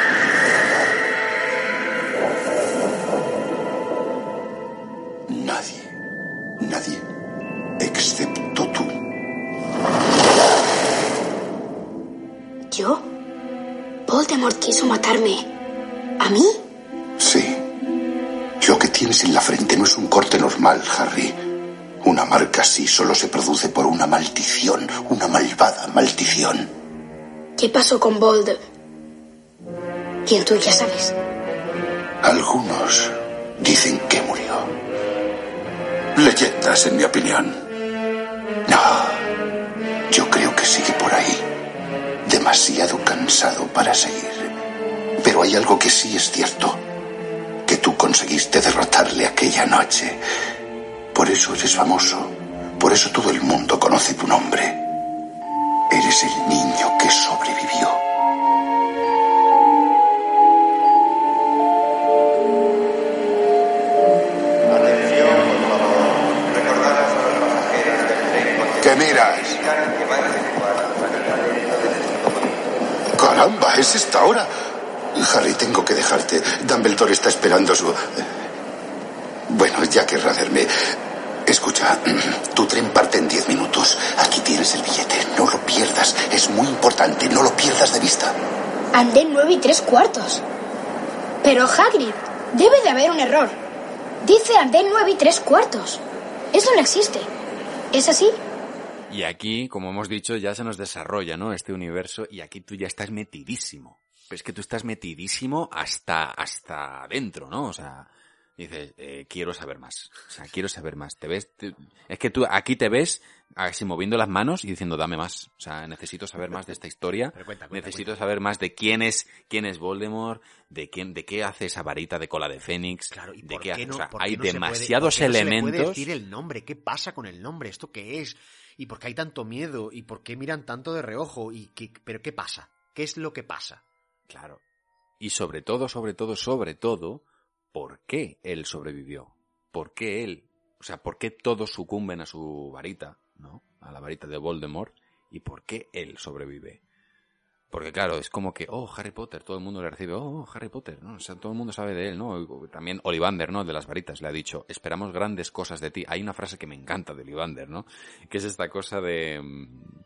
Así solo se produce por una maldición, una malvada maldición. ¿Qué pasó con Vold? ¿Quién tú ya sabes? Algunos dicen que murió. Leyendas, en mi opinión. No, yo creo que sigue por ahí. Demasiado cansado para seguir. Pero hay algo que sí es cierto. Que tú conseguiste derrotarle aquella noche. Por eso eres famoso. Por eso todo el mundo conoce tu nombre. Eres el niño que sobrevivió. ¿Qué miras? Caramba, es esta hora. Harry, tengo que dejarte. Dumbledore está esperando su... Bueno, ya querrá verme. Escucha, tu tren parte en diez minutos. Aquí tienes el billete. No lo pierdas. Es muy importante. No lo pierdas de vista. Andé nueve y tres cuartos. Pero Hagrid, debe de haber un error. Dice andé nueve y tres cuartos. Eso no existe. ¿Es así? Y aquí, como hemos dicho, ya se nos desarrolla, ¿no? Este universo y aquí tú ya estás metidísimo. Pero es que tú estás metidísimo hasta, hasta adentro, ¿no? O sea, dices, eh, quiero saber más. O sea, quiero saber más. Te ves, te- es que tú aquí te ves así moviendo las manos y diciendo, dame más. O sea, necesito saber más de esta historia. Pero cuenta, cuenta, necesito cuenta. saber más de quién es, quién es Voldemort, de quién, de qué hace esa varita de cola de Fénix. Claro, ¿y de por qué no, o sea, por qué hay no se puede- demasiados por qué no se le puede elementos. decir el nombre? ¿Qué pasa con el nombre? ¿Esto qué es? ¿Y por qué hay tanto miedo? ¿Y por qué miran tanto de reojo? ¿Y qué, ¿Pero qué pasa? ¿Qué es lo que pasa? Claro. Y sobre todo, sobre todo, sobre todo, ¿por qué él sobrevivió? ¿Por qué él? O sea, ¿por qué todos sucumben a su varita, ¿no? A la varita de Voldemort. ¿Y por qué él sobrevive? Porque claro, es como que, oh, Harry Potter, todo el mundo le recibe, oh, Harry Potter, ¿no? O sea, todo el mundo sabe de él, ¿no? También Olivander, ¿no? De las varitas, le ha dicho, esperamos grandes cosas de ti. Hay una frase que me encanta de Olivander, ¿no? Que es esta cosa de... mm,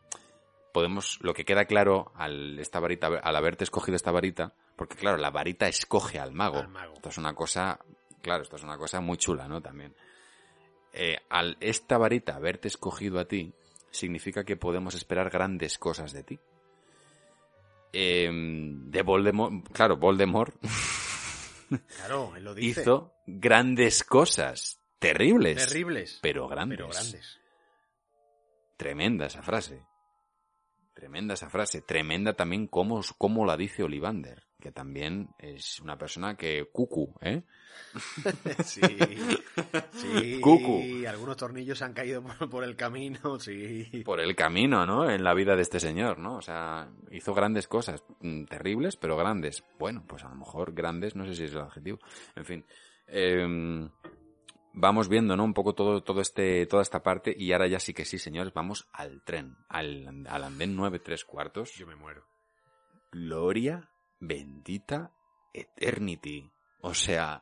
Podemos, lo que queda claro al, esta varita, al haberte escogido esta varita, porque claro, la varita escoge al mago. Al mago. Esto es una cosa, claro, esto es una cosa muy chula, ¿no? También. Eh, al esta varita haberte escogido a ti, significa que podemos esperar grandes cosas de ti. Eh, de Voldemort, claro, Voldemort Claro, él lo dice. hizo grandes cosas, terribles, Terribles. pero grandes. Pero grandes. Tremenda esa frase. Tremenda esa frase. Tremenda también cómo, cómo la dice Olivander, que también es una persona que cucu, ¿eh? Sí. Sí. Cucu. Algunos tornillos han caído por, por el camino, sí. Por el camino, ¿no? En la vida de este señor, ¿no? O sea, hizo grandes cosas, mm, terribles, pero grandes. Bueno, pues a lo mejor grandes, no sé si es el adjetivo. En fin. Em, vamos viendo, ¿no? Un poco todo, todo este, toda esta parte y ahora ya sí que sí, señores, vamos al tren, al, al andén 9 tres cuartos. Yo me muero. Gloria bendita eternity. O sea,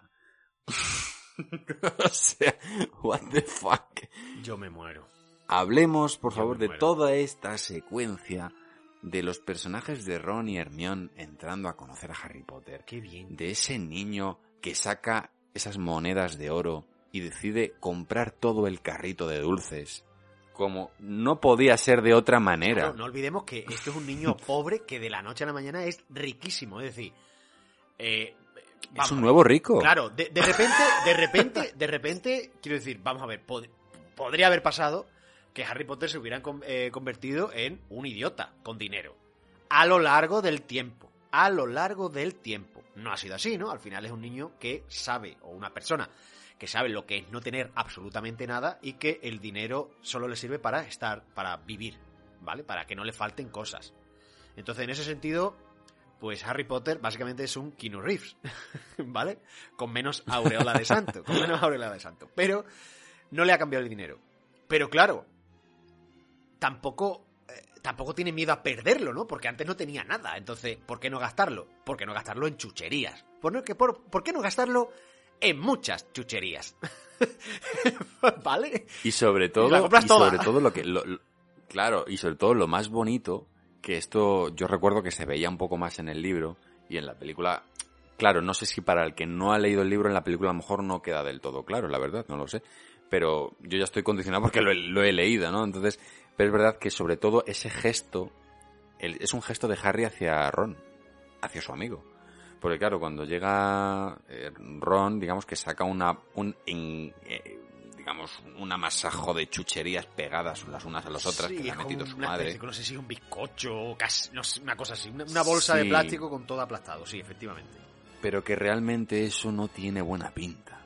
o sea, what the fuck. Yo me muero. Hablemos, por favor, de toda esta secuencia de los personajes de Ron y Hermione entrando a conocer a Harry Potter. Qué bien. De ese niño que saca esas monedas de oro y decide comprar todo el carrito de dulces. Como no podía ser de otra manera. Claro, no olvidemos que esto es un niño pobre que de la noche a la mañana es riquísimo. Es decir, eh, es un nuevo rico. Claro, de, de repente, de repente, de repente, quiero decir, vamos a ver, pod- podría haber pasado que Harry Potter se hubieran con- eh, convertido en un idiota con dinero. A lo largo del tiempo. A lo largo del tiempo. No ha sido así, ¿no? Al final es un niño que sabe, o una persona que sabe lo que es no tener absolutamente nada y que el dinero solo le sirve para estar, para vivir, ¿vale? Para que no le falten cosas. Entonces, en ese sentido, pues Harry Potter básicamente es un Keanu Reeves, ¿vale? Con menos aureola de santo, con menos aureola de santo. Pero no le ha cambiado el dinero. Pero claro, tampoco, eh, tampoco tiene miedo a perderlo, ¿no? Porque antes no tenía nada. Entonces, ¿por qué no gastarlo? ¿Por qué no gastarlo en chucherías? ¿Por, por, ¿por qué no gastarlo en muchas chucherías? ¿Vale? Y sobre Y la todo, y sobre todo lo que, lo- lo- claro, y sobre todo lo más bonito que esto yo recuerdo que se veía un poco más en el libro y en la película. Claro, no sé si para el que no ha leído el libro en la película a lo mejor no queda del todo claro, la verdad, no lo sé. Pero yo ya estoy condicionado porque lo he, lo he leído, ¿no? Entonces, pero es verdad que sobre todo ese gesto el- es un gesto de Harry hacia Ron, hacia su amigo. Porque claro, cuando llega eh, Ron, digamos que saca una, un, en- eh, digamos, un amasajo de chucherías pegadas las unas a las otras Sí, que le ha metido su madre. no sé si un bizcocho o casi, no sé, una cosa así, una, una bolsa de plástico con todo aplastado, sí, efectivamente. pero que realmente eso no tiene buena pinta.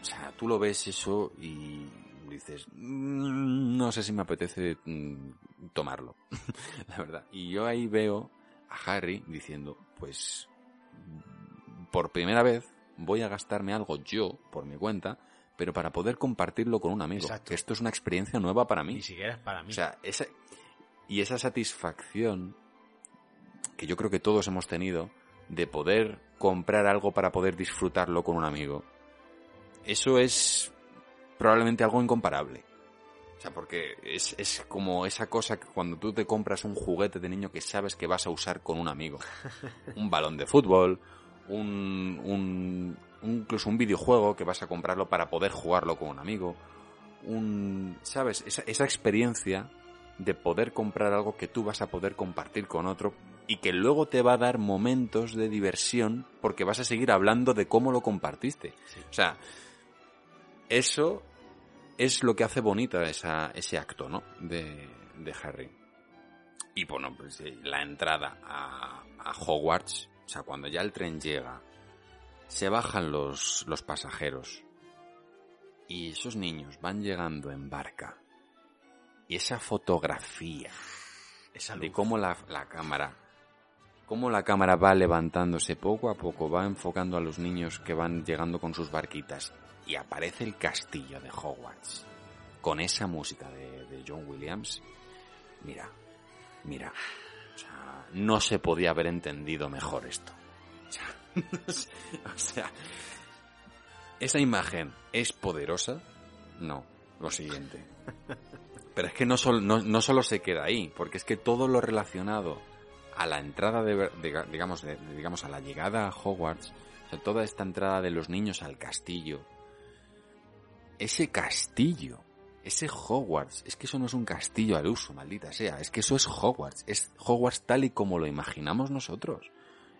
O sea, tú lo ves eso y dices, "Mm, no sé si me apetece mm, tomarlo, la verdad. Y yo ahí veo a Harry diciendo, pues, por primera vez voy a gastarme algo yo, por mi cuenta, pero para poder compartirlo con un amigo. Exacto. Esto es una experiencia nueva para mí. Ni siquiera es para mí. O sea, esa, y esa satisfacción que yo creo que todos hemos tenido de poder comprar algo para poder disfrutarlo con un amigo, eso es probablemente algo incomparable. O sea, porque es, es como esa cosa que cuando tú te compras un juguete de niño que sabes que vas a usar con un amigo. Un balón de fútbol, un, un, un- incluso un videojuego que vas a comprarlo para poder jugarlo con un amigo. Un, ¿sabes? Esa, esa experiencia de poder comprar algo que tú vas a poder compartir con otro y que luego te va a dar momentos de diversión porque vas a seguir hablando de cómo lo compartiste. O sea, eso es lo que hace bonita esa, ese acto, ¿no? De, de Harry. Y bueno, pues eh, la entrada a, a Hogwarts, o sea, cuando ya el tren llega, se bajan los, los pasajeros y esos niños van llegando en barca. Y esa fotografía Esa de cómo la, la cámara, cómo la cámara va levantándose poco a poco, va enfocando a los niños que van llegando con sus barquitas y aparece el castillo de Hogwarts con esa música de, John Williams. Mira, mira, o sea, no se podía haber entendido mejor esto. O sea, esa imagen es poderosa. No, lo siguiente. Pero es que no, no solo se queda ahí, porque es que todo lo relacionado a la entrada de, digamos, digamos, a la llegada a Hogwarts, o sea, toda esta entrada de los niños al castillo, ese castillo, ese Hogwarts, es que eso no es un castillo al uso, maldita sea, es que eso es Hogwarts, es Hogwarts tal y como lo imaginamos nosotros.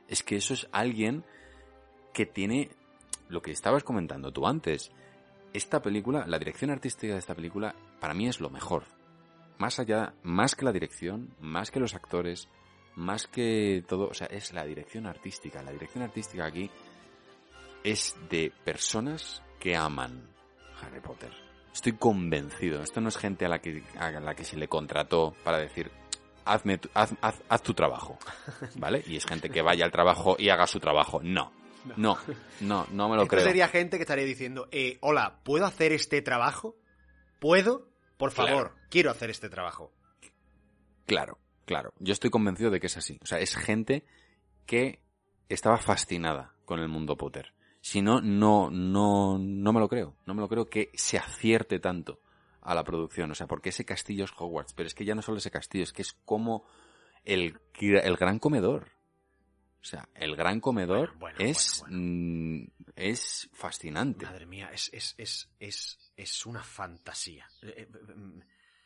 Es que eso es alguien que tiene lo que estabas comentando tú antes. Esta película, la dirección artística de esta película, para mí es lo mejor. Más allá, más que la dirección, más que los actores, más que todo, o sea, es la dirección artística. La dirección artística aquí es de personas que aman Harry Potter. Estoy convencido. Esto no es gente a la que, a la que se le contrató para decir, hazme tu- haz, haz- haz tu trabajo. ¿Vale? Y es gente que vaya al trabajo y haga su trabajo. No. No, no, no me lo Esto creo. sería gente que estaría diciendo, eh, hola, ¿puedo hacer este trabajo? ¿Puedo? Por favor, Claro. quiero hacer este trabajo. Claro, claro. Yo estoy convencido de que es así. O sea, es gente que estaba fascinada con el mundo Potter. Si no, no, no, no me lo creo. No me lo creo que se acierte tanto a la producción. O sea, porque ese castillo es Hogwarts. Pero es que ya no solo ese castillo, es que es como el, el gran comedor. O sea, el gran comedor Bueno, bueno, es, bueno, mm, es fascinante. Madre mía, es, es, es, es, es una fantasía.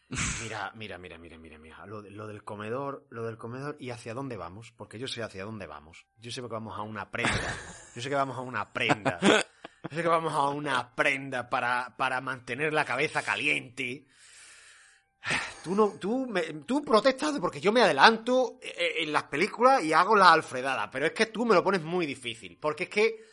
Mira, mira, mira, mira, mira, mira. Lo del comedor, lo del comedor y hacia dónde vamos, porque yo sé hacia dónde vamos. Yo sé que vamos a una prenda. Yo sé que vamos a una prenda. Yo sé que vamos a una prenda para, para mantener la cabeza caliente. Tú no, tú, me, tú protestas porque yo me adelanto eh, en las películas y hago la alfredada, pero es que tú me lo pones muy difícil, porque es que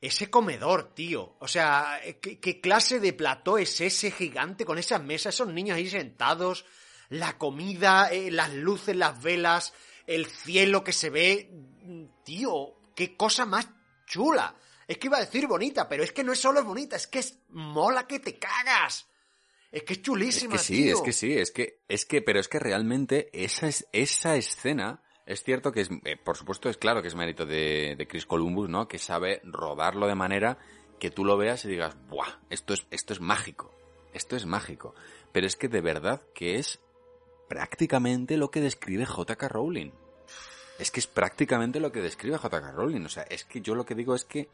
ese comedor, tío. O sea, ¿qué, qué clase de plató es ese gigante con esas mesas, esos niños ahí sentados, la comida, eh, las luces, las velas, el cielo que se ve? Tío, qué cosa más chula. Es que iba a decir bonita, pero es que no es solo bonita, es que es mola que te cagas. Es que es Es chulísima, que sí, tío. es que sí, es que, es que, pero es que realmente esa, es, esa escena, es cierto que es, eh, por supuesto es claro que es mérito de, Chris Columbus, ¿no? Que sabe rodarlo de manera que tú lo veas y digas, ¡buah! Esto es, esto es mágico. Esto es mágico. Pero es que de verdad que es prácticamente lo que describe J.K. Rowling. Es que es prácticamente lo que describe J.K. Rowling. O sea, es que yo lo que digo es que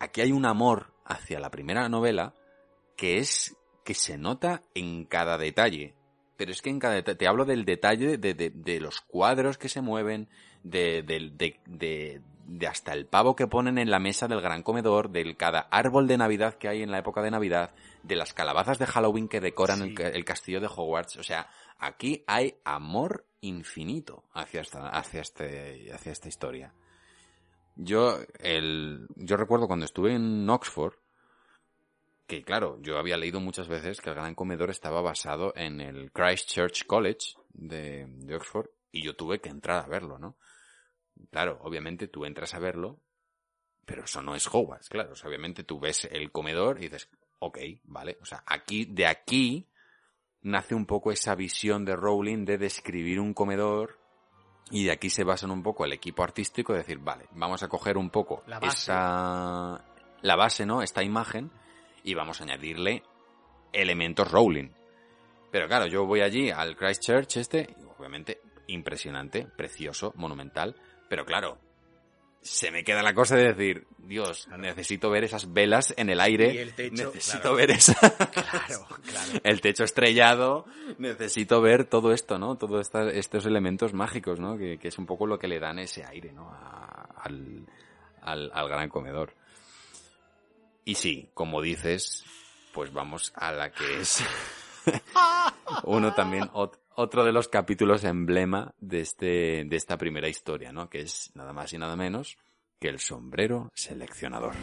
aquí hay un amor hacia la primera novela que es que se nota en cada detalle. Pero es que en cada detalle, te hablo del detalle de, de, de los cuadros que se mueven, de, de, de, de hasta el pavo que ponen en la mesa del gran comedor, del cada árbol de Navidad que hay en la época de Navidad, de las calabazas de Halloween que decoran el, el castillo de Hogwarts. O sea, aquí hay amor infinito hacia esta, hacia este, hacia esta historia. Yo, el, yo recuerdo cuando estuve en Oxford, que claro, yo había leído muchas veces que el Gran Comedor estaba basado en el Christ Church College de, de Oxford y yo tuve que entrar a verlo, ¿no? Claro, obviamente tú entras a verlo, pero eso no es Hogwarts, claro. O sea, obviamente tú ves el comedor y dices, ok, vale. O sea, aquí, de aquí nace un poco esa visión de Rowling de describir un comedor y de aquí se basan un poco el equipo artístico de decir, vale, vamos a coger un poco La base. esta, la base, ¿no? Esta imagen y vamos a añadirle elementos Rowling. Pero claro, yo voy allí al Christchurch este, obviamente impresionante, precioso, monumental, pero claro, se me queda la cosa de decir, Dios, necesito ver esas velas en el aire, Y el techo, necesito claro. ver esa, Claro, claro. el techo estrellado, necesito ver todo esto, ¿no? Todos estos elementos mágicos, ¿no? Que, que es un poco lo que le dan ese aire, ¿no? A- al, al, al gran comedor. Y sí, como dices, pues vamos a la que es uno también, ot- otro de los capítulos emblema de este, de esta primera historia, ¿no? Que es nada más y nada menos que el sombrero seleccionador.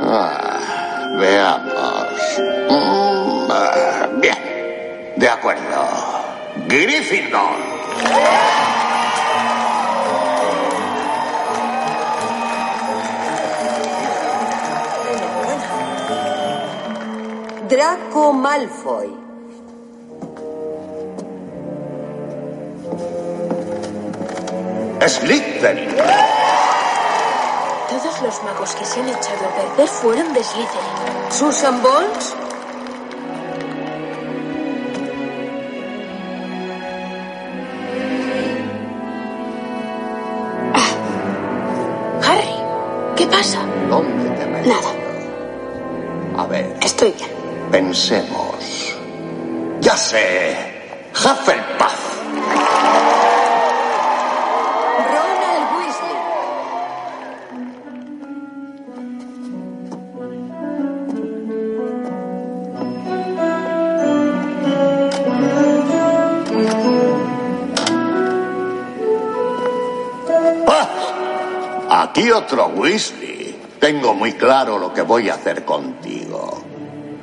Ah, veamos. Mm, ah, bien. De acuerdo. Gryffindor. Draco Malfoy. Slytherin. Todos los magos que se han echado a perder fueron de Slytherin. Susan Bones. Harry, ¿qué pasa? ¿Dónde te metes? Nada, A ver, estoy bien. Pensemos. Ya sé. Hufflepuff. Ronald Weasley. Ah, aquí otro Weasley. Tengo muy claro lo que voy a hacer contigo.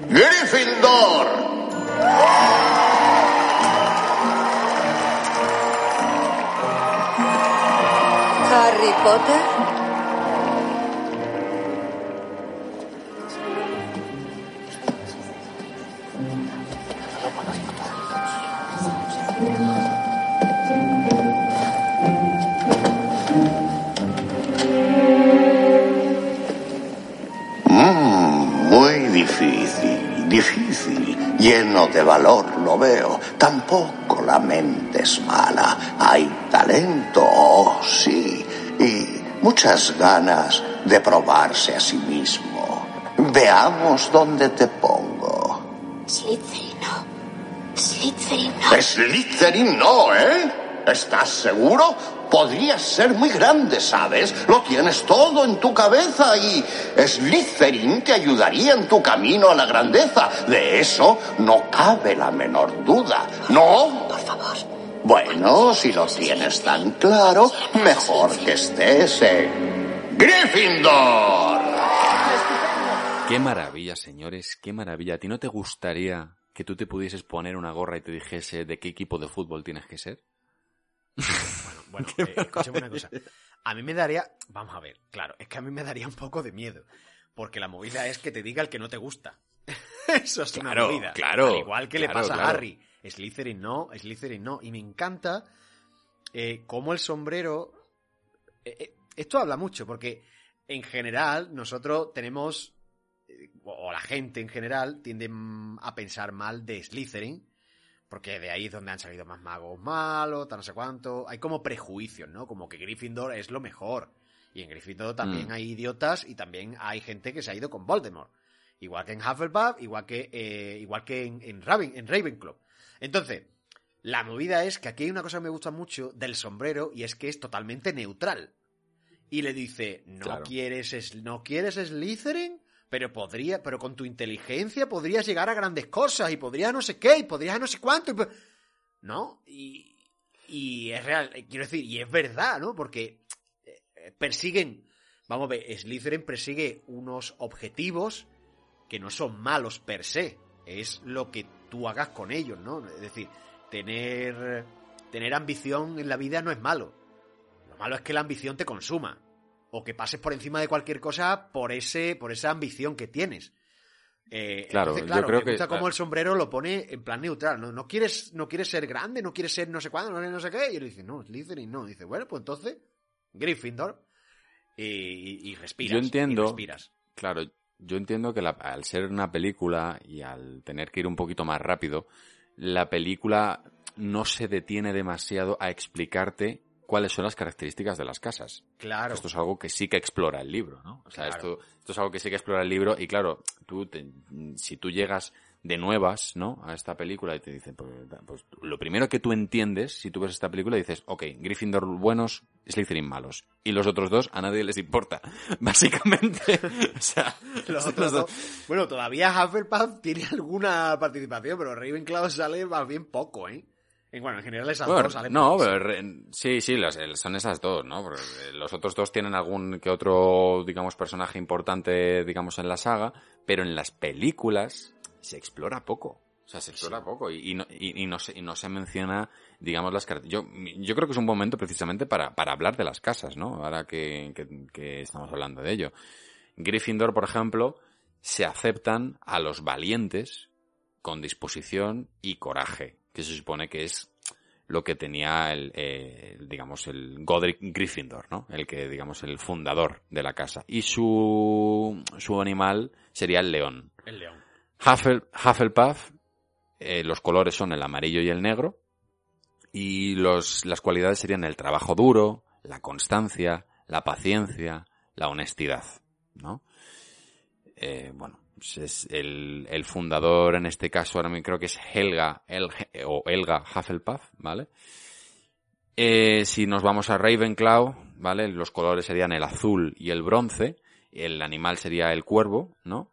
Gryffindor. Harry Potter. Lleno de valor lo veo. Tampoco la mente es mala. Hay talento, oh, sí. Y muchas ganas de probarse a sí mismo. Veamos dónde te pongo. Slytherin no. Slytherin no. Slytherin no, ¿eh? ¿Estás seguro? Podrías ser muy grande, ¿sabes? Lo tienes todo en tu cabeza y Slytherin te ayudaría en tu camino a la grandeza. De eso no cabe la menor duda, ¿no? Por favor. Bueno, si lo tienes tan claro, mejor que estés en Gryffindor. Qué maravilla, señores, qué maravilla. ¿A ti no te gustaría que tú te pudieses poner una gorra y te dijese de qué equipo de fútbol tienes que ser? Bueno, eh, escúchame una cosa. A mí me daría. Vamos a ver, claro, es que a mí me daría un poco de miedo. Porque la movida es que te diga el que no te gusta. Eso es una movida. claro, Al igual que le claro, pasa a. Harry. Slytherin no, Slytherin no. Y me encanta eh, cómo el sombrero. eh, eh, esto habla mucho, porque en general nosotros tenemos. eh, O la gente en general tiende mm, a pensar mal de Slytherin. Porque de ahí es donde han salido más magos malos, tal no sé cuánto. Hay como prejuicios, ¿no? Como que Gryffindor es lo mejor. Y en Gryffindor también Mm. hay idiotas y también hay gente que se ha ido con Voldemort. Igual que en Hufflepuff, igual que, eh, igual que en, en, Raven, en Ravenclaw. Entonces, la movida es que aquí hay una cosa que me gusta mucho del sombrero y es que es totalmente neutral. Y le dice, no Claro. quieres, es- no quieres Slytherin, pero podría, pero con tu inteligencia podrías llegar a grandes cosas y podrías no sé qué y podrías no sé cuánto. y ¿No? Y, y es real, eh, quiero decir, y es verdad, ¿no? Porque eh, persiguen, vamos a ver, Slytherin persigue unos objetivos que no son malos per se, es lo que tú hagas con ellos, ¿no? Es decir, tener, tener ambición en la vida no es malo. Lo malo es que la ambición te consuma. O que pases por encima de cualquier cosa por ese, por esa ambición que tienes. Eh, Claro, entonces, yo claro, creo me que- gusta cómo el sombrero lo pone en plan neutral. No, no quieres, no quieres ser grande, no quieres ser no sé cuándo, no, no sé qué. Y él dice, no, Slytherin no. dice, bueno, pues entonces, Gryffindor. Y, y, y respiras. Yo y entiendo, respiras. claro, yo entiendo que la- al ser una película y al tener que ir un poquito más rápido, la película no se detiene demasiado a explicarte cuáles son las características de las casas. Claro. Esto es algo que sí que explora el libro, ¿no? O sea, Claro. esto, esto es algo que sí que explora el libro y claro, tú te- si tú llegas de nuevas, ¿no? A esta película y te dicen, pues, pues, lo primero que tú entiendes si tú ves esta película dices, ok, Gryffindor buenos, Slytherin malos. Y los otros dos a nadie les importa, básicamente. o sea, Los otros dos- Bueno, todavía Hufflepuff tiene alguna participación, pero Ravenclaw sale más bien poco, ¿eh? En, bueno, en general esas Bueno, dos salen no, pero re- sí, sí, las- son esas dos, ¿no? Porque los otros dos tienen algún que otro, digamos, personaje importante, digamos, en la saga, pero en las películas se explora poco. O sea, se explora poco y, y no, y, y no se, y no se menciona, digamos, las características. Yo, yo creo que es un momento precisamente para, para hablar de las casas, ¿no? Ahora que, que, que estamos hablando de ello. Gryffindor, por ejemplo, se aceptan a los valientes con disposición y coraje, que se supone que es lo que tenía el, eh, digamos, el Godric Gryffindor, ¿no? El que, digamos, el fundador de la casa. Y su, su animal sería el león. El león. Huffle- Hufflepuff, eh, los colores son el amarillo y el negro. Y los, las cualidades serían el trabajo duro, la constancia, la paciencia, la honestidad, ¿no? Eh, bueno, es el, el fundador en este caso ahora creo que es Helga, Helge- o Helga Hufflepuff, ¿vale? Eh, si nos vamos a Ravenclaw, ¿vale? Los colores serían el azul y el bronce. El animal sería el cuervo, ¿no?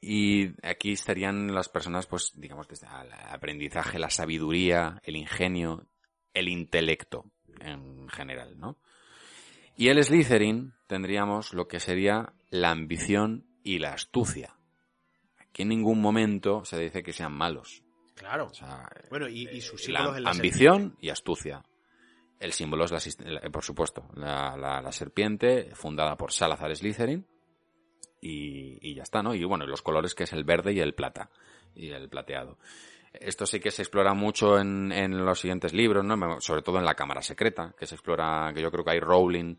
Y aquí estarían las personas, pues, digamos, desde el aprendizaje, la sabiduría, el ingenio, el intelecto, en general, ¿no? Y el Slytherin tendríamos lo que sería la ambición y la astucia. Aquí en ningún momento se dice que sean malos. Claro. O sea, Bueno, y, y sus la símbolos en la ambición y astucia. El símbolo es, la, la- por supuesto, la, la- la serpiente, fundada por Salazar Slytherin. Y, y ya está, ¿no? Y bueno, los colores que es el verde y el plata. Y el plateado. Esto sí que se explora mucho en, en los siguientes libros, ¿no? Sobre todo en la Cámara Secreta, que se explora, que yo creo que hay Rowling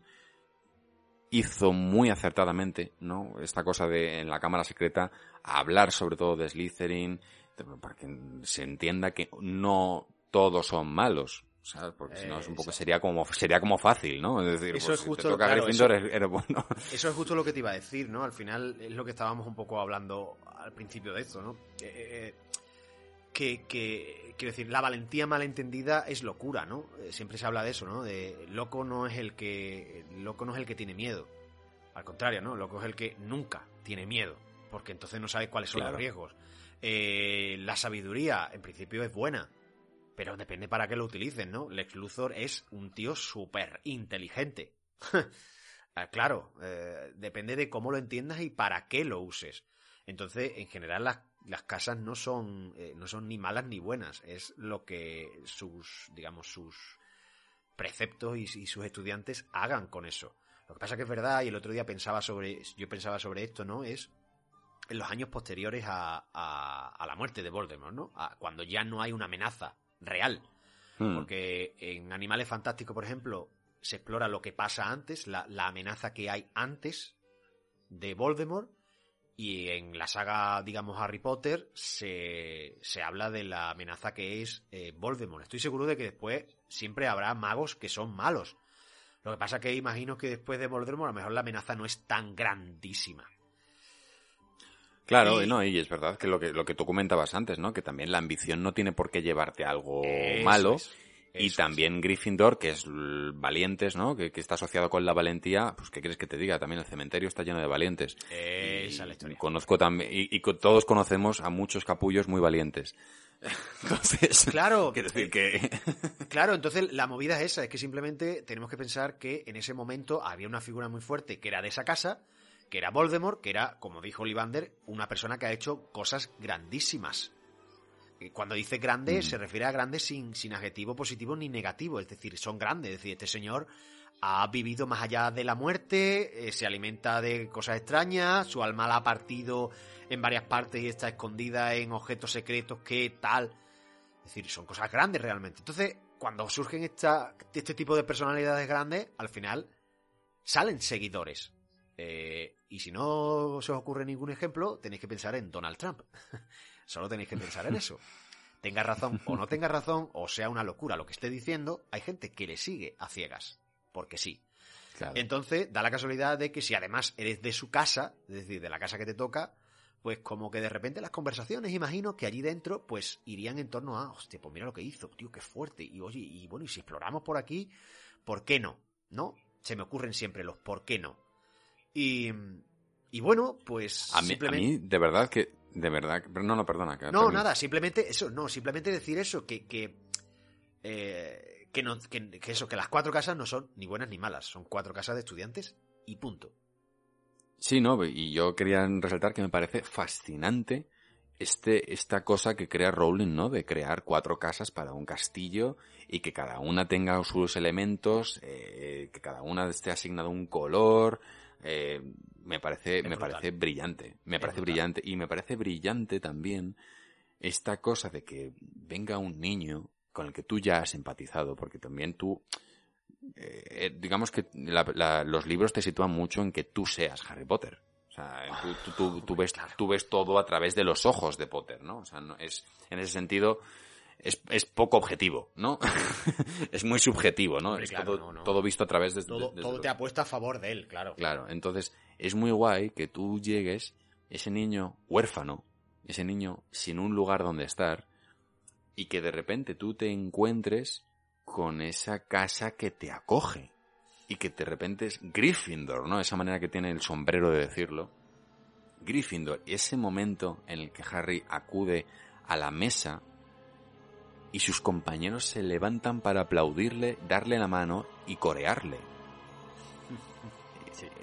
hizo muy acertadamente, ¿no? Esta cosa de en la Cámara Secreta hablar sobre todo de Slytherin, para que se entienda que no todos son malos, ¿sabes? Porque si no es un poco sería como sería como fácil, ¿no? Es decir, Eso pues, es si justo, te toca claro, Gryffindor eso- eres bueno. Eso es justo lo que te iba a decir, ¿no? Al final es lo que estábamos un poco hablando al principio de esto, ¿no? Eh, eh, que, que, quiero decir, la valentía malentendida es locura, ¿no? Eh, Siempre se habla de eso, ¿no? De loco no es el que, loco no es el que tiene miedo. Al contrario, ¿no? Loco es el que nunca tiene miedo, porque entonces no sabe cuáles son Claro. los riesgos. Eh, la sabiduría, en principio, es buena, pero depende para qué lo utilicen, ¿no? Lex Luthor es un tío súper inteligente. Ah, claro, eh, depende de cómo lo entiendas y para qué lo uses. Entonces, en general, las, las casas no son, eh, no son ni malas ni buenas. Es lo que sus, digamos, sus preceptos y, y sus estudiantes hagan con eso. Lo que pasa que es verdad, y el otro día pensaba sobre, yo pensaba sobre esto, ¿no? Es en los años posteriores a, a, a la muerte de Voldemort, ¿no? A- cuando ya no hay una amenaza real. Hmm. Porque en Animales Fantásticos, por ejemplo, se explora lo que pasa antes, la, la amenaza que hay antes de Voldemort, Y en la saga, digamos, Harry Potter, se, se habla de la amenaza que es eh, Voldemort. Estoy seguro de que después siempre habrá magos que son malos. Lo que pasa que imagino que después de Voldemort a lo mejor la amenaza no es tan grandísima. Claro, Y- no, y es verdad que lo que lo que tú comentabas antes, ¿no? Que también la ambición no tiene por qué llevarte a algo malo. es, y también Gryffindor, que es valientes, ¿no? Que, que está asociado con la valentía, pues ¿qué quieres que te diga? También el cementerio está lleno de valientes. Esa la Y historia. Conozco también, y, todos conocemos a muchos capullos muy valientes. Entonces, Claro, quiero decir que Claro, entonces la movida es esa, es que simplemente tenemos que pensar que en ese momento había una figura muy fuerte que era de esa casa, que era Voldemort, que era, como dijo Olivander, una persona que ha hecho cosas grandísimas. Cuando dice grande, Mm. se refiere a grande sin, sin adjetivo positivo ni negativo, es decir, son grandes, es decir, este señor ha vivido más allá de la muerte, eh, se alimenta de cosas extrañas, su alma la ha partido en varias partes y está escondida en objetos secretos que tal. Es decir, son cosas grandes realmente. Entonces, cuando surgen esta, este tipo de personalidades grandes, al final salen seguidores. Eh, y si no se os ocurre ningún ejemplo, tenéis que pensar en Donald Trump. Solo tenéis que pensar en eso. Tenga razón o no tenga razón, o sea una locura lo que esté diciendo, hay gente que le sigue a ciegas. Porque sí. Claro. Entonces, da la casualidad de que si además eres de su casa, es decir, de la casa que te toca, pues como que de repente las conversaciones, imagino que allí dentro, pues irían en torno a, hostia, pues mira lo que hizo, tío, qué fuerte. Y oye, y bueno, y si exploramos por aquí, ¿por qué no? ¿No? Se me ocurren siempre los por qué no. Y, y bueno, pues a mí, a simplemente... mí, de verdad que, de verdad, pero no, no, perdona. que- No, nada, simplemente eso, no, simplemente decir eso, que, que, eh, que, no, que, que eso, que las cuatro casas no son ni buenas ni malas, son cuatro casas de estudiantes y punto. Sí, no, y yo quería resaltar que me parece fascinante este, esta cosa que crea Rowling, ¿no? De crear cuatro casas para un castillo y que cada una tenga sus elementos, eh, que cada una esté asignado un color. Eh, me parece, Es me brutal. parece brillante. Me Es parece brutal. brillante. Y me parece brillante también esta cosa de que venga un niño con el que tú ya has empatizado, porque también tú, eh, eh, digamos que la- la- los libros te sitúan mucho en que tú seas Harry Potter. O sea, tú, tú- tú- tú ves, tú ves todo a través de los ojos de Potter, ¿no? O sea, no- es, en ese sentido, es, es poco objetivo, ¿no? es muy subjetivo, ¿no? Hombre, es claro, todo, no, no. todo visto a través de, Todo, todo te apuesta a favor de él, claro. Claro, entonces es muy guay que tú llegues, ese niño huérfano, ese niño sin un lugar donde estar, y que de repente tú te encuentres con esa casa que te acoge. Y que de repente es Gryffindor, ¿no? Esa manera que tiene el sombrero de decirlo. Gryffindor, ese momento en el que Harry acude a la mesa y sus compañeros se levantan para aplaudirle, darle la mano y corearle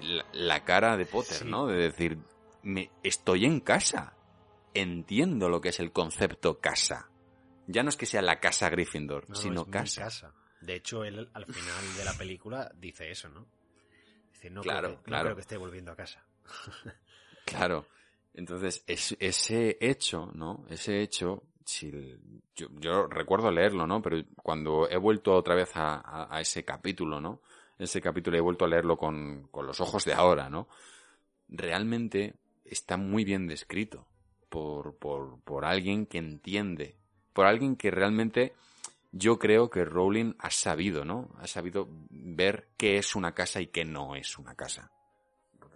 la, la cara de Potter, Sí. ¿no? De decir, me, estoy en casa. Entiendo lo que es el concepto casa. Ya no es que sea la casa Gryffindor, No, no, sino mi casa. De hecho, él al final de la película dice eso, ¿no? Dice, no, Claro, creo, que, no claro. creo que esté volviendo a casa. Claro. Entonces, es- ese hecho, ¿no? Ese hecho, si yo, recuerdo leerlo, ¿no? Pero cuando he vuelto otra vez a, a- a ese capítulo, ¿no? Ese capítulo he vuelto a leerlo con, con los ojos de ahora, ¿no? Realmente está muy bien descrito por, por, por alguien que entiende, por alguien que realmente yo creo que Rowling ha sabido, ¿no? Ha sabido ver qué es una casa y qué no es una casa.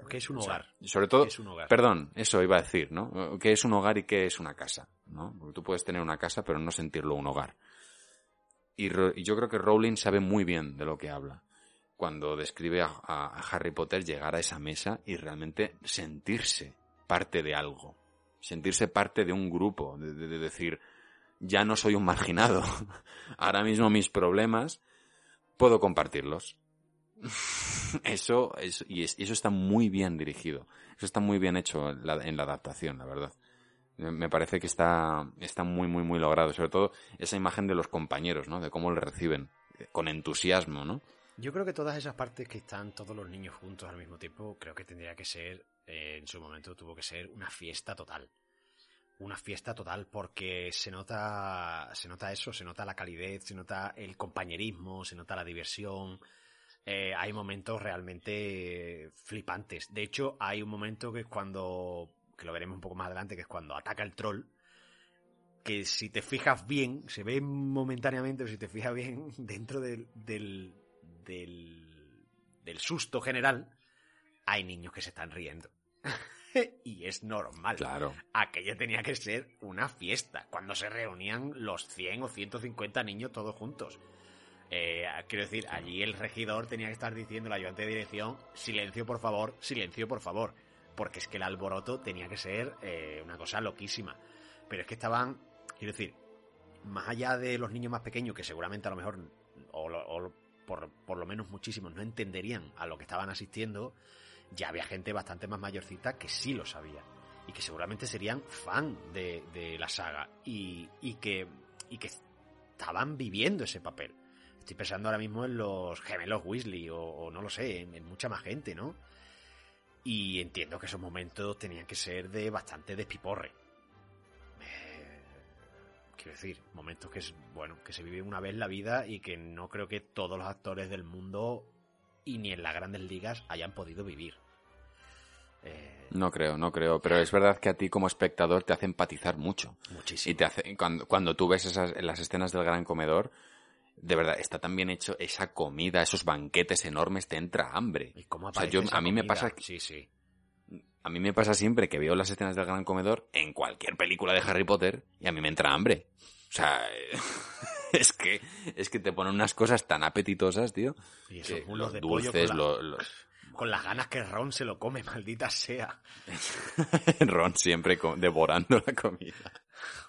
Que es un O sea, hogar. sobre todo, Que es un hogar. perdón, eso iba a decir, ¿no? ¿Qué es un hogar y qué es una casa? ¿no? Porque tú puedes tener una casa pero no sentirlo un hogar. Y, yo creo que Rowling sabe muy bien de lo que habla cuando describe a, a- a Harry Potter llegar a esa mesa y realmente sentirse parte de algo, sentirse parte de un grupo, de, de- de decir, ya no soy un marginado, ahora mismo mis problemas puedo compartirlos. Eso, eso, y es- eso está muy bien dirigido. Eso está muy bien hecho en la, adaptación, la verdad. Me me parece que está, está muy, muy, muy logrado. Sobre todo esa imagen de los compañeros, ¿no? De cómo le reciben. eh, Con entusiasmo, ¿no? Yo creo que todas esas partes que están todos los niños juntos al mismo tiempo, creo que tendría que ser, eh, en su momento tuvo que ser una fiesta total. Una fiesta total porque se nota, se nota eso, se nota la calidez, se nota el compañerismo, se nota la diversión. Eh, hay momentos realmente flipantes. De hecho, hay un momento que es cuando que lo veremos un poco más adelante, que es cuando ataca el troll, que si te fijas bien, se ve momentáneamente, o si te fijas bien, dentro del, del, del, del susto general, hay niños que se están riendo. y es normal. Claro. Aquello tenía que ser una fiesta, cuando se reunían los 100 o 150 niños todos juntos. Eh, quiero decir, allí el regidor tenía que estar diciendo al ayudante de dirección, silencio por favor, silencio por favor, porque es que el alboroto tenía que ser eh, una cosa loquísima. Pero es que estaban, quiero decir, más allá de los niños más pequeños, que seguramente a lo mejor, o, o por, por lo menos muchísimos, no entenderían a lo que estaban asistiendo, ya había gente bastante más mayorcita que sí lo sabía. Y que seguramente serían fan de, de la saga. Y, y, que, y que estaban viviendo ese papel. Estoy pensando ahora mismo en los gemelos Weasley o, o no lo sé, en, en mucha más gente, ¿no? Y entiendo que esos momentos tenían que ser de bastante despiporre. Eh, quiero decir, momentos que es, bueno, que se viven una vez en la vida y que no creo que todos los actores del mundo y ni en las grandes ligas hayan podido vivir. Eh, No creo, no creo. Pero es verdad que a ti como espectador te hace empatizar mucho. muchísimo. Y te hace, cuando, cuando tú ves esas, las escenas del gran comedor, de verdad, está tan bien hecho esa comida, esos banquetes enormes, te entra hambre. ¿Y cómo O sea, yo, esa a mí me pasa que- Sí, sí. A mí me pasa siempre que veo las escenas del gran comedor en cualquier película de Harry Potter y a mí me entra hambre. O sea, es que, es que te ponen unas cosas tan apetitosas, tío. Y esos que los de pollo dulces, con la- lo- los- Con las ganas que Ron se lo come, maldita sea. Ron siempre devorando la comida.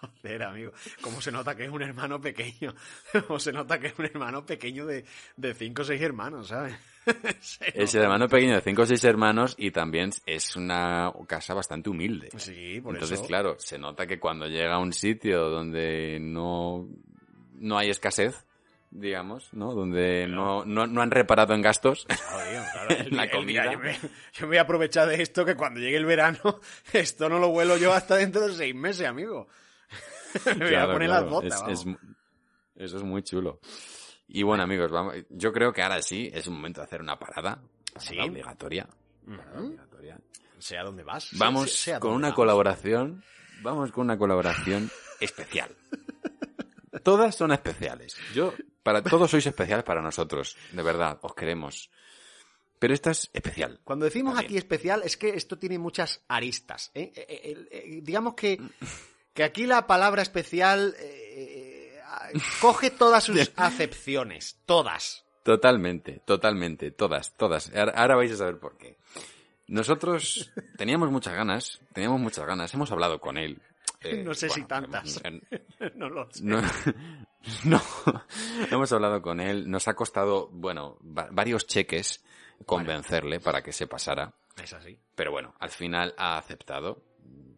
Joder, amigo. ¿Cómo se nota que es un hermano pequeño? ¿Cómo se nota que es un hermano pequeño de, de cinco o seis hermanos, ¿sabes? Es el hermano pequeño de cinco o seis hermanos y también es una casa bastante humilde. Sí, por Entonces, eso. claro, se nota que cuando llega a un sitio donde no, no hay escasez, digamos, ¿no? Donde no, no, no han reparado en gastos. Joder, claro, el La el comida. yo, me, yo me voy a aprovechar de esto que cuando llegue el verano, esto no lo vuelo yo hasta dentro de seis meses, amigo. me voy a poner claro, las botas. es- eso es muy chulo. Y bueno, amigos, vamos, yo creo que ahora sí es un momento de hacer una parada. Sí. Parada obligatoria. Parada obligatoria. Sea donde vas. sea- Vamos sea con una vamos. colaboración. Vamos con una colaboración especial. Todas son especiales. Yo, para todos sois especiales para nosotros. De verdad, os queremos. Pero esta es especial. Cuando decimos También. aquí especial, es que esto tiene muchas aristas. ¿eh? Eh, eh, eh, eh, digamos que, que aquí la palabra especial eh, eh, coge todas sus acepciones. Todas. Totalmente, totalmente, todas, todas. Ahora, vais a saber por qué. Nosotros teníamos muchas ganas, teníamos muchas ganas, hemos hablado con él. eh, no sé si tantas. no lo sé. No, no, hemos hablado con él, nos ha costado, bueno, va- varios cheques convencerle para que se pasara, Es así. pero bueno, al final ha aceptado.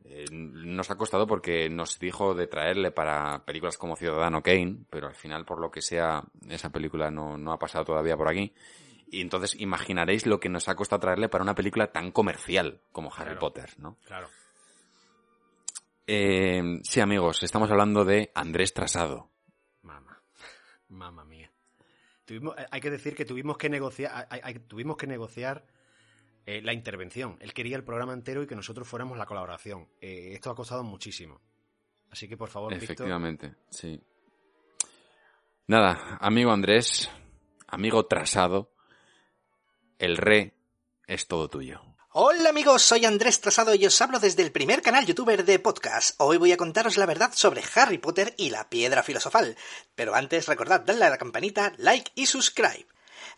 Eh, nos ha costado porque nos dijo de traerle para películas como Ciudadano Kane, pero al final, por lo que sea, esa película no, no ha pasado todavía por aquí. Y entonces imaginaréis lo que nos ha costado traerle para una película tan comercial como Harry Claro. Potter, ¿no? Claro. Eh, sí, amigos, estamos hablando de Andrés Trasado. Mamá. Mamma mía. Tuvimos, eh, hay que decir que tuvimos que negociar, hay- hay- tuvimos que negociar eh, la intervención. Él quería el programa entero y que nosotros fuéramos la colaboración. Eh, esto ha costado muchísimo. Así que por favor, Víctor, Efectivamente, sí. Nada, amigo Andrés, amigo Trasado, el re es todo tuyo. Hola amigos, soy Andrés Trasado y os hablo desde el primer canal youtuber de podcast. Hoy voy a contaros la verdad sobre Harry Potter y la piedra filosofal. Pero antes recordad darle a la campanita, like y subscribe.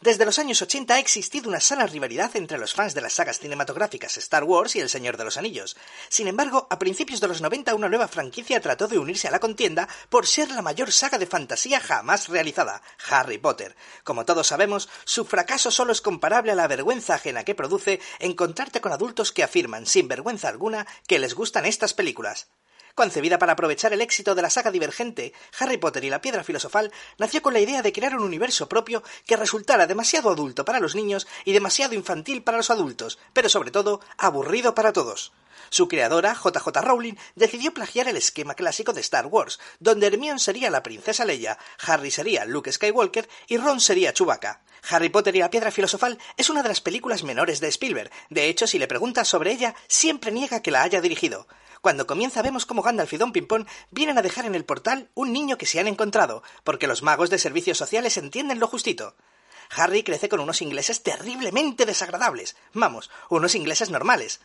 Desde los años 80 ha existido una sana rivalidad entre los fans de las sagas cinematográficas Star Wars y El Señor de los Anillos. Sin embargo, a principios de los 90 una nueva franquicia trató de unirse a la contienda por ser la mayor saga de fantasía jamás realizada, Harry Potter. Como todos sabemos, su fracaso solo es comparable a la vergüenza ajena que produce encontrarte con adultos que afirman sin vergüenza alguna que les gustan estas películas. Concebida para aprovechar el éxito de la saga divergente Harry Potter y la Piedra Filosofal, nació con la idea de crear un universo propio que resultara demasiado adulto para los niños y demasiado infantil para los adultos, pero sobre todo aburrido para todos. Su creadora, JJ Rowling, decidió plagiar el esquema clásico de Star Wars, donde Hermione sería la princesa Leia, Harry sería Luke Skywalker y Ron sería Chewbacca. Harry Potter y la Piedra Filosofal es una de las películas menores de Spielberg. De hecho, si le preguntas sobre ella, siempre niega que la haya dirigido. Cuando comienza vemos cómo Gandalf y Don Pimpón vienen a dejar en el portal un niño que se han encontrado, porque los magos de servicios sociales entienden lo justito. Harry crece con unos ingleses terriblemente desagradables. Vamos, unos ingleses normales.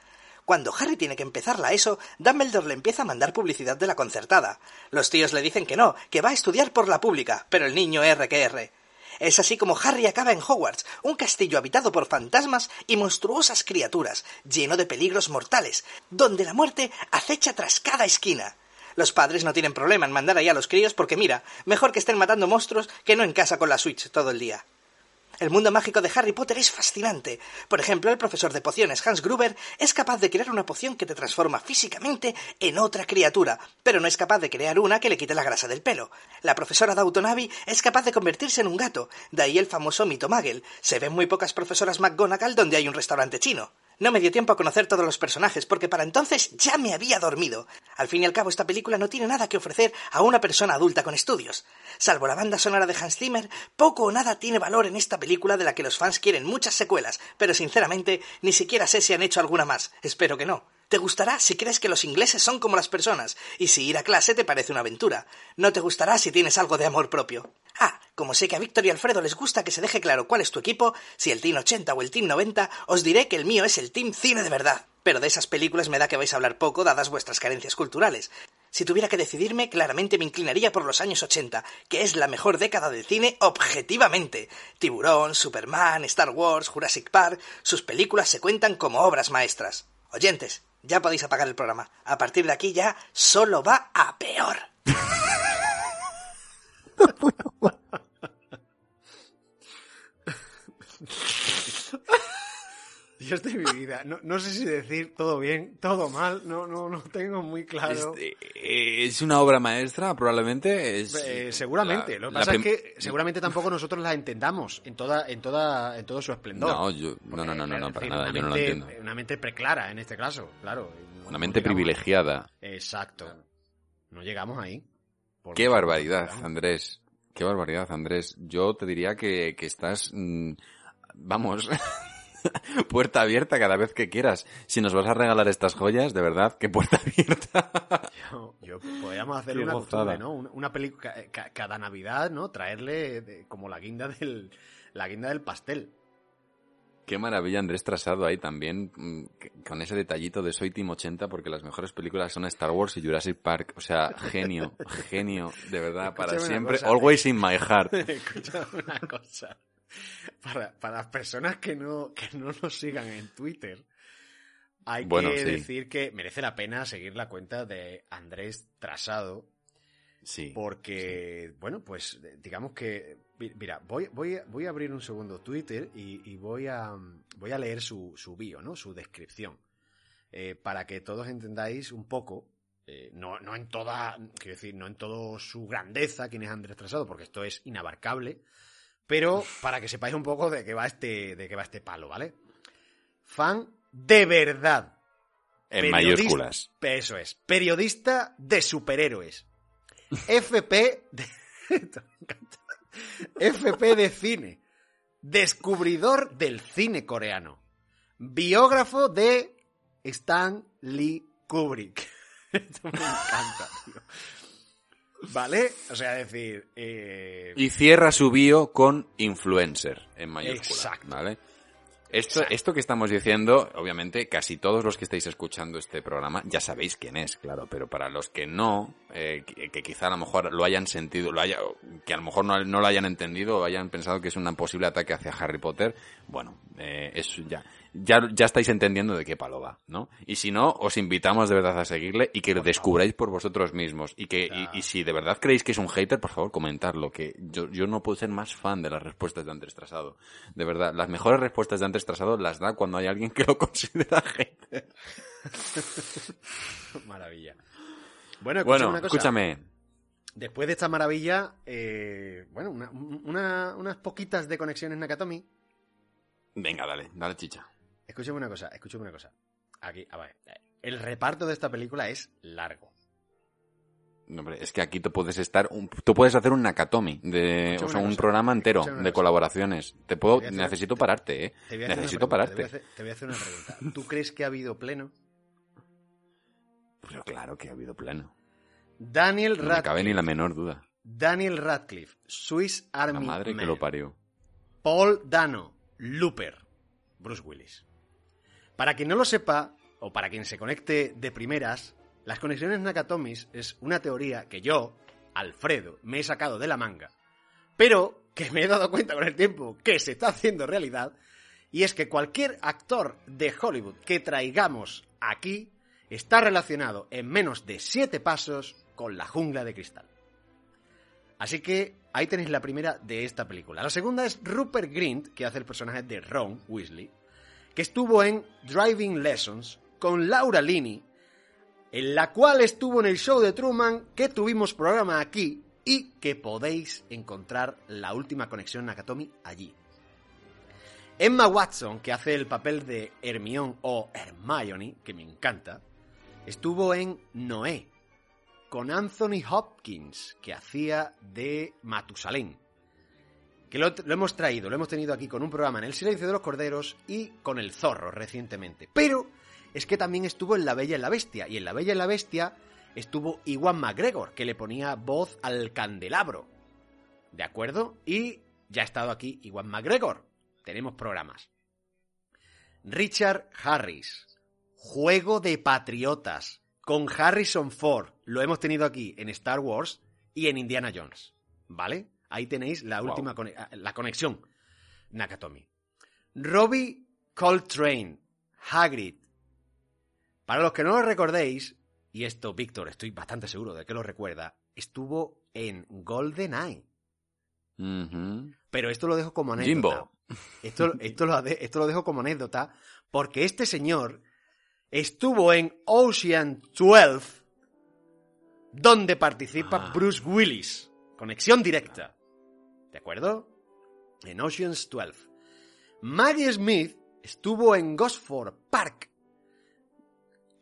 Cuando Harry tiene que empezar la ESO, Dumbledore le empieza a mandar publicidad de la concertada. Los tíos le dicen que no, que va a estudiar por la pública, pero el niño R que R. Es así como Harry acaba en Hogwarts, un castillo habitado por fantasmas y monstruosas criaturas, lleno de peligros mortales, donde la muerte acecha tras cada esquina. Los padres no tienen problema en mandar allá a los críos porque mira, mejor que estén matando monstruos que no en casa con la Switch todo el día. El mundo mágico de Harry Potter es fascinante. Por ejemplo, el profesor de pociones Hans Gruber es capaz de crear una poción que te transforma físicamente en otra criatura, pero no es capaz de crear una que le quite la grasa del pelo. La profesora Abbey es capaz de convertirse en un gato, de ahí el famoso mito Magel. Se ven muy pocas profesoras McGonagall donde hay un restaurante chino. No me dio tiempo a conocer todos los personajes porque para entonces ya me había dormido. Al fin y al cabo esta película no tiene nada que ofrecer a una persona adulta con estudios. Salvo la banda sonora de Hans Zimmer, poco o nada tiene valor en esta película de la que los fans quieren muchas secuelas, pero sinceramente ni siquiera sé si han hecho alguna más. Espero que no. Te gustará si crees que los ingleses son como las personas, y si ir a clase te parece una aventura. No te gustará si tienes algo de amor propio. Ah, como sé que a Víctor y Alfredo les gusta que se deje claro cuál es tu equipo, si el Team 80 o el Team 90, os diré que el mío es el Team Cine de verdad. Pero de esas películas me da que vais a hablar poco dadas vuestras carencias culturales. Si tuviera que decidirme, claramente me inclinaría por los años 80, que es la mejor década del cine objetivamente. Tiburón, Superman, Star Wars, Jurassic Park, sus películas se cuentan como obras maestras. Oyentes, ya podéis apagar el programa. A partir de aquí ya solo va a peor. Dios de mi vida. No, no, sé si decir todo bien, todo mal. No, no, no tengo muy claro. Este, eh, es una obra maestra, probablemente. Es eh, seguramente. lo que pasa es que seguramente tampoco nosotros la entendamos en toda, en toda, en todo su esplendor. No, yo, no, no, no, no, no, para nada. Yo no lo entiendo. Una mente preclara en este caso, claro. Una mente privilegiada. Exacto. No llegamos ahí. Qué barbaridad, Andrés. Qué barbaridad, Andrés. Yo te diría que, que estás, mmm, vamos, puerta abierta cada vez que quieras. Si nos vas a regalar estas joyas, de verdad, que puerta abierta. yo, yo podríamos hacer una costumbre, ¿no? Una, película, cada Navidad, ¿no? Traerle de, como la guinda del, la guinda del pastel. Qué maravilla Andrés Trasado ahí también, con ese detallito de Soy Team 80, porque las mejores películas son Star Wars y Jurassic Park. O sea, genio, genio, de verdad, Escúchame para siempre. Cosa, Always in my heart. Escúchame una cosa. Para, para las personas que no, que no nos sigan en Twitter, hay bueno, que sí. decir que merece la pena seguir la cuenta de Andrés Trasado. Sí. Porque, sí. bueno, pues digamos que Mira, voy, voy, voy a abrir un segundo Twitter y, y voy, a, voy a leer su, su bio, ¿no? Su descripción. Eh, para que todos entendáis un poco, eh, no, no en toda, quiero decir, no en toda su grandeza quién es Andrés Trasado, porque esto es inabarcable, pero para que sepáis un poco de qué va este, de qué va este palo, ¿vale? Fan de verdad. En mayúsculas. Eso es. Periodista de superhéroes. FP de... FP de cine. Descubridor del cine coreano. Biógrafo de Stan Lee Kubrick. Esto me encanta, tío. ¿Vale? O sea, decir... Eh... Y cierra su bio con influencer, en mayúscula. Exacto. ¿Vale? Esto, Exacto. esto que estamos diciendo, obviamente, casi todos los que estáis escuchando este programa ya sabéis quién es, claro, pero para los que no, eh, que, que, quizá a lo mejor lo hayan sentido, lo haya, que a lo mejor no, no, lo hayan entendido o hayan pensado que es un posible ataque hacia Harry Potter, bueno, eh, es ya, ya, ya estáis entendiendo de qué palo va, ¿no? Y si no, os invitamos de verdad a seguirle y que lo descubráis por vosotros mismos. Y que, y, y, si de verdad creéis que es un hater, por favor, comentadlo, que yo, yo no puedo ser más fan de las respuestas de Andrés Trasado. De verdad, las mejores respuestas de Andrés Trasado las da cuando hay alguien que lo considera hater. Maravilla. Bueno, escúchame Bueno, una cosa. escúchame. Después de esta maravilla, eh, bueno, una- una- unas poquitas de conexiones Nakatomi. Venga, dale, dale chicha. Escúchame una cosa, escúchame una cosa. Aquí, a ver. El reparto de esta película es largo. No, hombre, es que aquí tú puedes estar, un- tú puedes hacer un Nakatomi, de, Escúchame o sea, un cosa, programa entero de cosa. colaboraciones. Te puedo, Te hacer- necesito pararte, eh. Te Necesito pregunta, pararte. Te voy, a hacer, te voy a hacer una pregunta. ¿Tú crees que ha habido pleno? Pero claro que ha habido plano. Daniel No me cabe Radcliffe. ni la menor duda. Daniel Radcliffe, Swiss La Army madre que Man. lo parió. Paul Dano, Looper, Bruce Willis. Para quien no lo sepa, o para quien se conecte de primeras, las conexiones Nakatomis es una teoría que yo, Alfredo, me he sacado de la manga, pero que me he dado cuenta con el tiempo que se está haciendo realidad, y es que cualquier actor de Hollywood que traigamos aquí está relacionado en menos de siete pasos con la jungla de cristal. Así que ahí tenéis la primera de esta película. La segunda es Rupert Grint, que hace el personaje de Ron Weasley, que estuvo en Driving Lessons con Laura Linney, en la cual estuvo en el show de Truman, que tuvimos programa aquí y que podéis encontrar la última conexión Nakatomi allí. Emma Watson, que hace el papel de Hermione o Hermione, que me encanta, estuvo en Noé, con Anthony Hopkins, que hacía de Matusalén. Que lo, hemos traído, lo hemos tenido aquí con un programa en El Silencio de los Corderos y con El Zorro recientemente. Pero es que también estuvo en La Bella y la Bestia. Y en La Bella y la Bestia estuvo Iwan McGregor, que le ponía voz al candelabro. ¿De acuerdo? Y ya ha estado aquí Iwan McGregor. Tenemos programas. Richard Harris. Juego de Patriotas. Con Harrison Ford. Lo hemos tenido aquí en Star Wars y en Indiana Jones. ¿Vale? Ahí tenéis la Wow. última cone- la conexión. Nakatomi. Robbie Coltrane. Hagrid. Para los que no lo recordéis, y esto, Víctor, estoy bastante seguro de que lo recuerda, estuvo en GoldenEye. Ujú. Pero esto lo dejo como anécdota. Jimbo. Esto, esto, lo, esto lo dejo como anécdota porque este señor estuvo en Ocean 12 donde participa Ah. Bruce Willis. Conexión directa. ¿De acuerdo? En Ocean's 12. Maggie Smith estuvo en Gosford Park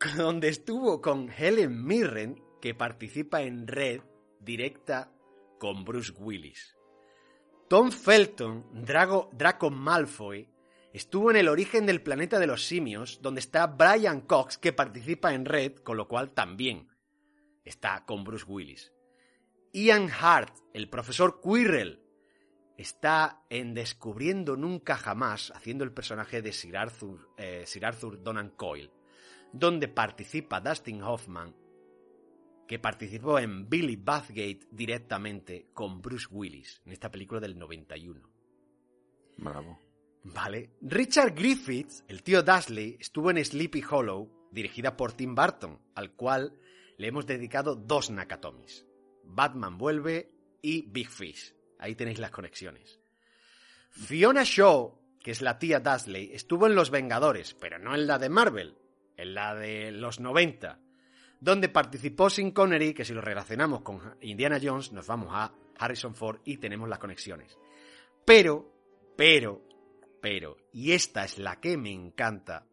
donde estuvo con Helen Mirren que participa en Red directa con Bruce Willis. Tom Felton, Draco Malfoy, estuvo en el origen del planeta de los simios, donde está Brian Cox, que participa en Red, con lo cual también está con Bruce Willis. Ian Hart, el profesor Quirrell, está en Descubriendo Nunca Jamás, haciendo el personaje de Sir Arthur, eh, Sir Arthur Donan Coyle, donde participa Dustin Hoffman, que participó en Billy Bathgate directamente con Bruce Willis, en esta película del 91. Bravo. Vale. Richard Griffiths, el tío Dursley, estuvo en Sleepy Hollow, dirigida por Tim Burton, al cual le hemos dedicado dos Nakatomis. Batman vuelve y Big Fish. Ahí tenéis las conexiones. Fiona Shaw, que es la tía Dursley, estuvo en Los Vengadores, pero no en la de Marvel, en la de los 90, donde participó Sin Connery, que si lo relacionamos con Indiana Jones, nos vamos a Harrison Ford y tenemos las conexiones. Pero, pero, pero, y esta es la que me encanta,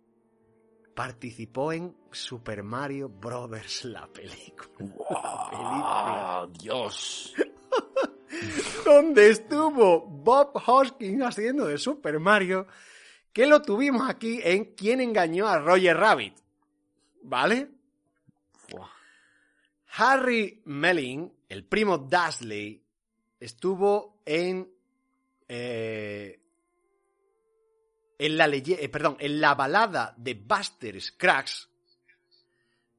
participó en Super Mario Bros. la película. La película. Dios! donde estuvo Bob Hoskins haciendo de Super Mario, que lo tuvimos aquí en Quién engañó a Roger Rabbit. ¿Vale? Harry Melling, el primo Dursley, estuvo en eh, en la eh, perdón, en la balada de Buster Scruggs,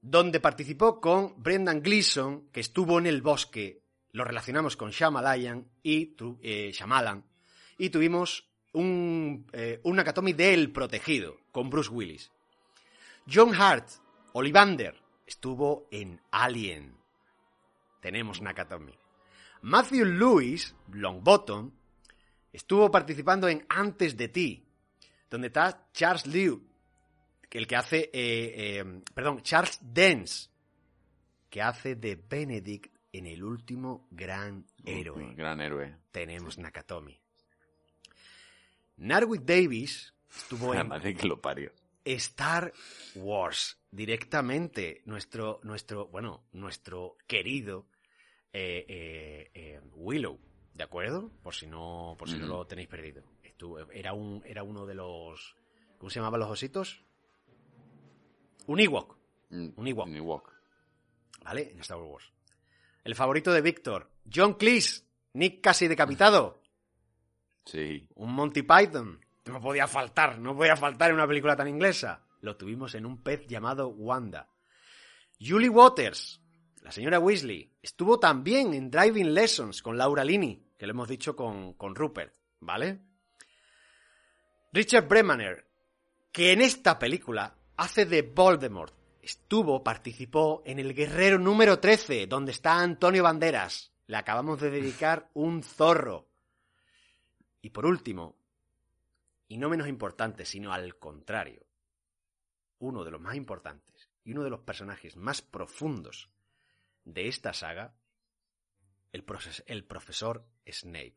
donde participó con Brendan Gleeson, que estuvo en el bosque. Lo relacionamos con Shyamalan y tu- eh, y tuvimos un eh, un Nakatomi del protegido con Bruce Willis. John Hart, Olivander, estuvo en Alien. Tenemos Nakatomi. Matthew Lewis, Longbottom, estuvo participando en Antes de ti, donde está Charles Liu, el que hace, eh, eh, perdón, Charles Dance, que hace de Benedict en el último gran héroe. Gran héroe. Tenemos Nakatomi. Narwick Davis estuvo en madre que lo parió. Star Wars directamente. Nuestro, nuestro, bueno, nuestro querido eh, eh, eh, Willow, ¿de acuerdo? Por si no, por si no lo tenéis perdido. Estuvo, era un, era uno de los, ¿cómo se llamaban los ositos? Un Ewok, Mm, un Ewok, Un Ewok. ¿vale? En Star Wars. El favorito de Víctor, John Cleese, Nick casi decapitado. Sí. Un Monty Python. No podía faltar, no podía faltar en una película tan inglesa. Lo tuvimos en un pez llamado Wanda. Julie Waters, la señora Weasley, estuvo también en Driving Lessons con Laura Linney, que lo hemos dicho con, con Rupert, ¿vale? Richard Bremaner, que en esta película hace de Voldemort. Estuvo, participó en El Guerrero número 13, donde está Antonio Banderas. Le acabamos de dedicar un zorro. Y por último, y no menos importante, sino al contrario, uno de los más importantes y uno de los personajes más profundos de esta saga, el, el profesor Snape.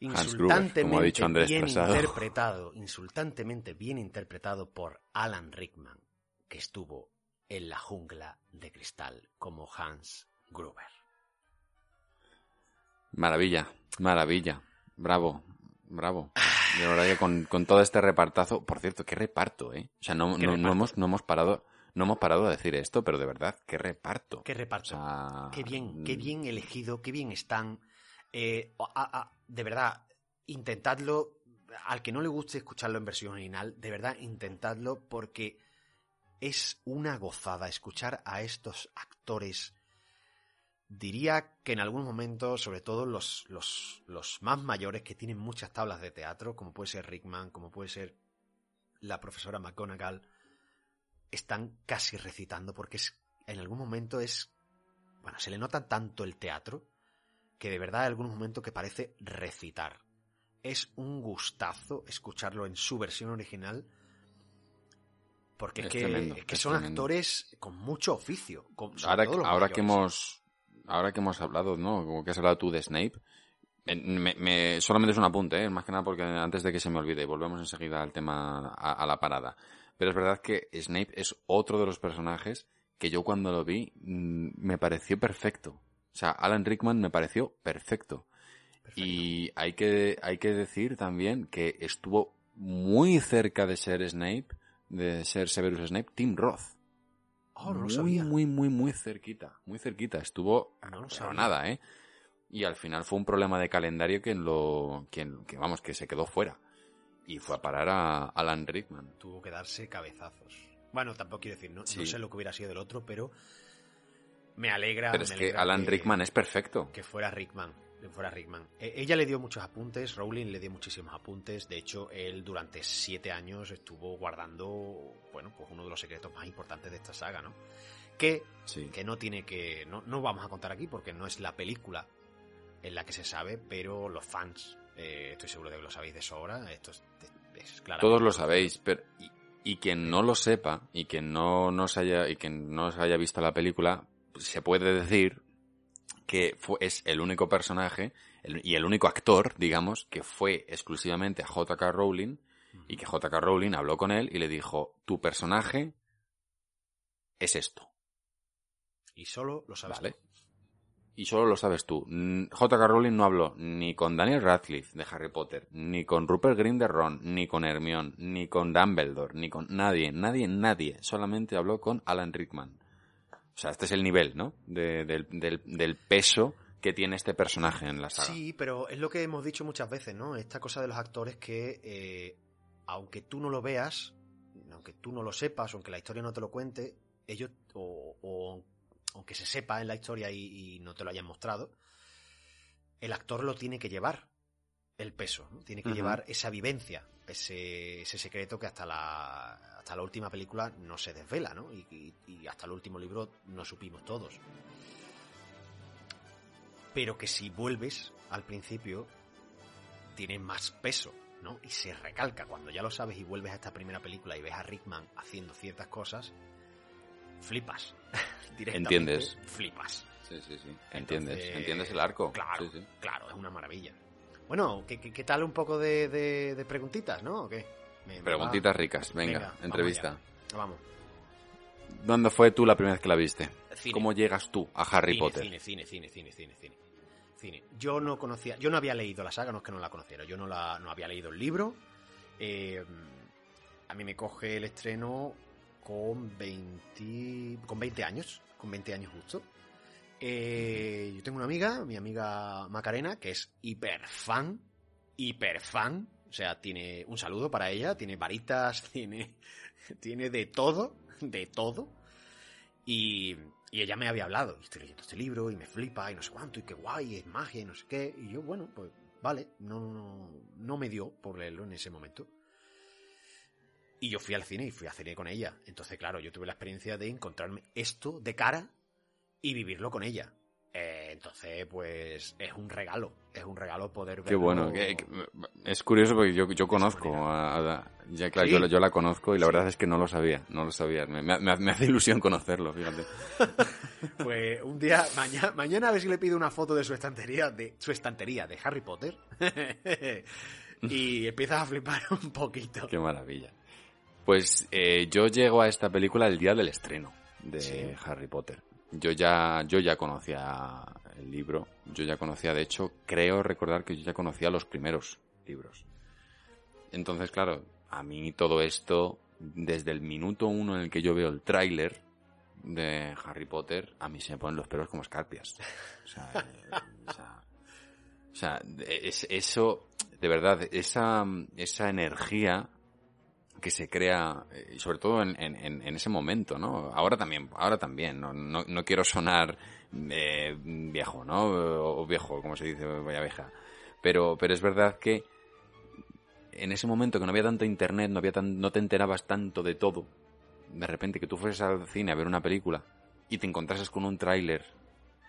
Hans Gruber, como ha dicho Andrés bien Trasado. interpretado, insultantemente bien interpretado por Alan Rickman, que estuvo en la jungla de cristal como Hans Gruber. Maravilla, maravilla. Bravo, bravo. De verdad que con, con todo este repartazo, por cierto, qué reparto, ¿eh? O sea, no, no, no hemos, no hemos parado, no hemos parado de decir esto, pero de verdad, qué reparto. Qué reparto. O sea, Qué bien, qué bien elegido, qué bien están. Eh, de verdad, intentadlo. Al que no le guste escucharlo en versión original, de verdad, intentadlo porque es una gozada escuchar a estos actores. Diría que en algún momento, sobre todo los, los, los más mayores que tienen muchas tablas de teatro, como puede ser Rickman, como puede ser la profesora McGonagall, están casi recitando porque es, en algún momento es bueno, se le nota tanto el teatro que de verdad hay algunos momentos que parece recitar. Es un gustazo escucharlo en su versión original porque es, Es que, tremendo, es que es son tremendo. actores con mucho oficio. con- ahora, que hemos ahora que hemos hablado, ¿no? Como que has hablado tú de Snape, en- me, me- solamente es un apunte, ¿eh? más que nada porque antes de que se me olvide, volvemos enseguida al tema, a, a la parada. Pero es verdad que Snape es otro de los personajes que yo cuando lo vi mm, me pareció perfecto. O sea, Alan Rickman me pareció perfecto. Y hay que, hay que decir también que estuvo muy cerca de ser Snape, de ser Severus Snape, Tim Roth. Oh, no lo muy, sabía. muy, muy, muy cerquita. Muy cerquita. Estuvo No lo sabía. nada, ¿eh? Y al final fue un problema de calendario que lo, que, que, vamos, que se quedó fuera. Y fue a parar a Alan Rickman. Tuvo que darse cabezazos. Bueno, tampoco quiero decir, no, no sé lo que hubiera sido del otro, pero me alegra. Pero me es que alegra Alan Rickman es perfecto. que fuera Rickman. que fuera Rickman. E- ella le dio muchos apuntes, Rowling le dio muchísimos apuntes. De hecho, él durante siete años estuvo guardando, bueno, pues uno de los secretos más importantes de esta saga, ¿no? Que, Sí. que no tiene que. No, no vamos a contar aquí porque no es la película en la que se sabe, pero los fans, eh, estoy seguro de que lo sabéis de sobra. Esto es, es claro. Todos lo sabéis, pero y, y quien no lo sepa y quien no nos haya y quien no se haya visto la película, se puede decir que fue, es el único personaje el- y el único actor, digamos, que fue exclusivamente a J.K. Rowling y que J.K. Rowling habló con él y le dijo, tu personaje es esto, Y solo lo sabes ¿vale? tú. Y solo lo sabes tú. J.K. Rowling no habló ni con Daniel Radcliffe de Harry Potter, ni con Rupert Green de Ron, ni con Hermione, ni con Dumbledore, ni con nadie, nadie, nadie. Solamente habló con Alan Rickman. O sea, este es el nivel, ¿no? De- del, del- del peso que tiene este personaje en la saga. Sí, pero es lo que hemos dicho muchas veces, ¿no? Esta cosa de los actores que, eh, aunque tú no lo veas, aunque tú no lo sepas, aunque la historia no te lo cuente, ellos, o, o aunque se sepa en la historia y, y no te lo hayan mostrado, el actor lo tiene que llevar el peso, ¿no? Tiene que llevar esa vivencia, ese, ese secreto que hasta la, hasta la última película no se desvela, ¿no? Y, y- y hasta el último libro no supimos todos pero que si vuelves al principio tiene más peso, ¿no? Y se recalca cuando ya lo sabes y vuelves a esta primera película y ves a Rickman haciendo ciertas cosas, flipas. Directamente Entiendes. Flipas. Sí, sí, sí. Entiendes, Entonces, entiendes el arco. Claro, Sí, sí. claro, es una maravilla. Bueno, ¿qué, qué, qué tal un poco de, de- de preguntitas, no? ¿O qué? Me- Preguntitas va- ricas, venga, entrevista. Vamos. ¿Dónde fue tú la primera vez que la viste? Cine. ¿Cómo llegas tú a Harry Cine, Potter? Cine, cine, cine, cine, cine, cine. Cine. Yo no conocía, yo no había leído la saga, no es que no la conociera, yo no la, no había leído el libro. Eh, a mí me coge el estreno con 20, con 20 años, con 20 años justo. Eh, yo tengo una amiga, mi amiga Macarena, que es hiper fan, hiper fan. O sea, tiene un saludo para ella, tiene varitas, tiene, tiene de todo, de todo. Y, y ella me había hablado, y estoy leyendo este libro y me flipa y no sé cuánto, y qué guay, es magia y no sé qué. Y yo, bueno, pues vale, no, no, no me dio por leerlo en ese momento. Y yo fui al cine y fui a cine con ella. Entonces, claro, yo tuve la experiencia de encontrarme esto de cara y vivirlo con ella. Eh, entonces, pues es un regalo, es un regalo poder verlo. Qué bueno. que- que- es curioso porque yo, yo conozco a, a- ya claro, ¿Sí? yo, la- yo la conozco y la verdad es que no lo sabía, no lo sabía. Me, me- me- me hace ilusión conocerlo, fíjate. Pues un día, mañana, mañana a ver si le pido una foto de su estantería, de su estantería de Harry Potter. y empiezas a flipar un poquito. Qué maravilla. Pues eh, yo llego a esta película el día del estreno de Sí. Harry Potter. Yo ya, yo ya conocía el libro, yo ya conocía, de hecho, creo recordar que yo ya conocía los primeros libros. Entonces, claro, a mí todo esto, desde el minuto uno en el que yo veo el tráiler de Harry Potter, a mí se me ponen los pelos como escarpias. O sea, eh, o sea, o sea, es- eso, de verdad, esa, esa energía que se crea, eh, y sobre todo en, en- en- ese momento, ¿no? Ahora también, ahora también, no, no, no quiero sonar eh, viejo, ¿no? O viejo, como se dice, vaya vieja. Pero, pero es verdad que en ese momento que no había tanto internet, no había tan, no te enterabas tanto de todo, de repente que tú fueses al cine a ver una película y te encontrases con un tráiler,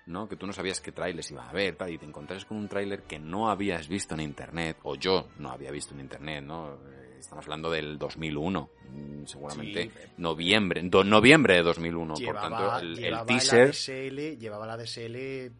¿no? Que tú no sabías qué tráiler iba a ver, tal, y te encontrases con un tráiler que no habías visto en internet, o yo no había visto en internet, ¿no? Estamos hablando del 2001, mm, seguramente Sí. noviembre, do- noviembre de 2001, llevaba, por tanto el, el llevaba teaser, La DSL, llevaba la DSL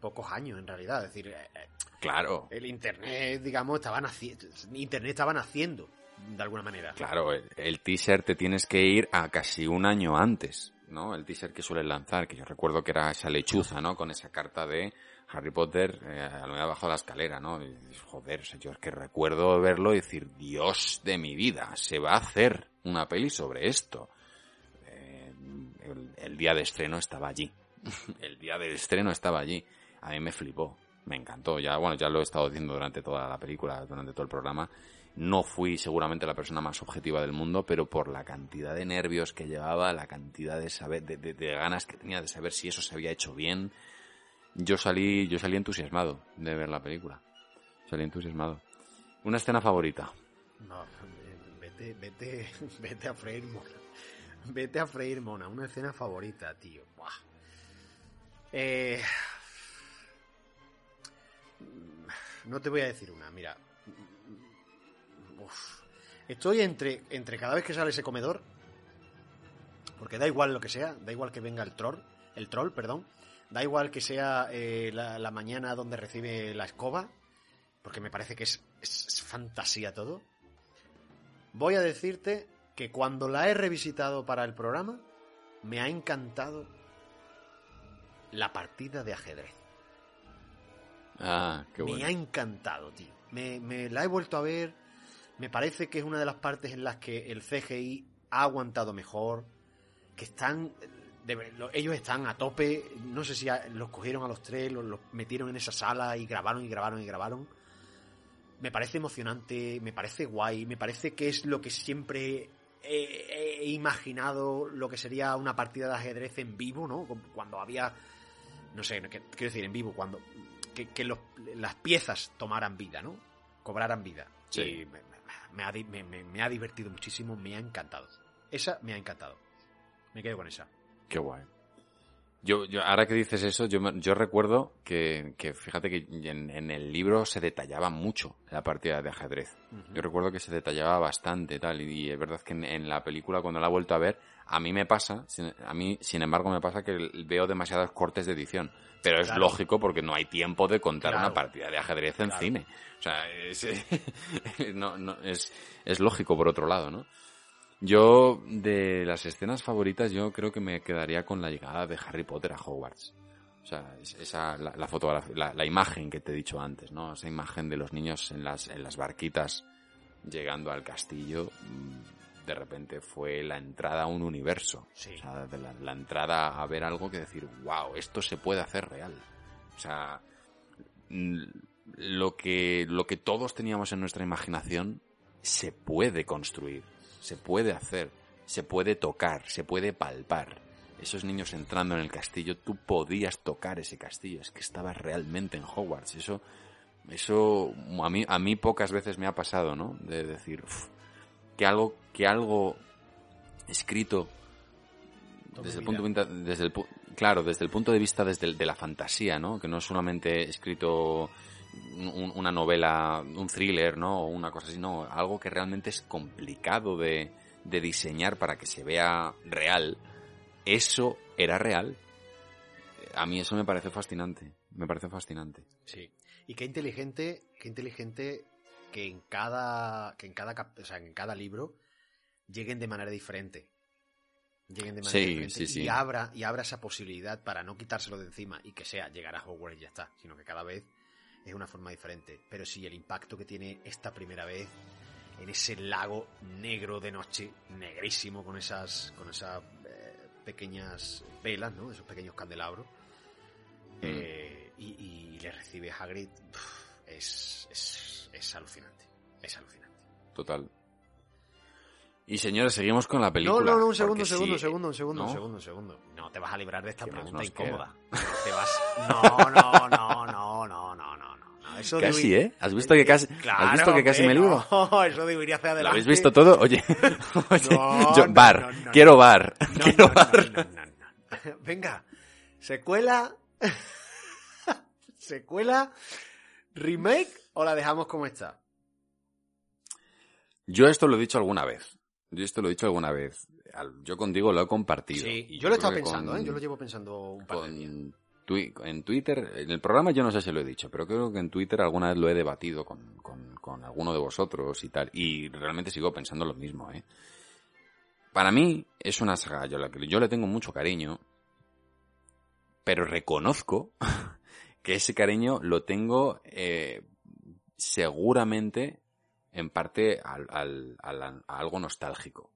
pocos años en realidad. Es decir, eh, eh, claro, el internet, digamos, estaba naciendo. Internet estaba naciendo, de alguna manera. Claro, el, el teaser te tienes que ir a casi un año antes, ¿no? El teaser que suelen lanzar, que yo recuerdo que era esa lechuza, ¿no? Con esa carta de Harry Potter eh, a mejor abajo de la escalera, ¿no? Y joder, o sea, yo es que recuerdo verlo y decir, Dios de mi vida, se va a hacer una peli sobre esto. Eh, el, día de estreno estaba allí. el día del estreno estaba allí. A mí me flipó, me encantó. Ya, bueno, ya lo he estado diciendo durante toda la película, durante todo el programa. No fui seguramente la persona más objetiva del mundo, pero por la cantidad de nervios que llevaba, la cantidad de saber, de, de- de ganas que tenía de saber si eso se había hecho bien, yo salí, yo salí entusiasmado de ver la película. Salí entusiasmado. Una escena favorita. No, vete, vete, vete a freír mona. Vete a freír mona, una escena favorita, tío. Eh, no te voy a decir una, mira. Uf. Estoy entre, entre cada vez que sale ese comedor, porque da igual lo que sea, da igual que venga el troll, el troll, perdón, da igual que sea eh, la, la mañana donde recibe la escoba, porque me parece que es, es- es fantasía todo. Voy a decirte que cuando la he revisitado para el programa, me ha encantado la partida de ajedrez. Ah, qué bueno. Me ha encantado, tío. Me, me la he vuelto a ver. Me parece que es una de las partes en las que el CGI ha aguantado mejor. Que están. De ver- lo- ellos están a tope. No sé si a- los cogieron a los tres, los, los metieron en esa sala y grabaron y grabaron y grabaron. Me parece emocionante, me parece guay, me parece que es lo que siempre he, he imaginado lo que sería una partida de ajedrez en vivo, ¿no? Cuando había no sé, que- quiero decir, en vivo, cuando que, que los- las piezas tomaran vida, ¿no? Cobraran vida. Sí. Y me, ha, me- me ha divertido muchísimo, me ha encantado. Esa me ha encantado. Me quedo con esa. Qué guay. Yo, yo, ahora que dices eso, yo, yo recuerdo que, que fíjate que en, en el libro se detallaba mucho la partida de ajedrez. Yo recuerdo que se detallaba bastante tal, y, es verdad que en, en la película cuando la he vuelto a ver, A mí me pasa, a mí, sin embargo, me pasa que veo demasiados cortes de edición. Pero es lógico porque no hay tiempo de contar una partida de ajedrez en cine. O sea, es, no, no, es, es lógico por otro lado, ¿no? Yo, de las escenas favoritas, yo creo que me quedaría con la llegada de Harry Potter a Hogwarts. O sea, esa, la, la fotografía, la, la, imagen que te he dicho antes, ¿no? Esa imagen de los niños en las, en las barquitas llegando al castillo, mm, de repente fue la entrada a un universo. O sea, de la, la, entrada a ver algo que decir, wow, esto se puede hacer real. O sea, mm, lo que, lo que todos teníamos en nuestra imaginación se puede construir se puede hacer, se puede tocar, se puede palpar. Esos niños entrando en el castillo, tú podías tocar ese castillo, es que estabas realmente en Hogwarts. Eso, eso a mí, a mí pocas veces me ha pasado, ¿no? De decir que algo, que algo escrito desde el punto de vista, desde el, claro, desde el punto de vista desde de la fantasía, ¿no? Que no es solamente escrito una novela, un thriller, ¿no? O una cosa así, no, algo que realmente es complicado de, de diseñar para que se vea real, eso era real. A mí eso me parece fascinante, me parece fascinante. Sí. Y qué inteligente, qué inteligente que en cada, que en cada, o sea, en cada libro lleguen de manera diferente. Lleguen de manera sí, diferente sí, sí. y abra, y abra esa posibilidad para no quitárselo de encima y que sea llegar a Hogwarts y ya está, sino que cada vez es una forma diferente. Pero sí, el impacto que tiene esta primera vez en ese lago negro de noche, negrísimo, con esas, con esas eh, pequeñas velas, ¿no? Esos pequeños candelabros. Mm. Eh, y, y, le recibe Hagrid. Pff, es, es, es alucinante. Es alucinante. Total. Y señores, seguimos con la película. No, no, no, un segundo, un segundo, sí, segundo, un segundo, ¿no? un segundo, un segundo. No te vas a librar de esta ¿Qué más pregunta incómoda. Te vas. No, no, no, no, no. no. Eso Casi, debi- ¿eh? ¿Has visto que casi, Claro, ¿has visto que casi me libro? No, eso debería hacer ¿Lo adelante. habéis visto todo? Oye, oye, No, yo, no, bar, no, quiero bar, quiero bar. Venga, secuela. secuela, remake o la dejamos como está. Yo esto lo he dicho alguna vez. Yo esto lo he dicho alguna vez. Yo contigo lo he compartido. Sí, Y yo lo he estado pensando, con- ¿eh? Yo lo llevo pensando un par de días. En Twitter, en el programa yo no sé si lo he dicho, pero creo que en Twitter alguna vez lo he debatido con, con, alguno de vosotros y tal, y realmente sigo pensando lo mismo, ¿eh? Para mí es una saga, yo, la que yo le tengo mucho cariño, pero reconozco que ese cariño lo tengo eh, seguramente en parte al, al- al- a algo nostálgico,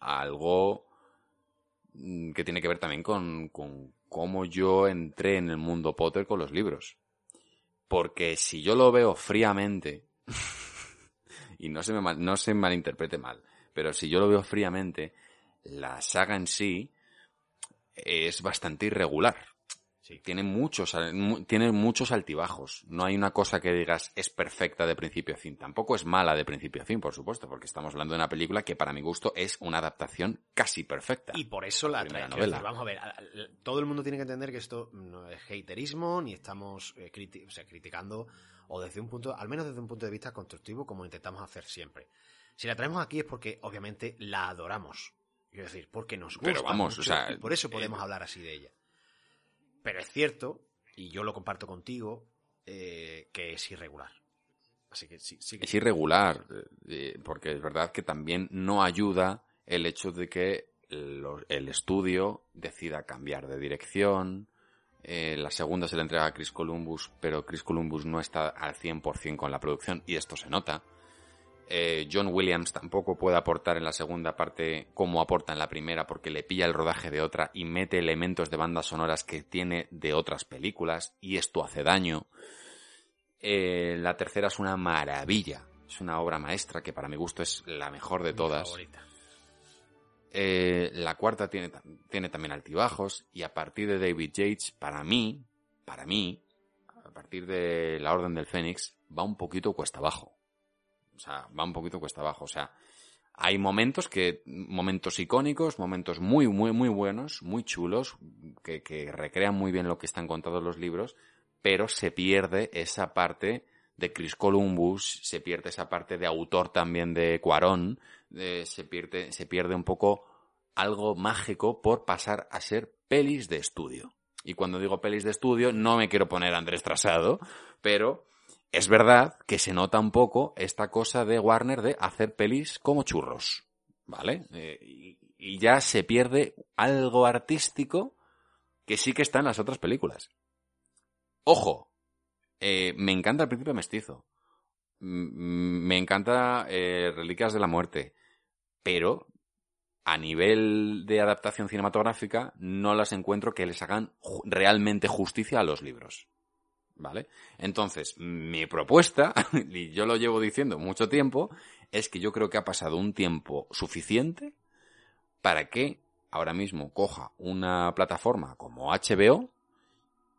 a algo mm, que tiene que ver también con cómo yo entré en el mundo Potter con los libros. Porque si yo lo veo fríamente, y no se, me mal- no se malinterprete mal, pero si yo lo veo fríamente, la saga en sí es bastante irregular. Tiene muchos, mu- tiene muchos altibajos. No hay una cosa que digas es perfecta de principio a fin. Tampoco es mala de principio a fin, por supuesto, porque estamos hablando de una película que para mi gusto es una adaptación casi perfecta. Y por eso la quiero novela. Vamos a ver, todo el mundo tiene que entender que esto no es haterismo, ni estamos eh, criti- o sea, criticando, o desde un punto, al menos desde un punto de vista constructivo, como intentamos hacer siempre. Si la traemos aquí es porque, obviamente, la adoramos. Quiero decir, porque nos gusta. Pero vamos, mucho, o sea, y por eso eh, podemos hablar así de ella. Pero es cierto, y yo lo comparto contigo, eh, que es irregular. Así que sí, sí Es irregular, eh, porque es verdad que también no ayuda el hecho de que el estudio decida cambiar de dirección. Eh, la segunda se le entrega a Chris Columbus, pero Chris Columbus no está al 100% con la producción y esto se nota. Eh, John Williams tampoco puede aportar en la segunda parte como aporta en la primera porque le pilla el rodaje de otra y mete elementos de bandas sonoras que tiene de otras películas y esto hace daño. Eh, la tercera es una maravilla, es una obra maestra que para mi gusto es la mejor de todas. Eh, la cuarta tiene, tiene también altibajos y a partir de David Yates, para mí, para mí, a partir de La Orden del Fénix, va un poquito cuesta abajo. O sea, va un poquito cuesta abajo. O sea, hay momentos que, momentos icónicos, momentos muy, muy, muy buenos, muy chulos, que, que recrean muy bien lo que están contados los libros, pero se pierde esa parte de Chris Columbus, se pierde esa parte de autor también de Cuarón, eh, se pierde, se pierde un poco algo mágico por pasar a ser pelis de estudio. Y cuando digo pelis de estudio, no me quiero poner Andrés Trasado, pero es verdad que se nota un poco esta cosa de Warner de hacer pelis como churros, ¿vale? Eh, y, ya se pierde algo artístico que sí que está en las otras películas. Ojo, eh, me encanta el principio mestizo. Me encanta eh, Reliquias de la Muerte. Pero a nivel de adaptación cinematográfica no las encuentro que les hagan realmente justicia a los libros. ¿Vale? Entonces, mi propuesta, y yo lo llevo diciendo mucho tiempo, es que yo creo que ha pasado un tiempo suficiente para que ahora mismo coja una plataforma como HBO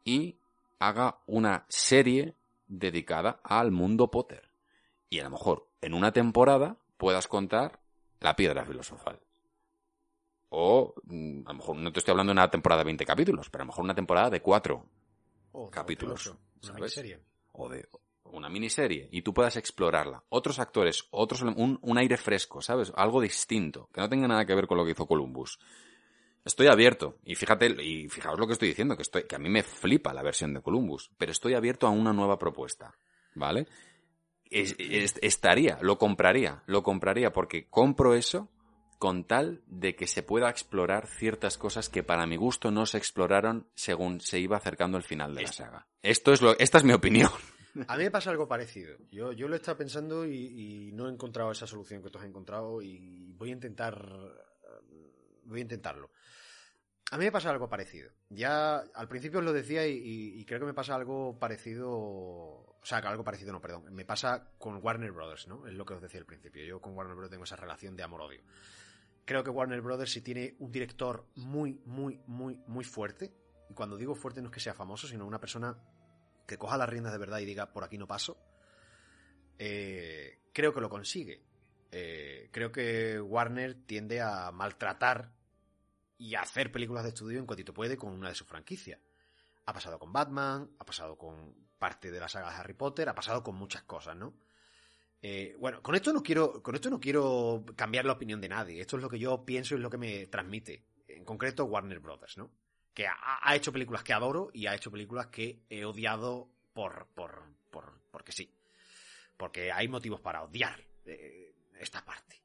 y haga una serie dedicada al mundo Potter. Y a lo mejor en una temporada puedas contar la piedra filosofal. O mm, a lo mejor no te estoy hablando de una temporada de 20 capítulos, pero a lo mejor una temporada de 4 O capítulos. Una ¿sabes? miniserie. o de una miniserie y tú puedas explorarla. Otros actores, otros un, un aire fresco, ¿sabes? Algo distinto, que no tenga nada que ver con lo que hizo Columbus. Estoy abierto, y fíjate, y fijaos lo que estoy diciendo, que, estoy, que a mí me flipa la versión de Columbus, pero estoy abierto a una nueva propuesta, ¿vale? Es- es- estaría, lo compraría, lo compraría porque compro eso con tal de que se pueda explorar ciertas cosas que para mi gusto no se exploraron según se iba acercando el final de la saga. Esto es lo, esta es mi opinión. A mí me pasa algo parecido. Yo, yo lo he estado pensando y, y no he encontrado esa solución que tú has encontrado y voy a intentar voy a intentarlo. A mí me pasa algo parecido. Ya al principio os lo decía y, y- y creo que me pasa algo parecido. O sea, algo parecido no, perdón. Me pasa con Warner Brothers, ¿no? Es lo que os decía al principio. Yo con Warner Brothers tengo esa relación de amor-odio. Creo que Warner Brothers, si tiene un director muy, muy, muy, muy fuerte, y cuando digo fuerte no es que sea famoso, sino una persona que coja las riendas de verdad y diga por aquí no paso, eh, creo que lo consigue. Eh, creo que Warner tiende a maltratar y hacer películas de estudio en cuantito puede con una de sus franquicias. Ha pasado con Batman, ha pasado con parte de la saga de Harry Potter, ha pasado con muchas cosas, ¿no? Eh, bueno, con esto no quiero, con esto no quiero cambiar la opinión de nadie. Esto es lo que yo pienso y es lo que me transmite. En concreto, Warner Brothers, ¿no? Que ha, ha hecho películas que adoro y ha hecho películas que he odiado por, por, por, porque sí. Porque hay motivos para odiar eh, esta parte.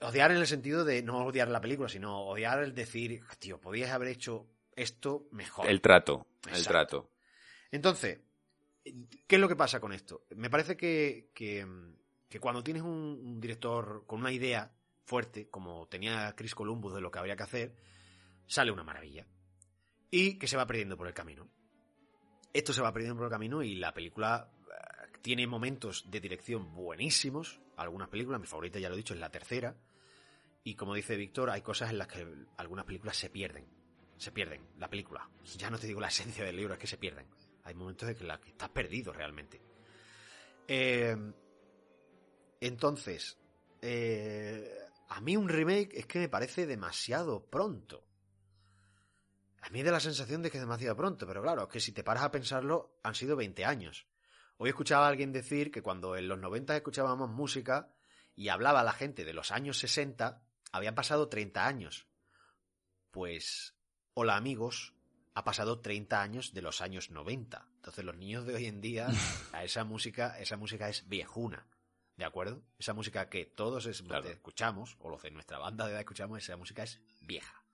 Odiar en el sentido de no odiar la película, sino odiar el decir, tío, podías haber hecho esto mejor. El trato, el trato. Entonces, ¿qué es lo que pasa con esto? Me parece que, que, cuando tienes un, un director con una idea fuerte, como tenía Chris Columbus de lo que habría que hacer, sale una maravilla. Y que se va perdiendo por el camino. Esto se va perdiendo por el camino y la película eh, tiene momentos de dirección buenísimos. Algunas películas, mi favorita ya lo he dicho, es la tercera. Y como dice Víctor, hay cosas en las que algunas películas se pierden. Se pierden, la película. Ya no te digo la esencia del libro, es que se pierden. Hay momentos en que, estás perdido realmente. Eh, entonces, eh, a mí un remake es que me parece demasiado pronto. A mí da la sensación de que es demasiado pronto, pero claro, es que si te paras a pensarlo, han sido 20 años. Hoy escuchaba a alguien decir que cuando en los 90 escuchábamos música y hablaba la gente de los años 60, habían pasado 30 años. Pues, hola amigos, ha pasado 30 años de los años 90. Entonces los niños de hoy en día, a esa música, esa música es viejuna. ¿De acuerdo? Esa música que todos es- escuchamos, o los de nuestra banda de edad escuchamos, esa música es vieja.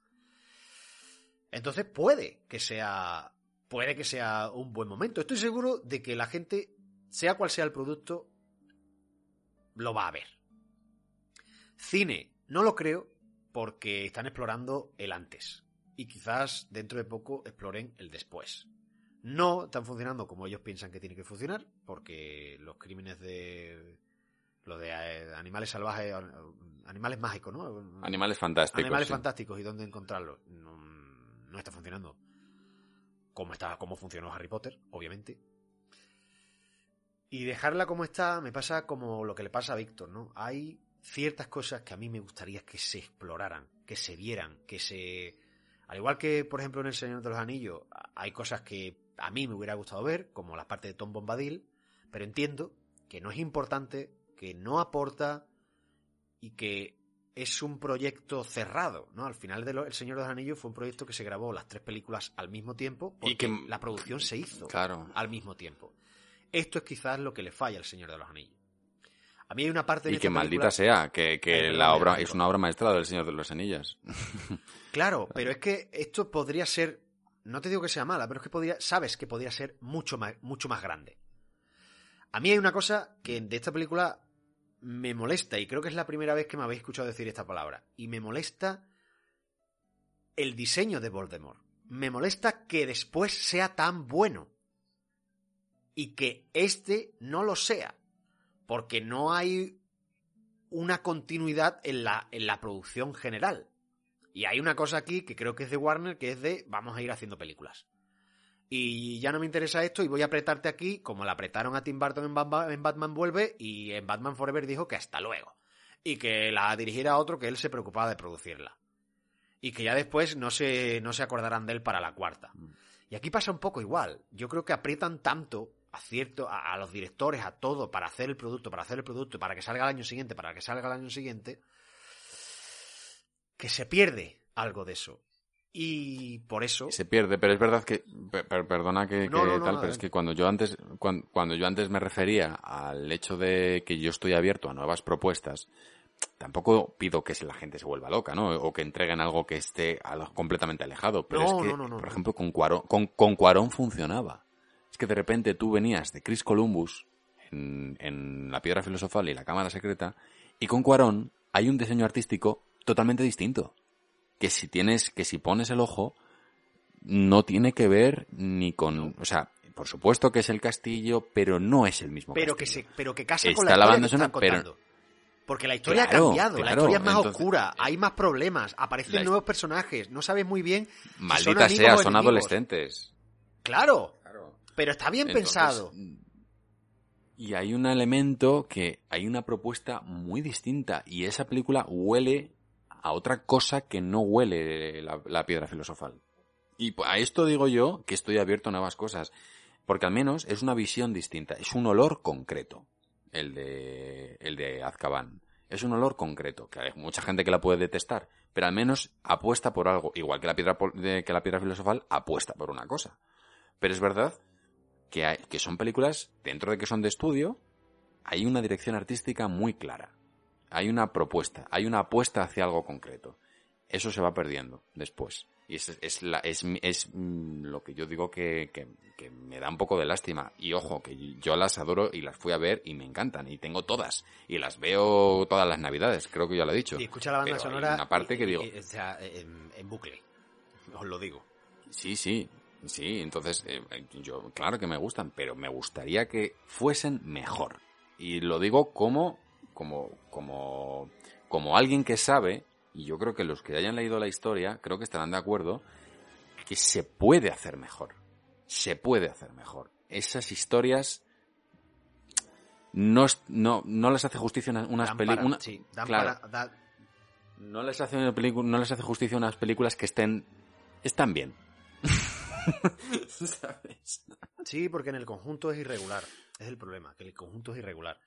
Entonces puede que sea. Puede que sea un buen momento. Estoy seguro de que la gente, sea cual sea el producto, lo va a ver. Cine, no lo creo, porque están explorando el antes. Y quizás dentro de poco exploren el después. No están funcionando como ellos piensan que tiene que funcionar, porque los crímenes de. Lo de eh, animales salvajes. Animales mágicos, ¿no? Animales fantásticos. Animales sí. fantásticos y dónde encontrarlos. No, no está funcionando. Como, está, como funcionó Harry Potter, obviamente. Y dejarla como está me pasa como lo que le pasa a Víctor, ¿no? Hay ciertas cosas que a mí me gustaría que se exploraran, que se vieran, que se... Al igual que, por ejemplo, en El Señor de los Anillos, hay cosas que a mí me hubiera gustado ver, como la parte de Tom Bombadil, pero entiendo que no es importante, que no aporta y que es un proyecto cerrado, ¿no? Al final de El Señor de los Anillos fue un proyecto que se grabó las tres películas al mismo tiempo porque Y que- la producción se hizo Claro. al mismo tiempo. Esto es quizás lo que le falla al Señor de los Anillos. A mí hay una parte en Y que maldita sea, que, que la obra es una obra maestra del Señor de los Anillos. Claro, pero es que esto podría ser, no te digo que sea mala, pero es que podría, sabes que podría ser mucho más, mucho más grande. A mí hay una cosa que de esta película me molesta, y creo que es la primera vez que me habéis escuchado decir esta palabra, y me molesta el diseño de Voldemort. Me molesta que después sea tan bueno y que este no lo sea, porque no hay una continuidad en la, en la producción general. Y hay una cosa aquí que creo que es de Warner, que es de vamos a ir haciendo películas. Y ya no me interesa esto y voy a apretarte aquí, como le apretaron a Tim Burton en, Batman- en Batman Vuelve y en Batman Forever dijo que hasta luego. Y que la dirigiera otro que él se preocupaba de producirla. Y que ya después no se, no se acordarán de él para la cuarta. Y aquí pasa un poco igual. Yo creo que aprietan tanto a cierto, a, a los directores, a todo, para hacer el producto, para hacer el producto, para que salga el año siguiente, para que salga el año siguiente, que se pierde algo de eso. Y por eso. Se pierde, pero es verdad que, per- per- perdona que, No, que no, no, tal, pero es que cuando yo antes, cuan- cuando, yo antes me refería al hecho de que yo estoy abierto a nuevas propuestas, tampoco pido que la gente se vuelva loca, ¿no? O que entreguen algo que esté completamente alejado. Pero No, es que, no, no, por ejemplo, con Cuarón, con, con Cuarón funcionaba. Es que de repente tú venías de Chris Columbus en, en La Piedra Filosofal y La Cámara Secreta, y con Cuarón hay un diseño artístico totalmente distinto. Que si tienes, que si pones el ojo, no tiene que ver ni con, o sea, por supuesto que es el castillo, pero no es el mismo pero que castillo. se pero que casa Está con la la historia banda que están pero-. Porque la historia Claro, ha cambiado, la historia es más entonces- oscura, hay más problemas, aparecen La- nuevos personajes, no sabes muy bien si Maldita sea, son enemigos. adolescentes. Claro, pero está bien Entonces, pensado. Y hay un elemento que hay una propuesta muy distinta y esa película huele a otra cosa que no huele la, la piedra filosofal. Y a esto digo yo que estoy abierto a nuevas cosas, porque al menos es una visión distinta, es un olor concreto, el de el de Azkaban. Es un olor concreto, que hay mucha gente que la puede detestar, pero al menos apuesta por algo, igual que la piedra que la piedra filosofal apuesta por una cosa. Pero es verdad que, hay, que son películas, dentro de que son de estudio, hay una dirección artística muy clara. Hay una propuesta, hay una apuesta hacia algo concreto. Eso se va perdiendo después. Y es, es, la- es, es, mm, lo que yo digo que, que, que me da un poco de lástima. Y ojo, que yo las adoro y las fui a ver y me encantan. Y tengo todas. Y las veo todas las navidades, creo que ya lo he dicho. Y escucha la banda Pero hay sonora una parte que digo, y- o sea, en, en bucle. Os lo digo. Sí, sí, sí. Entonces, eh, yo, claro que me gustan, pero me gustaría que fuesen mejor. Y lo digo como, como, como, como alguien que sabe, y yo creo que los que hayan leído la historia, creo que estarán de acuerdo, que se puede hacer mejor. Se puede hacer mejor. Esas historias no, no, no les hace justicia una- unas películas. sí, claro, no les hace una pelicu- no les hace justicia unas películas que estén están bien. ¿Sabes? Sí, porque en el conjunto es irregular. Es el problema, que el conjunto es irregular.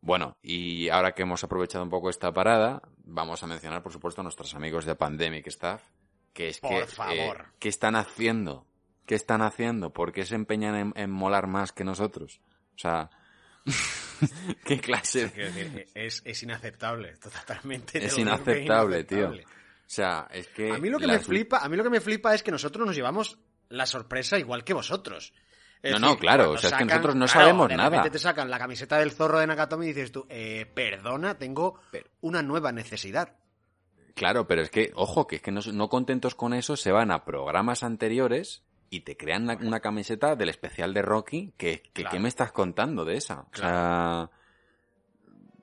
Bueno, y ahora que hemos aprovechado un poco esta parada, vamos a mencionar, por supuesto, a nuestros amigos de Pandemic Staff, que es Por que, favor. eh, ¿qué están haciendo? ¿Qué están haciendo? ¿Por qué se empeñan en, en molar más que nosotros? O sea, ¿qué clase? Es, es inaceptable, totalmente. te Es digo que inaceptable, tío. inaceptable. O sea, es que A mí lo que me flipa, a mí lo que me flipa es que nosotros nos llevamos la sorpresa igual que vosotros. Es No, no, claro, o sea, es que nosotros no claro, sabemos de nada. te sacan la camiseta del zorro de Nakatomi y dices tú, eh, perdona, tengo una nueva necesidad. Claro, pero es que, ojo, que es que no, no contentos con eso, se van a programas anteriores y te crean una, una camiseta del especial de Rocky, que, que Claro. ¿qué me estás contando de esa? O sea,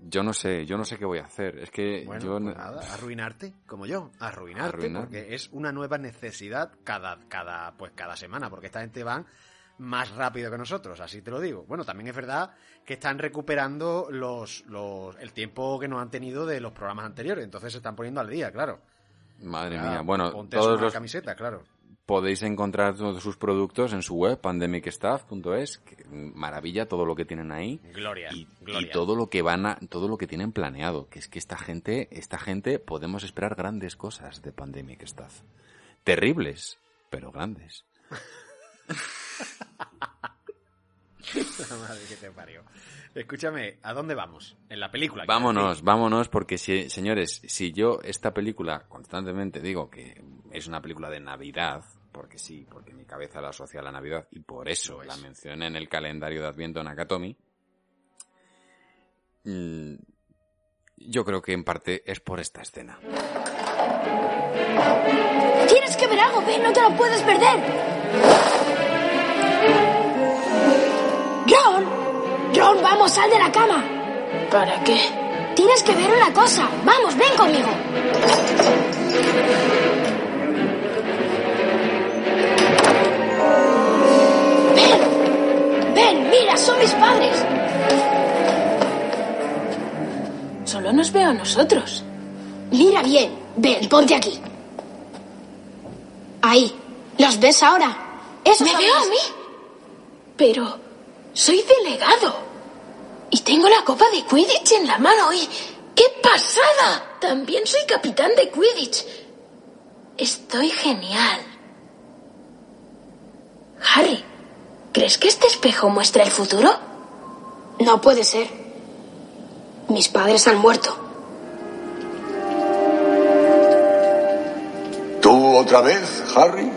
yo no sé, yo no sé qué voy a hacer. Es que Bueno, yo... pues nada, arruinarte, como yo, arruinarte, Arruinar. porque es una nueva necesidad cada, cada, pues cada semana, porque esta gente van más rápido que nosotros, así te lo digo. Bueno, también es verdad que están recuperando los, los, el tiempo que nos han tenido de los programas anteriores, entonces se están poniendo al día, claro. Madre Claro, mía, bueno, ponte todos una los, camiseta, claro. Podéis encontrar todos sus productos en su web, pandemicstaff.es. Maravilla todo lo que tienen ahí. Gloria, y, gloria. y todo lo que van a, todo lo que tienen planeado. Que es que esta gente, esta gente, podemos esperar grandes cosas de Pandemic Staff. Terribles, pero grandes. La madre que te parió. Escúchame, ¿a dónde vamos? En la película. Vámonos, vámonos, porque si, señores, si yo esta película constantemente digo que es una película de Navidad, porque sí, porque mi cabeza la asocia a la Navidad y por eso la mencioné en el calendario de Adviento Nakatomi, mm, yo creo que en parte es por esta escena. Tienes que ver algo, Ben, no te lo puedes perder. Ron, Ron, vamos, sal de la cama. ¿Para qué? Tienes que ver una cosa. Vamos, ven conmigo. Ven, ven, mira, son mis padres. Solo nos veo a nosotros. Mira bien, ven, ponte aquí. Ahí. ¿Los ves ahora? Eso ¿Me veo a mí? Pero soy delegado. Y tengo la copa de Quidditch en la mano y... ¡Qué pasada! También soy capitán de Quidditch. Estoy genial. Harry, ¿crees que este espejo muestra el futuro? No puede ser. Mis padres han muerto. ¿Tú otra vez, Harry?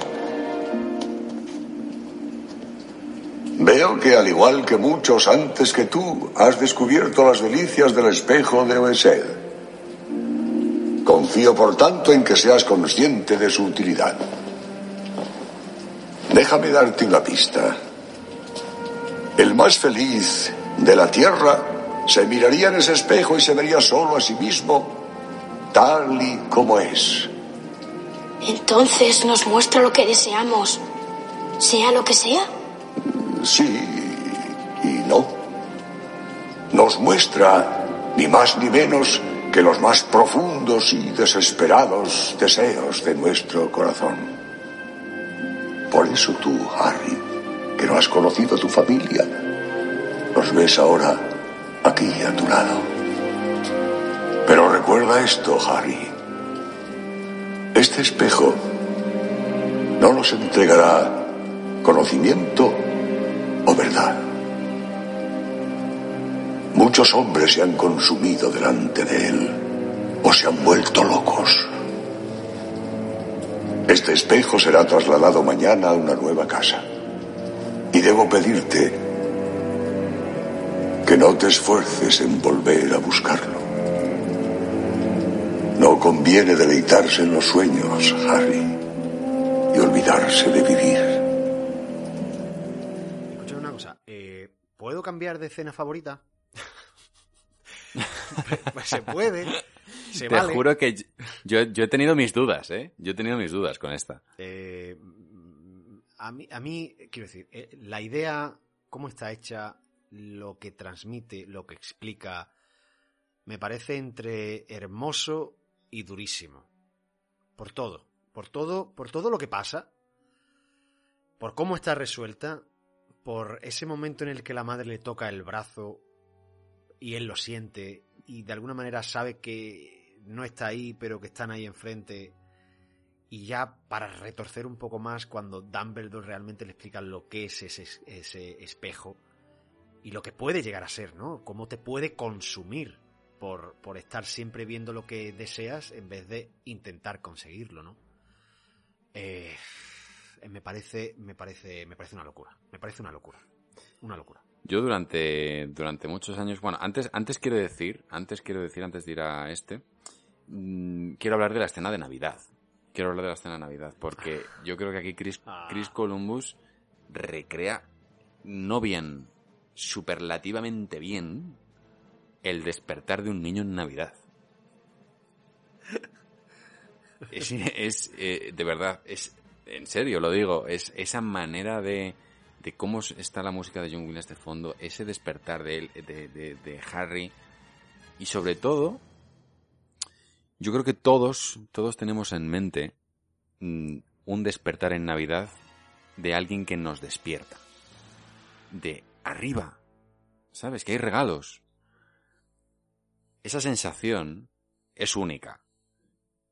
Veo que al igual que muchos antes que tú, has descubierto las delicias del espejo de Oesed. Confío, por tanto, en que seas consciente de su utilidad. Déjame darte una pista. El más feliz de la Tierra se miraría en ese espejo y se vería solo a sí mismo, tal y como es. Entonces nos muestra lo que deseamos, sea lo que sea. Sí y no. Nos muestra ni más ni menos que los más profundos y desesperados deseos de nuestro corazón. Por eso tú, Harry, que no has conocido a tu familia, los ves ahora aquí a tu lado. Pero recuerda esto, Harry. Este espejo no nos entregará conocimiento o verdad. Muchos hombres se han consumido delante de él o se han vuelto locos. Este espejo será trasladado mañana a una nueva casa. Y debo pedirte que no te esfuerces en volver a buscarlo. No conviene deleitarse en los sueños, Harry, y olvidarse de vivir. ¿Puedo cambiar de escena favorita? pues se puede. Se Te vale. juro que yo, yo he tenido mis dudas, ¿eh? Yo he tenido mis dudas con esta. Eh, a, mí, a mí, quiero decir, eh, la idea, cómo está hecha, lo que transmite, lo que explica, me parece entre hermoso y durísimo. Por todo. Por todo, por todo lo que pasa. Por cómo está resuelta. Por ese momento en el que la madre le toca el brazo y él lo siente y de alguna manera sabe que no está ahí, pero que están ahí enfrente. Y ya para retorcer un poco más, cuando Dumbledore realmente le explica lo que es ese, ese espejo y lo que puede llegar a ser, ¿no? Cómo te puede consumir por, por estar siempre viendo lo que deseas en vez de intentar conseguirlo, ¿no? Eh, me parece, me parece, me parece una locura. Me parece una locura. Una locura. Yo durante, durante muchos años, bueno, antes, antes quiero decir, antes quiero decir, antes de ir a este, mm, quiero hablar de la escena de Navidad. Quiero hablar de la escena de Navidad, porque yo creo que aquí Chris, Chris Columbus recrea no bien, superlativamente bien, el despertar de un niño en Navidad. Es, es, eh, de verdad, es, en serio lo digo, es esa manera de, cómo está la música de John Williams de fondo, ese despertar de, él, de Harry, y sobre todo, yo creo que todos, todos tenemos en mente mm, un despertar en Navidad de alguien que nos despierta. De arriba. ¿Sabes? Que hay regalos. Esa sensación es única.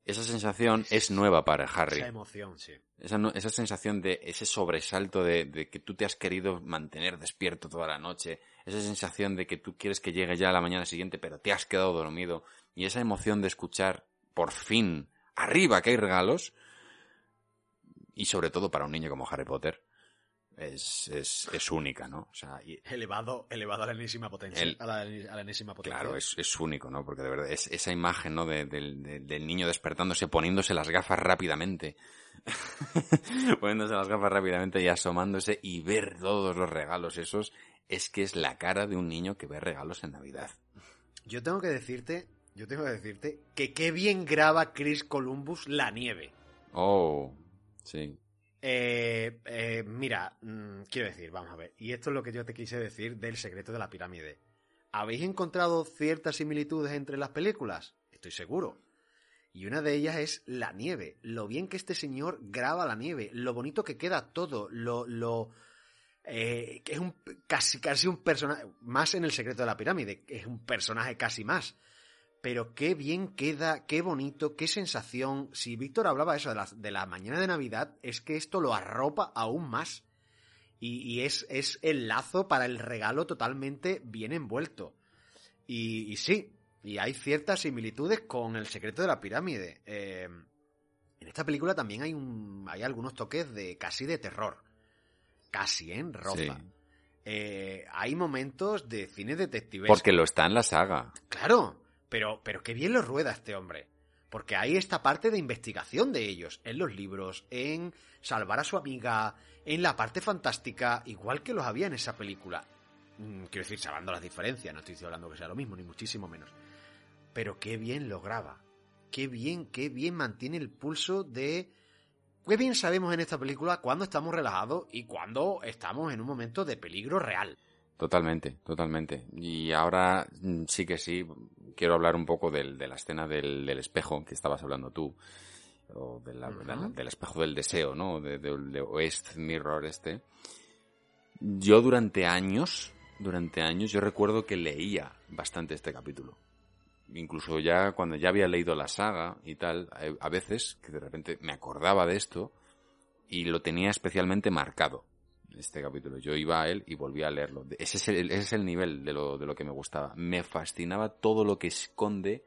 Esa sensación es nueva para Harry. Esa emoción, sí. Esa, esa sensación de ese sobresalto de, de que tú te has querido mantener despierto toda la noche. Esa sensación de que tú quieres que llegue ya a la mañana siguiente, pero te has quedado dormido. Y esa emoción de escuchar, por fin, arriba que hay regalos. Y sobre todo para un niño como Harry Potter, es, es, es única, ¿no? O sea, y- Elevado, elevado a la enésima potencia. El- a, la, a la enésima potencia. Claro, es, es único, ¿no? Porque de verdad, es esa imagen, ¿no? De- del niño despertándose, poniéndose las gafas rápidamente. poniéndose las gafas rápidamente y asomándose y ver todos los regalos esos, es que es la cara de un niño que ve regalos en Navidad. Yo tengo que decirte, yo tengo que decirte que qué bien graba Chris Columbus la nieve. Oh, sí. Eh, eh, mira, mm, quiero decir, vamos a ver, y esto es lo que yo te quise decir del secreto de la pirámide. ¿Habéis encontrado ciertas similitudes entre las películas? Estoy seguro. Y una de ellas es la nieve. Lo bien que este señor graba la nieve, lo bonito que queda todo, lo, lo eh, que es un casi casi un personaje más en el secreto de la pirámide, que es un personaje casi más. Pero qué bien queda, qué bonito, qué sensación. Si Víctor hablaba eso de la, de la mañana de Navidad, es que esto lo arropa aún más. Y, y es, es el lazo para el regalo totalmente bien envuelto. Y, y sí, y hay ciertas similitudes con el secreto de la pirámide. Eh, en esta película también hay, un, hay algunos toques de casi de terror. Casi, ¿eh? Roza. Sí. Eh, hay momentos de cine detectivesco. Porque lo está en la saga. Claro, pero, pero qué bien lo rueda este hombre. Porque hay esta parte de investigación de ellos, en los libros, en salvar a su amiga, en la parte fantástica, igual que los había en esa película. Mm, Quiero decir, salvando las diferencias, no estoy hablando que sea lo mismo, ni muchísimo menos. Pero qué bien lo graba. Qué bien, qué bien mantiene el pulso de... Qué bien sabemos en esta película cuándo estamos relajados y cuándo estamos en un momento de peligro real. Totalmente, totalmente. Y ahora mm, sí que sí, quiero hablar un poco del- de la escena del, del espejo que estabas hablando tú, o de la- de la- del espejo del deseo, ¿no? De, de, de West Mirror este. Yo durante años, durante años, yo recuerdo que leía bastante este capítulo. Incluso ya cuando ya había leído la saga y tal, a veces que de repente me acordaba de esto y lo tenía especialmente marcado este capítulo. Yo iba a él y volvía a leerlo. Ese es el, ese es el nivel de lo, de lo que me gustaba. Me fascinaba todo lo que esconde.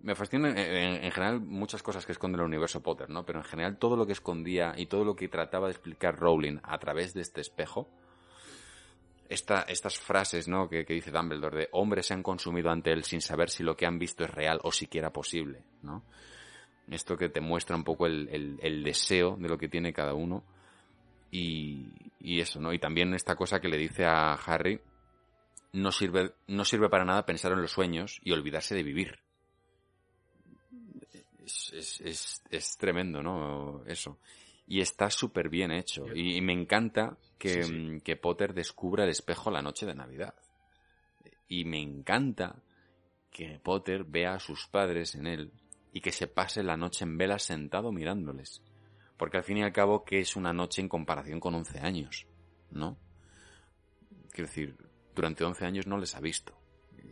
me fascinan en, en- en general muchas cosas que esconde el universo Potter, ¿no? Pero en general todo lo que escondía y todo lo que trataba de explicar Rowling a través de este espejo. Esta, estas frases, ¿no? Que, dice Dumbledore de hombres se han consumido ante él sin saber si lo que han visto es real o siquiera posible, ¿no? Esto que te muestra un poco el- el deseo de lo que tiene cada uno y, y eso, ¿no? Y también esta cosa que le dice a Harry, no sirve, no sirve para nada pensar en los sueños y olvidarse de vivir. Es, es, es, es tremendo, ¿no? Eso. Y está súper bien hecho. Y, y me encanta que, Sí, sí. mm, que Potter descubra el espejo la noche de Navidad. Y me encanta que Potter vea a sus padres en él y que se pase la noche en vela sentado mirándoles. Porque al fin y al cabo, ¿qué es una noche en comparación con 11 años? ¿No? Quiero decir, durante 11 años no les ha visto.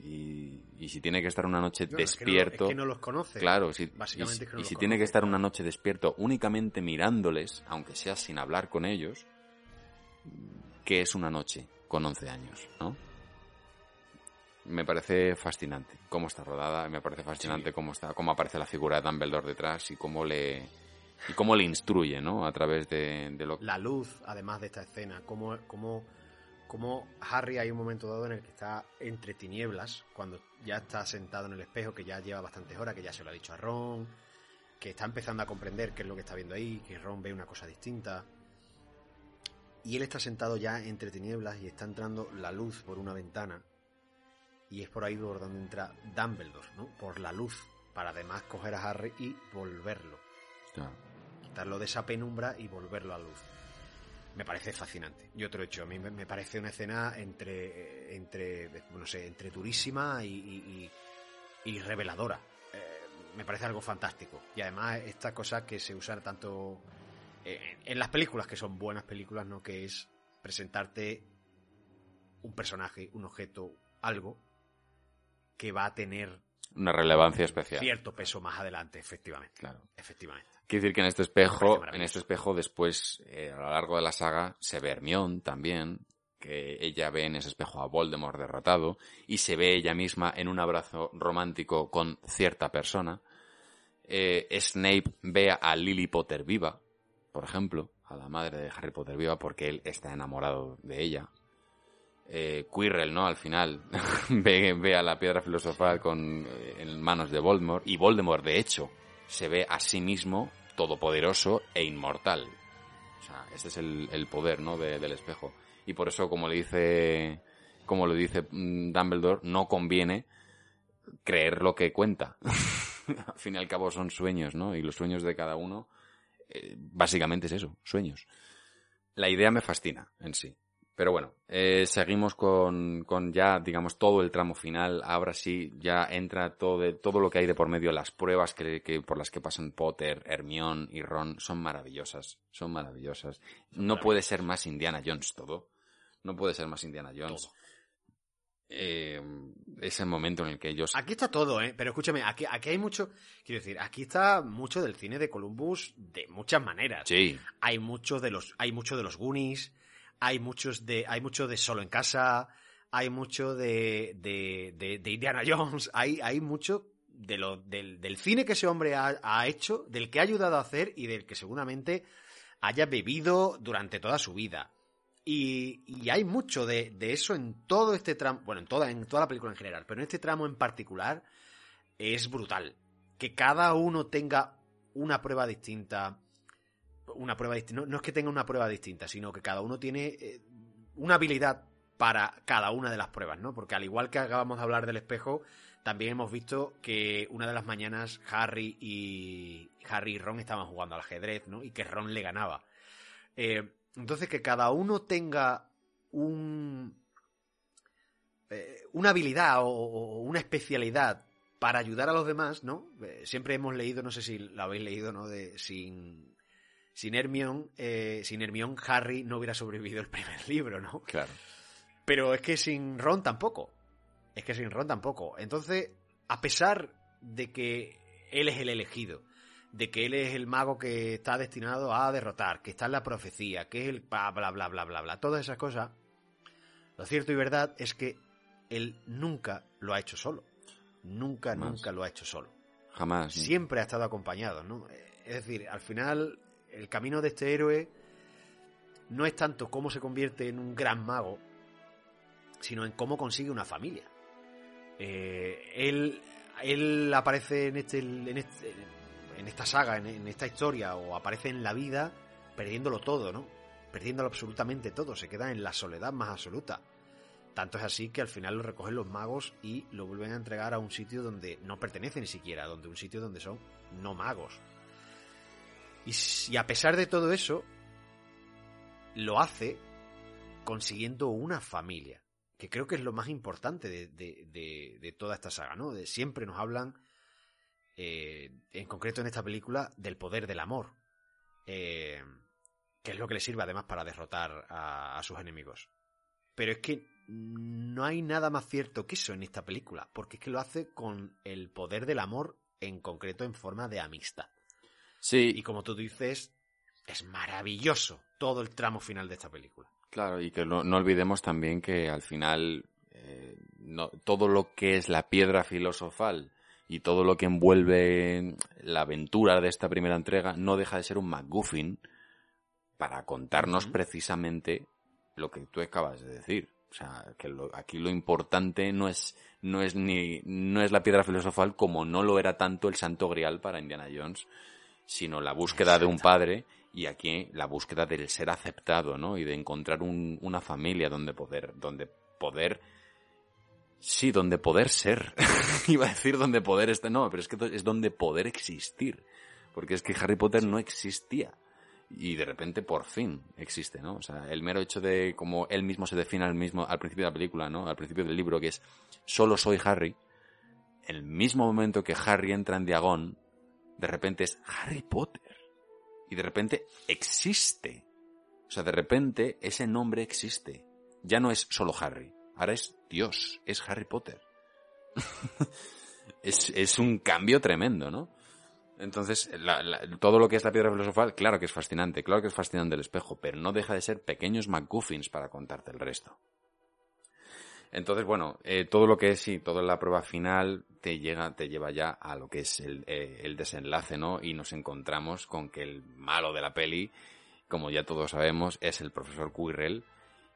Y, y si tiene que estar una noche Bueno, es que no- despierto... es que no los conoce. Claro, si, Básicamente y, es que no y si tiene que estar una noche despierto únicamente mirándoles, aunque sea sin hablar con ellos, ¿qué es una noche con 11 años? ¿No? Me parece fascinante cómo está rodada, me parece fascinante cómo está, cómo aparece la figura de Dumbledore detrás y cómo le y cómo le instruye, ¿no? A través de, de lo la luz, además de esta escena, como, como, como Harry hay un momento dado en el que está entre tinieblas, cuando ya está sentado en el espejo, que ya lleva bastantes horas, que ya se lo ha dicho a Ron, que está empezando a comprender qué es lo que está viendo ahí, que Ron ve una cosa distinta. Y él está sentado ya entre tinieblas y está entrando la luz por una ventana. Y es por ahí por donde entra Dumbledore, ¿no? Por la luz, para además coger a Harry y volverlo Claro. De esa penumbra y volverlo a luz. Me parece fascinante. Yo te lo he dicho, a mí me, parece una escena entre, entre, no sé, entre durísima y, y- y- y reveladora. Eh, me parece algo fantástico. Y además, esta cosa que se usa tanto eh, en las películas, que son buenas películas, ¿no? Que es presentarte un personaje, un objeto, algo que va a tener una relevancia especial. Cierto peso más adelante, efectivamente. Claro. Efectivamente. Quiere decir que en este espejo, en este espejo después, eh, a lo largo de la saga, se ve Hermione también, que ella ve en ese espejo a Voldemort derrotado, y se ve ella misma en un abrazo romántico con cierta persona. Eh, Snape ve a Lily Potter viva, por ejemplo, a la madre de Harry Potter viva, porque él está enamorado de ella. Eh, Quirrell, ¿no? Al final ve, ve, a la piedra filosofal con, eh, en manos de Voldemort, y Voldemort, de hecho, se ve a sí mismo todopoderoso e inmortal. O sea, este es el, el poder, ¿no? De, del espejo. Y por eso, como le dice, como le dice mm, Dumbledore, no conviene creer lo que cuenta. al fin y al cabo son sueños, ¿no? Y los sueños de cada uno, eh, básicamente es eso, sueños. La idea me fascina en sí. Pero bueno, eh, seguimos con, con, ya, digamos, todo el tramo final. Ahora sí, ya entra todo, de, todo lo que hay de por medio. Las pruebas que, que, por las que pasan Potter, Hermione y Ron son maravillosas. Son maravillosas. No puede ser más Indiana Jones todo. No puede ser más Indiana Jones. Eh, es el momento en el que ellos... Aquí está todo, ¿eh? Pero escúchame, aquí, aquí hay mucho... Quiero decir, aquí está mucho del cine de Columbus de muchas maneras. Sí. Hay mucho de los, hay mucho de los Goonies hay muchos de, hay mucho de Solo en Casa, hay mucho de, de, de, Indiana Jones, hay, hay mucho de lo, del, del cine que ese hombre ha, ha, hecho, del que ha ayudado a hacer y del que seguramente haya bebido durante toda su vida. Y, y hay mucho de, de, eso en todo este tramo, bueno, en toda, en toda la película en general, pero en este tramo en particular es brutal. Que cada uno tenga una prueba distinta, una prueba. No, no, es que tenga una prueba distinta, sino que cada uno tiene eh, una habilidad para cada una de las pruebas, ¿no? Porque al igual que acabamos de hablar del espejo, también hemos visto que una de las mañanas Harry y Harry y Ron estaban jugando al ajedrez, ¿no? Y que Ron le ganaba. Eh, entonces que cada uno tenga un eh, una habilidad o, una especialidad para ayudar a los demás, ¿no? Siempre hemos leído, no sé si lo habéis leído, ¿no? De sin sin Hermione, eh, sin Hermione, Harry no hubiera sobrevivido el primer libro, ¿no? Claro. Pero es que sin Ron tampoco. Es que sin Ron tampoco. Entonces, a pesar de que él es el elegido, de que él es el mago que está destinado a derrotar, que está en la profecía, que es el bla bla bla bla bla bla, todas esas cosas, lo cierto y verdad es que él nunca lo ha hecho solo. Nunca, nunca lo ha hecho solo. Jamás. Siempre ha estado acompañado, ¿no? Es decir, al final el camino de este héroe no es tanto cómo se convierte en un gran mago, sino en cómo consigue una familia. Eh, él, él aparece en, este, en, este, esta saga, en, en, esta historia, o aparece en la vida perdiéndolo todo, ¿no? Perdiéndolo absolutamente todo, se queda en la soledad más absoluta. Tanto es así que al final lo recogen los magos y lo vuelven a entregar a un sitio donde no pertenece ni siquiera, donde un sitio donde son no magos. Y, a pesar de todo eso, lo hace consiguiendo una familia, que creo que es lo más importante de, toda esta saga, ¿no? De, siempre nos hablan, eh, en concreto en esta película, del poder del amor, eh, que es lo que le sirve además para derrotar a sus enemigos. Pero es que no hay nada más cierto que eso en esta película, porque es que lo hace con el poder del amor, en concreto en forma de amistad. Sí. Y como tú dices, es maravilloso todo el tramo final de esta película. Claro, y que no, no olvidemos también que al final eh, no, todo lo que es la piedra filosofal y todo lo que envuelve la aventura de esta primera entrega no deja de ser un MacGuffin para contarnos uh -huh. precisamente lo que tú acabas de decir. O sea, que lo, aquí lo importante no es, no es ni, no es la piedra filosofal como no lo era tanto el santo grial para Indiana Jones sino la búsqueda de un padre y aquí la búsqueda del ser aceptado, ¿no? Y de encontrar un, una familia donde poder, donde poder, sí, donde poder ser. Iba a decir donde poder estar, no, pero es que es donde poder existir. Porque es que Harry Potter no existía. Y de repente por fin existe, ¿no? O sea, el mero hecho de como él mismo se define al mismo, al principio de la película, ¿no? Al principio del libro, que es solo soy Harry, el mismo momento que Harry entra en Diagon, de repente es Harry Potter. Y de repente existe. O sea, de repente ese nombre existe. Ya no es solo Harry. Ahora es Dios. Es Harry Potter. es, es un cambio tremendo, ¿no? Entonces, la, la, todo lo que es la piedra filosofal, claro que es fascinante, claro que es fascinante el espejo, pero no deja de ser pequeños McGuffins para contarte el resto. Entonces, bueno, eh, todo lo que es, sí, toda la prueba final te llega, te lleva ya a lo que es el, eh, el desenlace, ¿no? Y nos encontramos con que el malo de la peli, como ya todos sabemos, es el profesor Quirrell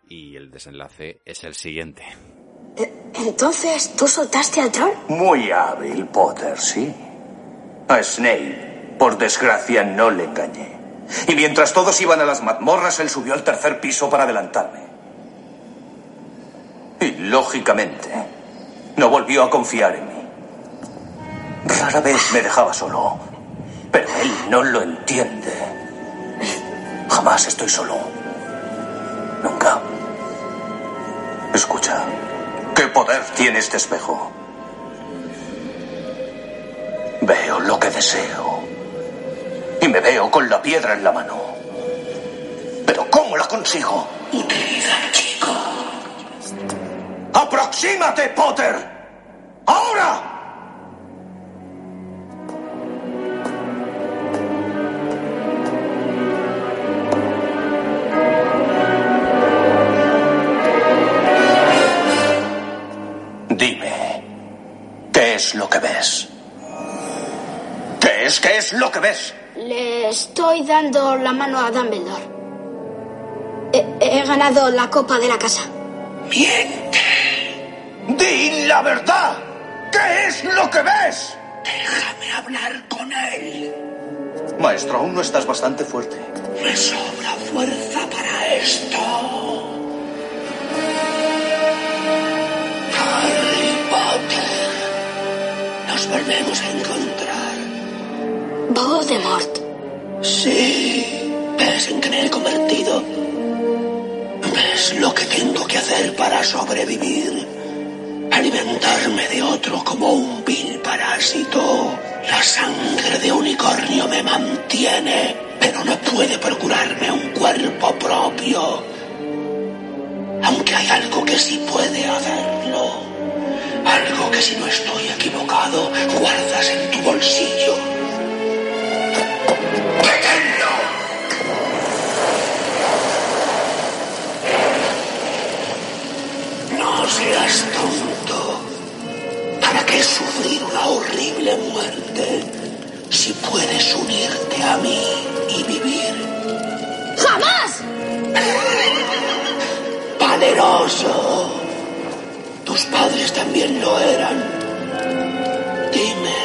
y el desenlace es el siguiente. Entonces, ¿tú soltaste al troll? Muy hábil, Potter, sí. A Snape, por desgracia, no le engañé. Y mientras todos iban a las mazmorras, él subió al tercer piso para adelantarme. Y lógicamente, no volvió a confiar en mí. Rara vez me dejaba solo, pero él no lo entiende. Jamás estoy solo. Nunca. Escucha, ¿qué poder tiene este espejo? Veo lo que deseo. Y me veo con la piedra en la mano. Pero ¿cómo la consigo? Utiliza al chico. ¡Aproxímate, Potter! ¡Ahora! Es lo que ves? ¿Qué es? ¿Qué es lo que ves? Le estoy dando la mano a Dumbledore. He, he ganado la copa de la casa. Miente. ¡Di la verdad! ¿Qué es lo que ves? Déjame hablar con él. Maestro, aún no estás bastante fuerte. Me sobra fuerza para esto. Harry Potter. Nos volvemos a encontrar. Voldemort. Sí. ¿Ves en qué me he convertido? ¿Ves lo que tengo que hacer para sobrevivir? Alimentarme de otro como un vil parásito. La sangre de unicornio me mantiene, pero no puede procurarme un cuerpo propio. Aunque hay algo que sí puede hacerlo. Algo que si no estoy equivocado, guardas en tu bolsillo. ¡Pequeño! No seas tonto. ¿Para qué sufrir una horrible muerte si puedes unirte a mí y vivir? ¡Jamás! Valeroso. Tus padres también lo eran. Dime,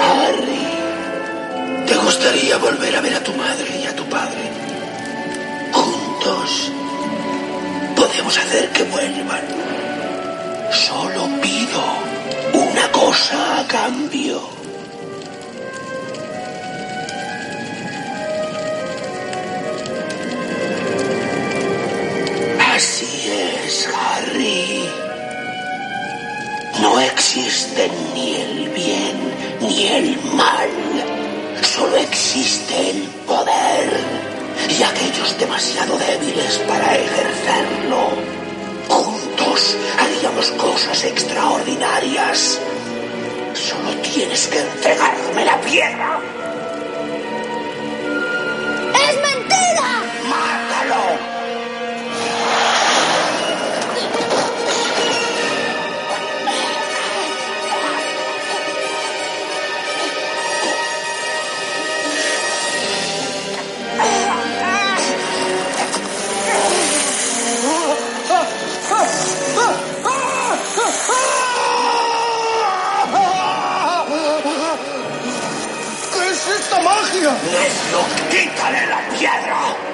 Harry, ¿te gustaría volver a ver a tu madre y a tu padre? Juntos podemos hacer que vuelvan. Solo pido una cosa a cambio. Así Harry. No existen ni el bien ni el mal. Solo existe el poder y aquellos demasiado débiles para ejercerlo. Juntos haríamos cosas extraordinarias. Solo tienes que entregarme la piedra. ¡Necio! ¡Quítale la piedra!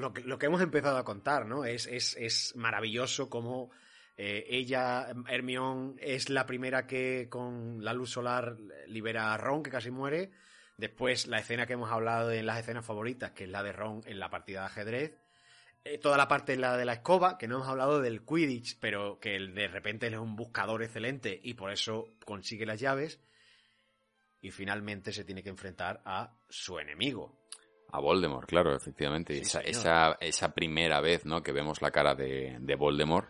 Lo que hemos empezado a contar, ¿no? Es, es, es maravilloso como eh, ella, Hermione, es la primera que con la luz solar libera a Ron, que casi muere. Después, la escena que hemos hablado en las escenas favoritas, que es la de Ron en la partida de ajedrez. Eh, toda la parte la de la escoba, que no hemos hablado del Quidditch, pero que de repente es un buscador excelente y por eso consigue las llaves. Y finalmente se tiene que enfrentar a su enemigo. A Voldemort, claro, efectivamente. Sí, esa, esa, esa primera vez, ¿no? Que vemos la cara de, de Voldemort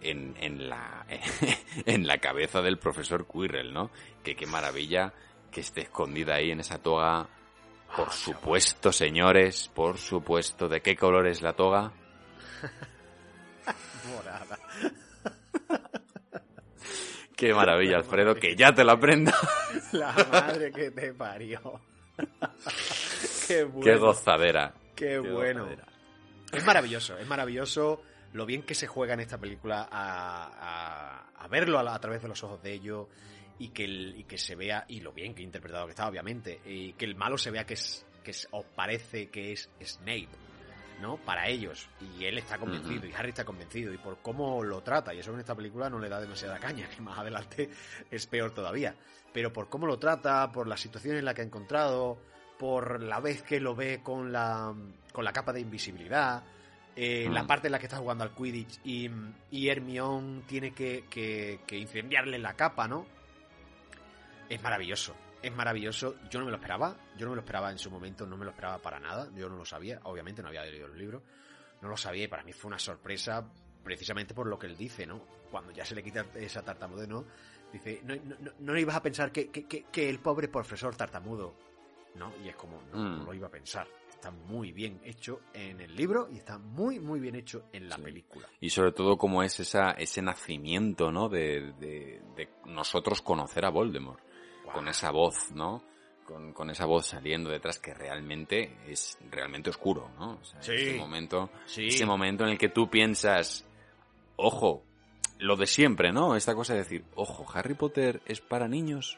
en, en, la, en la cabeza del profesor Quirrell, ¿no? Que qué maravilla que esté escondida ahí en esa toga. Por supuesto, señores, por supuesto. ¿De qué color es la toga? Morada. Qué maravilla, Alfredo, que ya te lo aprenda. La madre que te parió. Qué bueno. Qué gozadera. Qué bueno. gozadera. Es maravilloso, es maravilloso lo bien que se juega en esta película a, a- a verlo a, la- a través de los ojos de ellos y que, el- y que se vea, y lo bien que interpretado que está, obviamente, y que el malo se vea que es, que es, os parece que es Snape, ¿no? Para ellos. Y él está convencido, y Harry está convencido, y por cómo lo trata, y eso en esta película no le da demasiada caña, que más adelante es peor todavía. Pero por cómo lo trata, por la situación en la que ha encontrado, por la vez que lo ve con la, con la capa de invisibilidad, eh, Mm. la parte en la que está jugando al Quidditch y, y Hermione tiene que, que, que incendiarle la capa, ¿no? Es maravilloso, es maravilloso. Yo no me lo esperaba, yo no me lo esperaba en su momento, no me lo esperaba para nada, yo no lo sabía, obviamente no había leído el libro, no lo sabía y para mí fue una sorpresa precisamente por lo que él dice, ¿no? Cuando ya se le quita esa tartamudez, ¿no? Dice, no, no, no, no ibas a pensar que, que, que el pobre profesor tartamudo, ¿no? Y es como, no, no Mm. lo iba a pensar. Está muy bien hecho en el libro y está muy, muy bien hecho en la Sí. película. Y sobre todo cómo es esa, ese nacimiento, ¿no? De, de, de nosotros conocer a Voldemort. Con esa voz, ¿no? Con, con esa voz saliendo detrás que realmente es realmente oscuro, ¿no? O sea, Sí. Ese momento, Sí. ese momento en el que tú piensas, ojo, lo de siempre, ¿no? Esta cosa de decir, ojo, Harry Potter es para niños.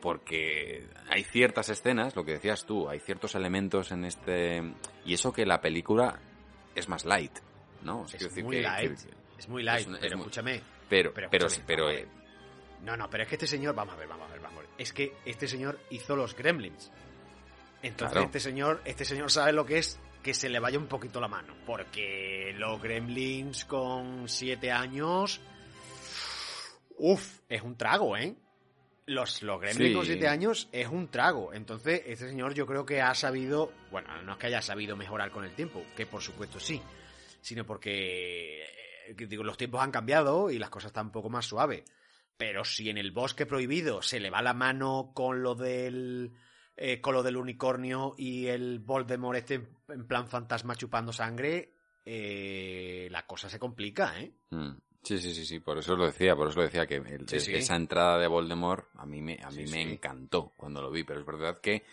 Porque hay ciertas escenas, lo que decías tú, hay ciertos elementos en este... Y eso que la película es más light, ¿no? Es decir muy que- light, que- es muy light, es pero muy- escúchame. Pero, Pero pero, escúchame, eh, No, no, pero es que este señor, vamos a ver, vamos a ver, vamos a ver. Es que este señor hizo los gremlins. Entonces Claro. este señor, este señor sabe lo que es que se le vaya un poquito la mano. Porque los gremlins con siete años. Uf, es un trago, ¿eh? Los, los gremlins Sí. con siete años es un trago. Entonces, este señor yo creo que ha sabido. Bueno, no es que haya sabido mejorar con el tiempo, que por supuesto sí. Sino porque. eh, digo, los tiempos han cambiado y las cosas están un poco más suaves. Pero si en el bosque prohibido se le va la mano con lo del. eh, con lo del unicornio y el Voldemort este en plan fantasma chupando sangre. eh, la cosa se complica, ¿eh? mm, sí, sí, sí, sí, por eso lo decía, por eso lo decía que el- Sí, sí. esa entrada de Voldemort a mí me, a mí Sí, me encantó cuando lo vi, pero es verdad que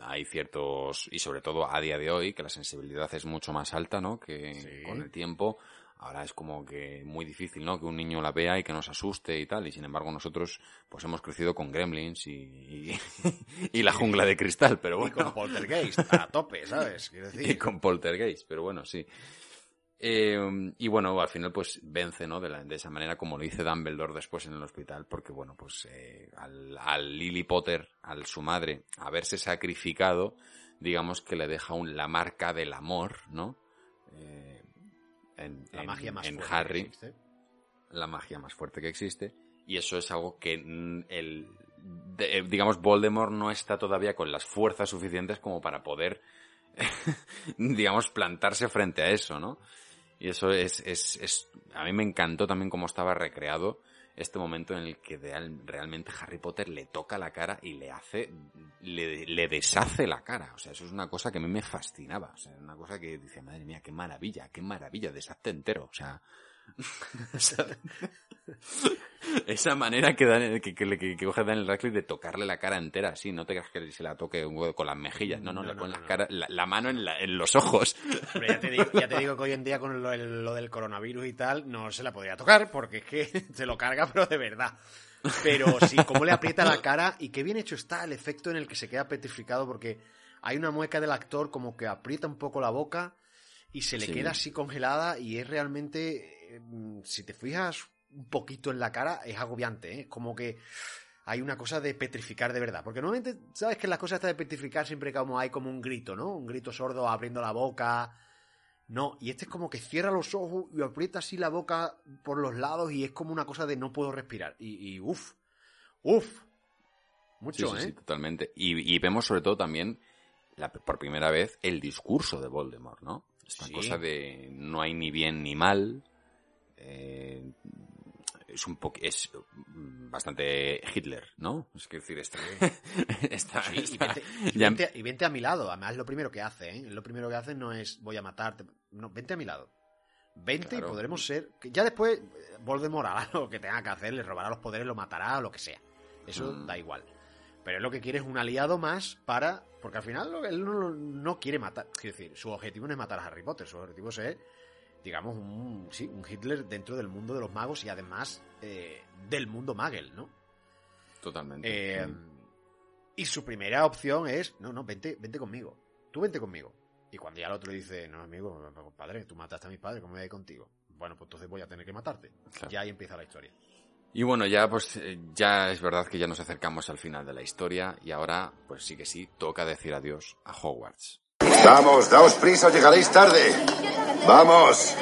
hay ciertos, y sobre todo a día de hoy, que la sensibilidad es mucho más alta, ¿no? Que con el tiempo, ahora es como que muy difícil, ¿no? Que un niño la vea y que nos asuste y tal, y sin embargo nosotros, pues hemos crecido con Gremlins y, y, y la jungla de cristal, pero Y con bueno. Poltergeist, a tope, ¿sabes? Decir. y con Poltergeist, pero bueno, sí. Eh, y bueno, al final pues vence, ¿no? De, la- de esa manera como lo dice Dumbledore después en el hospital, porque bueno, pues eh, al, al Lily Potter, al su madre, haberse sacrificado, digamos que le deja un, la marca del amor, ¿no? Eh, en, La en- magia más en fuerte que Harry, existe. la magia más fuerte que existe, y eso es algo que mm, el, de- eh, digamos, Voldemort no está todavía con las fuerzas suficientes como para poder, digamos, plantarse frente a eso, ¿no? Y eso es, es, es, a mí me encantó también cómo estaba recreado este momento en el que real- realmente Harry Potter le toca la cara y le hace, le, le deshace la cara. O sea, eso es una cosa que a mí me fascinaba. O sea, una cosa que dice, madre mía, qué maravilla, qué maravilla, deshazte entero. O sea, esa, manera que, dan, que, que, que, que coge Daniel Radcliffe de tocarle la cara entera así, no te creas que se la toque con las mejillas, no, no, No, le no, pone no, la, cara, la, la mano en, la- en los ojos. Pero ya te, digo, ya te digo que hoy en día con lo, el- lo del coronavirus y tal, no se la podría tocar porque es que se lo carga, pero de verdad. Pero sí, cómo le aprieta la cara y qué bien hecho está el efecto en el que se queda petrificado porque hay una mueca del actor como que aprieta un poco la boca y se le Sí. queda así congelada y es realmente, eh, mm, si te fijas un poquito en la cara, es agobiante, ¿eh? Es como que hay una cosa de petrificar de verdad. Porque normalmente, ¿sabes que las cosas estas de petrificar siempre como hay como un grito, ¿no? Un grito sordo abriendo la boca. No, y este es como que cierra los ojos y aprieta así la boca por los lados y es como una cosa de no puedo respirar. Y, y uff, uff. Mucho, Sí, sí, ¿eh? sí, totalmente. Y, y vemos sobre todo también, la- por primera vez, el discurso de Voldemort, ¿no? Esta cosa de no hay ni bien ni mal. Eh, es un poco es mm, bastante Hitler, ¿no? Es que decir, está, está, Sí, y vente, y, ya- vente, y vente a mi lado. Además, lo primero que hace, ¿eh? Lo primero que hace no es voy a matarte. No, vente a mi lado. Vente Claro. y podremos ser. Ya después, eh, Voldemort hará lo que tenga que hacer, le robará los poderes, lo matará o lo que sea. Eso Mm. da igual. Pero él lo que quiere es un aliado más para. Porque al final él no, no quiere matar. Quiero decir, su objetivo no es matar a Harry Potter, su objetivo es digamos, un, sí, un Hitler dentro del mundo de los magos y además eh, del mundo magel, ¿no? Totalmente. Eh, sí. Y su primera opción es, no, no, vente, vente conmigo. Tú vente conmigo. Y cuando ya el otro le dice, no, amigo, padre, tú mataste a mis padres, ¿cómo voy a ir contigo? Bueno, pues entonces voy a tener que matarte. Claro. Ya ahí empieza la historia. Y bueno, ya pues eh, ya es verdad que ya nos acercamos al final de la historia y ahora pues sí que sí, toca decir adiós a Hogwarts. Vamos, daos prisa, llegaréis tarde. Vamos.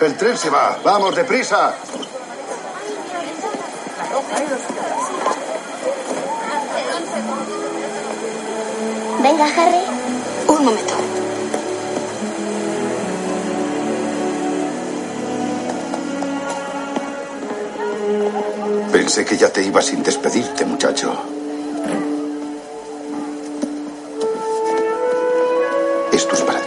El tren se va. Vamos, deprisa. Venga, Harry. Un momento. Pensé que ya te ibas sin despedirte, muchacho. Esto es para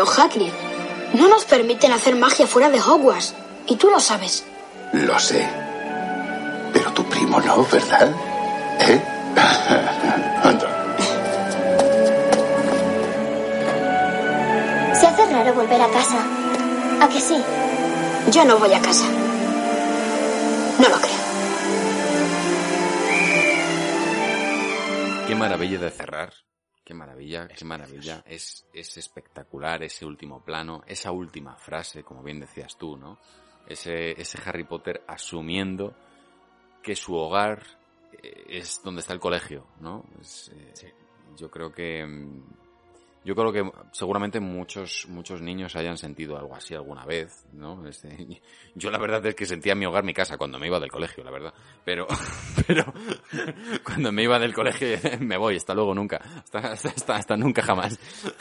Pero, Hagrid, no nos permiten hacer magia fuera de Hogwarts. Y tú lo sabes. Lo sé. Pero tu primo no, ¿verdad? ¿Eh? Anda. Se hace raro volver a casa. ¿A que sí? Yo no voy a casa. No lo creo. Qué maravilla de cerrar. Qué maravilla, qué maravilla. Es, es espectacular ese último plano, esa última frase, como bien decías tú, ¿no? Ese, ese Harry Potter asumiendo que su hogar eh, es donde está el colegio, ¿no? Es, eh, Yo creo que mm, yo creo que seguramente muchos muchos niños hayan sentido algo así alguna vez, ¿no? Este, yo la verdad es que sentía mi hogar mi casa cuando me iba del colegio, la verdad. Pero pero cuando me iba del colegio me voy, hasta luego nunca, hasta hasta, hasta, nunca jamás.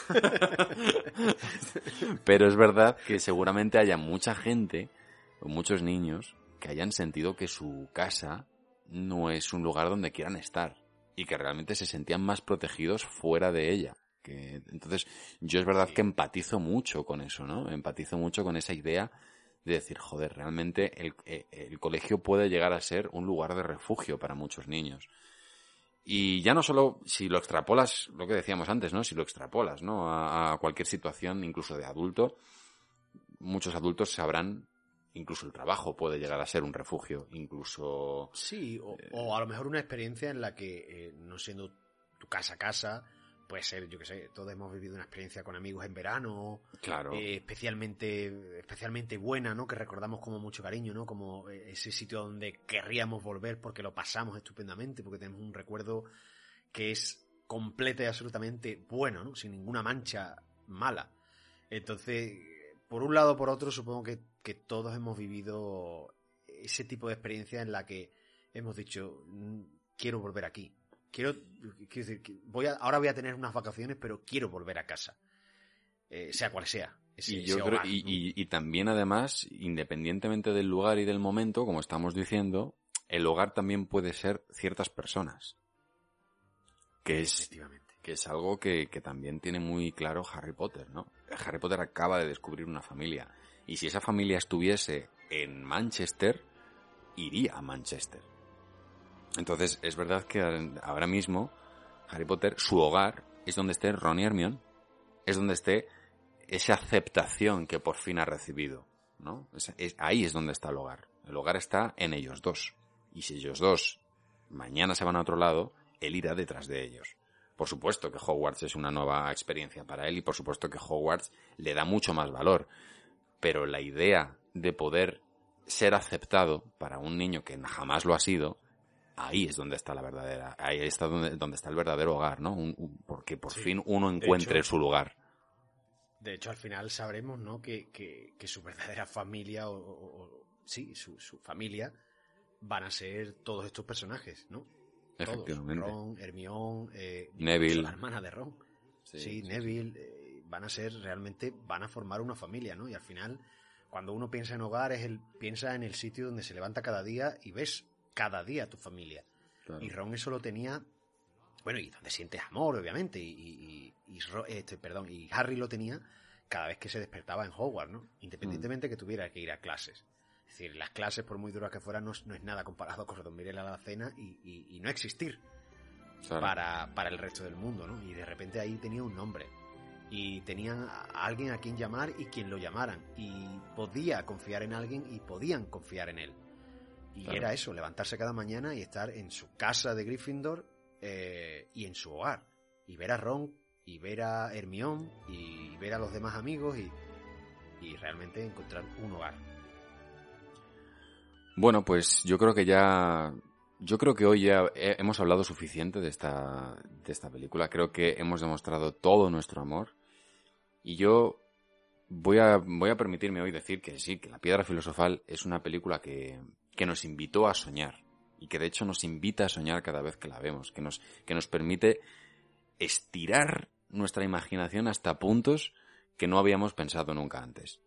Pero es verdad que seguramente haya mucha gente, o muchos niños, que hayan sentido que su casa no es un lugar donde quieran estar y que realmente se sentían más protegidos fuera de ella. Que, entonces, yo es verdad que empatizo mucho con eso, ¿no? Empatizo mucho con esa idea de decir, joder, realmente el, eh, el colegio puede llegar a ser un lugar de refugio para muchos niños. Y ya no solo si lo extrapolas, lo que decíamos antes, ¿no? Si lo extrapolas, ¿no? A, a cualquier situación, incluso de adulto, muchos adultos sabrán, incluso el trabajo puede llegar a ser un refugio, incluso... Sí, o, o a lo mejor una experiencia en la que, eh, no siendo tu casa casa, puede ser, yo qué sé, todos hemos vivido una experiencia con amigos en verano, Claro. eh, especialmente, especialmente buena, ¿no? Que recordamos como mucho cariño, ¿no? Como eh, ese sitio donde querríamos volver porque lo pasamos estupendamente, porque tenemos un recuerdo que es completo y absolutamente bueno, ¿no? Sin ninguna mancha mala. Entonces, por un lado o por otro, supongo que, que todos hemos vivido ese tipo de experiencia en la que hemos dicho, "Mm, quiero volver aquí. Quiero, quiero decir, que voy a, ahora voy a tener unas vacaciones, pero quiero volver a casa. Eh, sea cual sea. ese, y, yo ese creo, y, ¿no? y- y también además, independientemente del lugar y del momento, como estamos diciendo, el hogar también puede ser ciertas personas. Que es, Efectivamente. que es algo que, que también tiene muy claro Harry Potter, ¿no? Harry Potter acaba de descubrir una familia. Y si esa familia estuviese en Manchester, iría a Manchester. Entonces, es verdad que ahora mismo Harry Potter, su hogar, es donde esté Ron y Hermione. Es donde esté esa aceptación que por fin ha recibido, ¿no? Es- ahí es donde está el hogar. El hogar está en ellos dos. Y si ellos dos mañana se van a otro lado, él irá detrás de ellos. Por supuesto que Hogwarts es una nueva experiencia para él y por supuesto que Hogwarts le da mucho más valor. Pero la idea de poder ser aceptado para un niño que jamás lo ha sido, ahí es donde está la verdadera, ahí está donde, donde está el verdadero hogar, ¿no? Un- un- porque por Sí. fin uno encuentre hecho- su lugar. De hecho, al final sabremos, ¿no? Que, que, que su verdadera familia, o, o- o- sí, su, su familia, van a ser todos estos personajes, ¿no? Todos. Efectivamente. Ron, Hermione, eh, Neville. la hermana de Ron. Sí, Neville, eh, van a ser realmente, van a formar una familia, ¿no? Y al final, cuando uno piensa en hogar, es el, piensa en el sitio donde se levanta cada día y ves cada día a tu familia. Claro. Y Ron eso lo tenía, bueno, y donde sientes amor, obviamente, y, este, perdón, y Harry lo tenía cada vez que se despertaba en Hogwarts, ¿no? Independientemente Mm. que tuviera que ir a clases. Es decir, las clases, por muy duras que fueran, no, es- no es nada comparado con dormir en la cena y, y- y no existir Claro. para, para el resto del mundo, ¿no? Y de repente ahí tenía un nombre. Y tenían a alguien a quien llamar y quien lo llamaran. Y podía confiar en alguien y podían confiar en él. Y Claro. era eso, levantarse cada mañana y estar en su casa de Gryffindor eh, y en su hogar. Y ver a Ron, y ver a Hermione, y ver a los demás amigos y, y realmente encontrar un hogar. Bueno, pues yo creo que ya. Yo creo que hoy ya he- hemos hablado suficiente de esta, de esta película. Creo que hemos demostrado todo nuestro amor. Y yo voy a, voy a permitirme hoy decir que sí, que La Piedra Filosofal es una película que, que nos invitó a soñar. Y que de hecho nos invita a soñar cada vez que la vemos. Que nos, que nos permite estirar nuestra imaginación hasta puntos que no habíamos pensado nunca antes.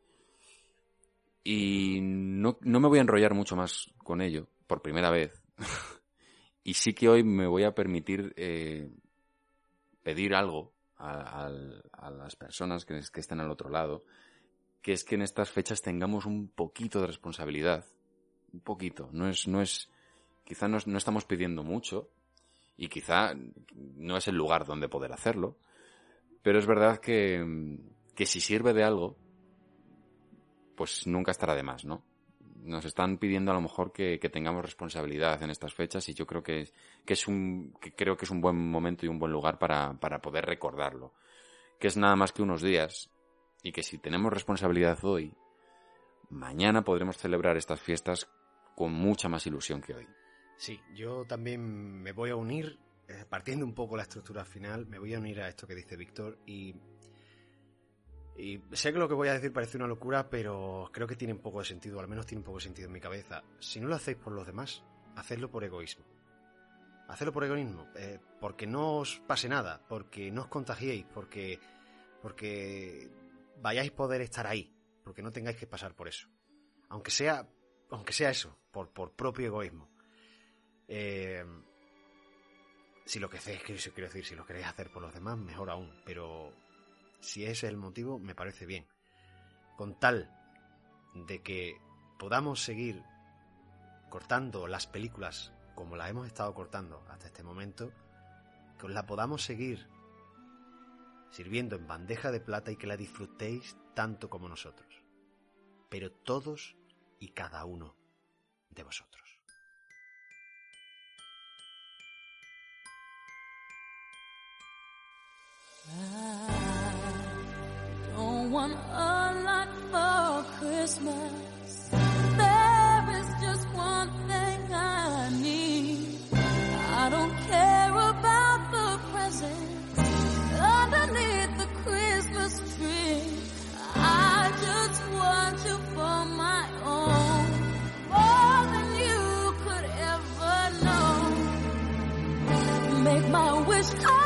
Y no, no me voy a enrollar mucho más con ello, por primera vez. y sí que hoy me voy a permitir eh, pedir algo a, las personas que, que estén al otro lado, que es que en estas fechas tengamos un poquito de responsabilidad. Un poquito. No es, no es, quizá no, no estamos pidiendo mucho, y quizá no es el lugar donde poder hacerlo, pero es verdad que, que si sirve de algo, pues nunca estará de más, ¿no? Nos están pidiendo a lo mejor que, que tengamos responsabilidad en estas fechas y yo creo que, que es un, que creo que es un buen momento y un buen lugar para, para poder recordarlo. Que es nada más que unos días y que si tenemos responsabilidad hoy, mañana podremos celebrar estas fiestas con mucha más ilusión que hoy. Sí, yo también me voy a unir, eh, partiendo un poco la estructura final, me voy a unir a esto que dice Víctor y, y sé que lo que voy a decir parece una locura, pero creo que tiene un poco de sentido, al menos tiene un poco de sentido en mi cabeza. Si no lo hacéis por los demás, hacedlo por egoísmo. Hacedlo por egoísmo, eh, porque no os pase nada, porque no os contagiéis, porque, porque vayáis a poder estar ahí, porque no tengáis que pasar por eso. Aunque sea, aunque sea eso, por, por propio egoísmo. Eh, si lo que quiero decir, si lo queréis hacer por los demás, mejor aún. Pero si ese es el motivo, me parece bien. Con tal de que podamos seguir cortando las películas como las hemos estado cortando hasta este momento, que os la podamos seguir sirviendo en bandeja de plata y que la disfrutéis tanto como nosotros. Pero todos y cada uno de vosotros. Make my wish come true. All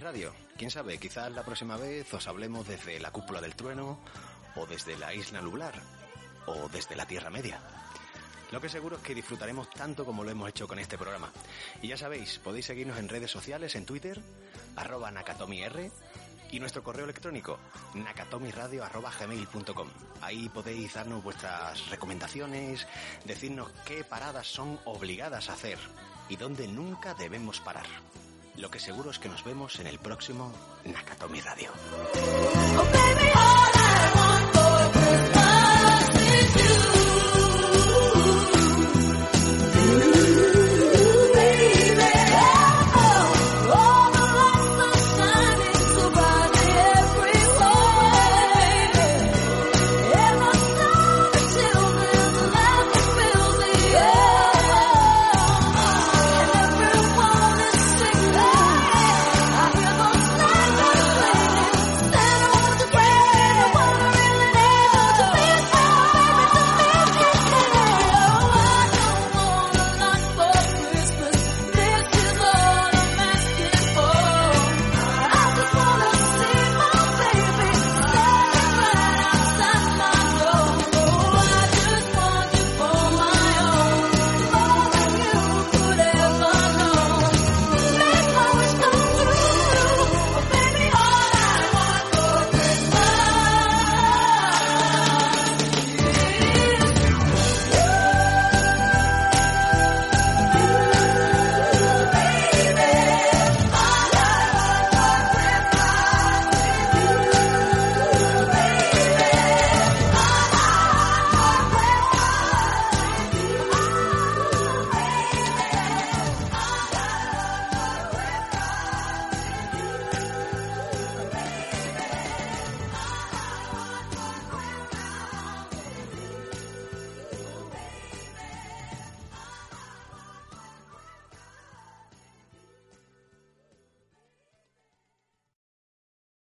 Radio. Quién sabe, quizás la próxima vez os hablemos desde la cúpula del trueno, o desde la isla nublar, o desde la Tierra Media. Lo que seguro es que disfrutaremos tanto como lo hemos hecho con este programa. Y ya sabéis, podéis seguirnos en redes sociales, en Twitter, arroba nakatomir, y nuestro correo electrónico, nakatomiradio.gmail.com. Ahí podéis darnos vuestras recomendaciones, decirnos qué paradas son obligadas a hacer y dónde nunca debemos parar. Lo que seguro es que nos vemos en el próximo Nakatomi Radio.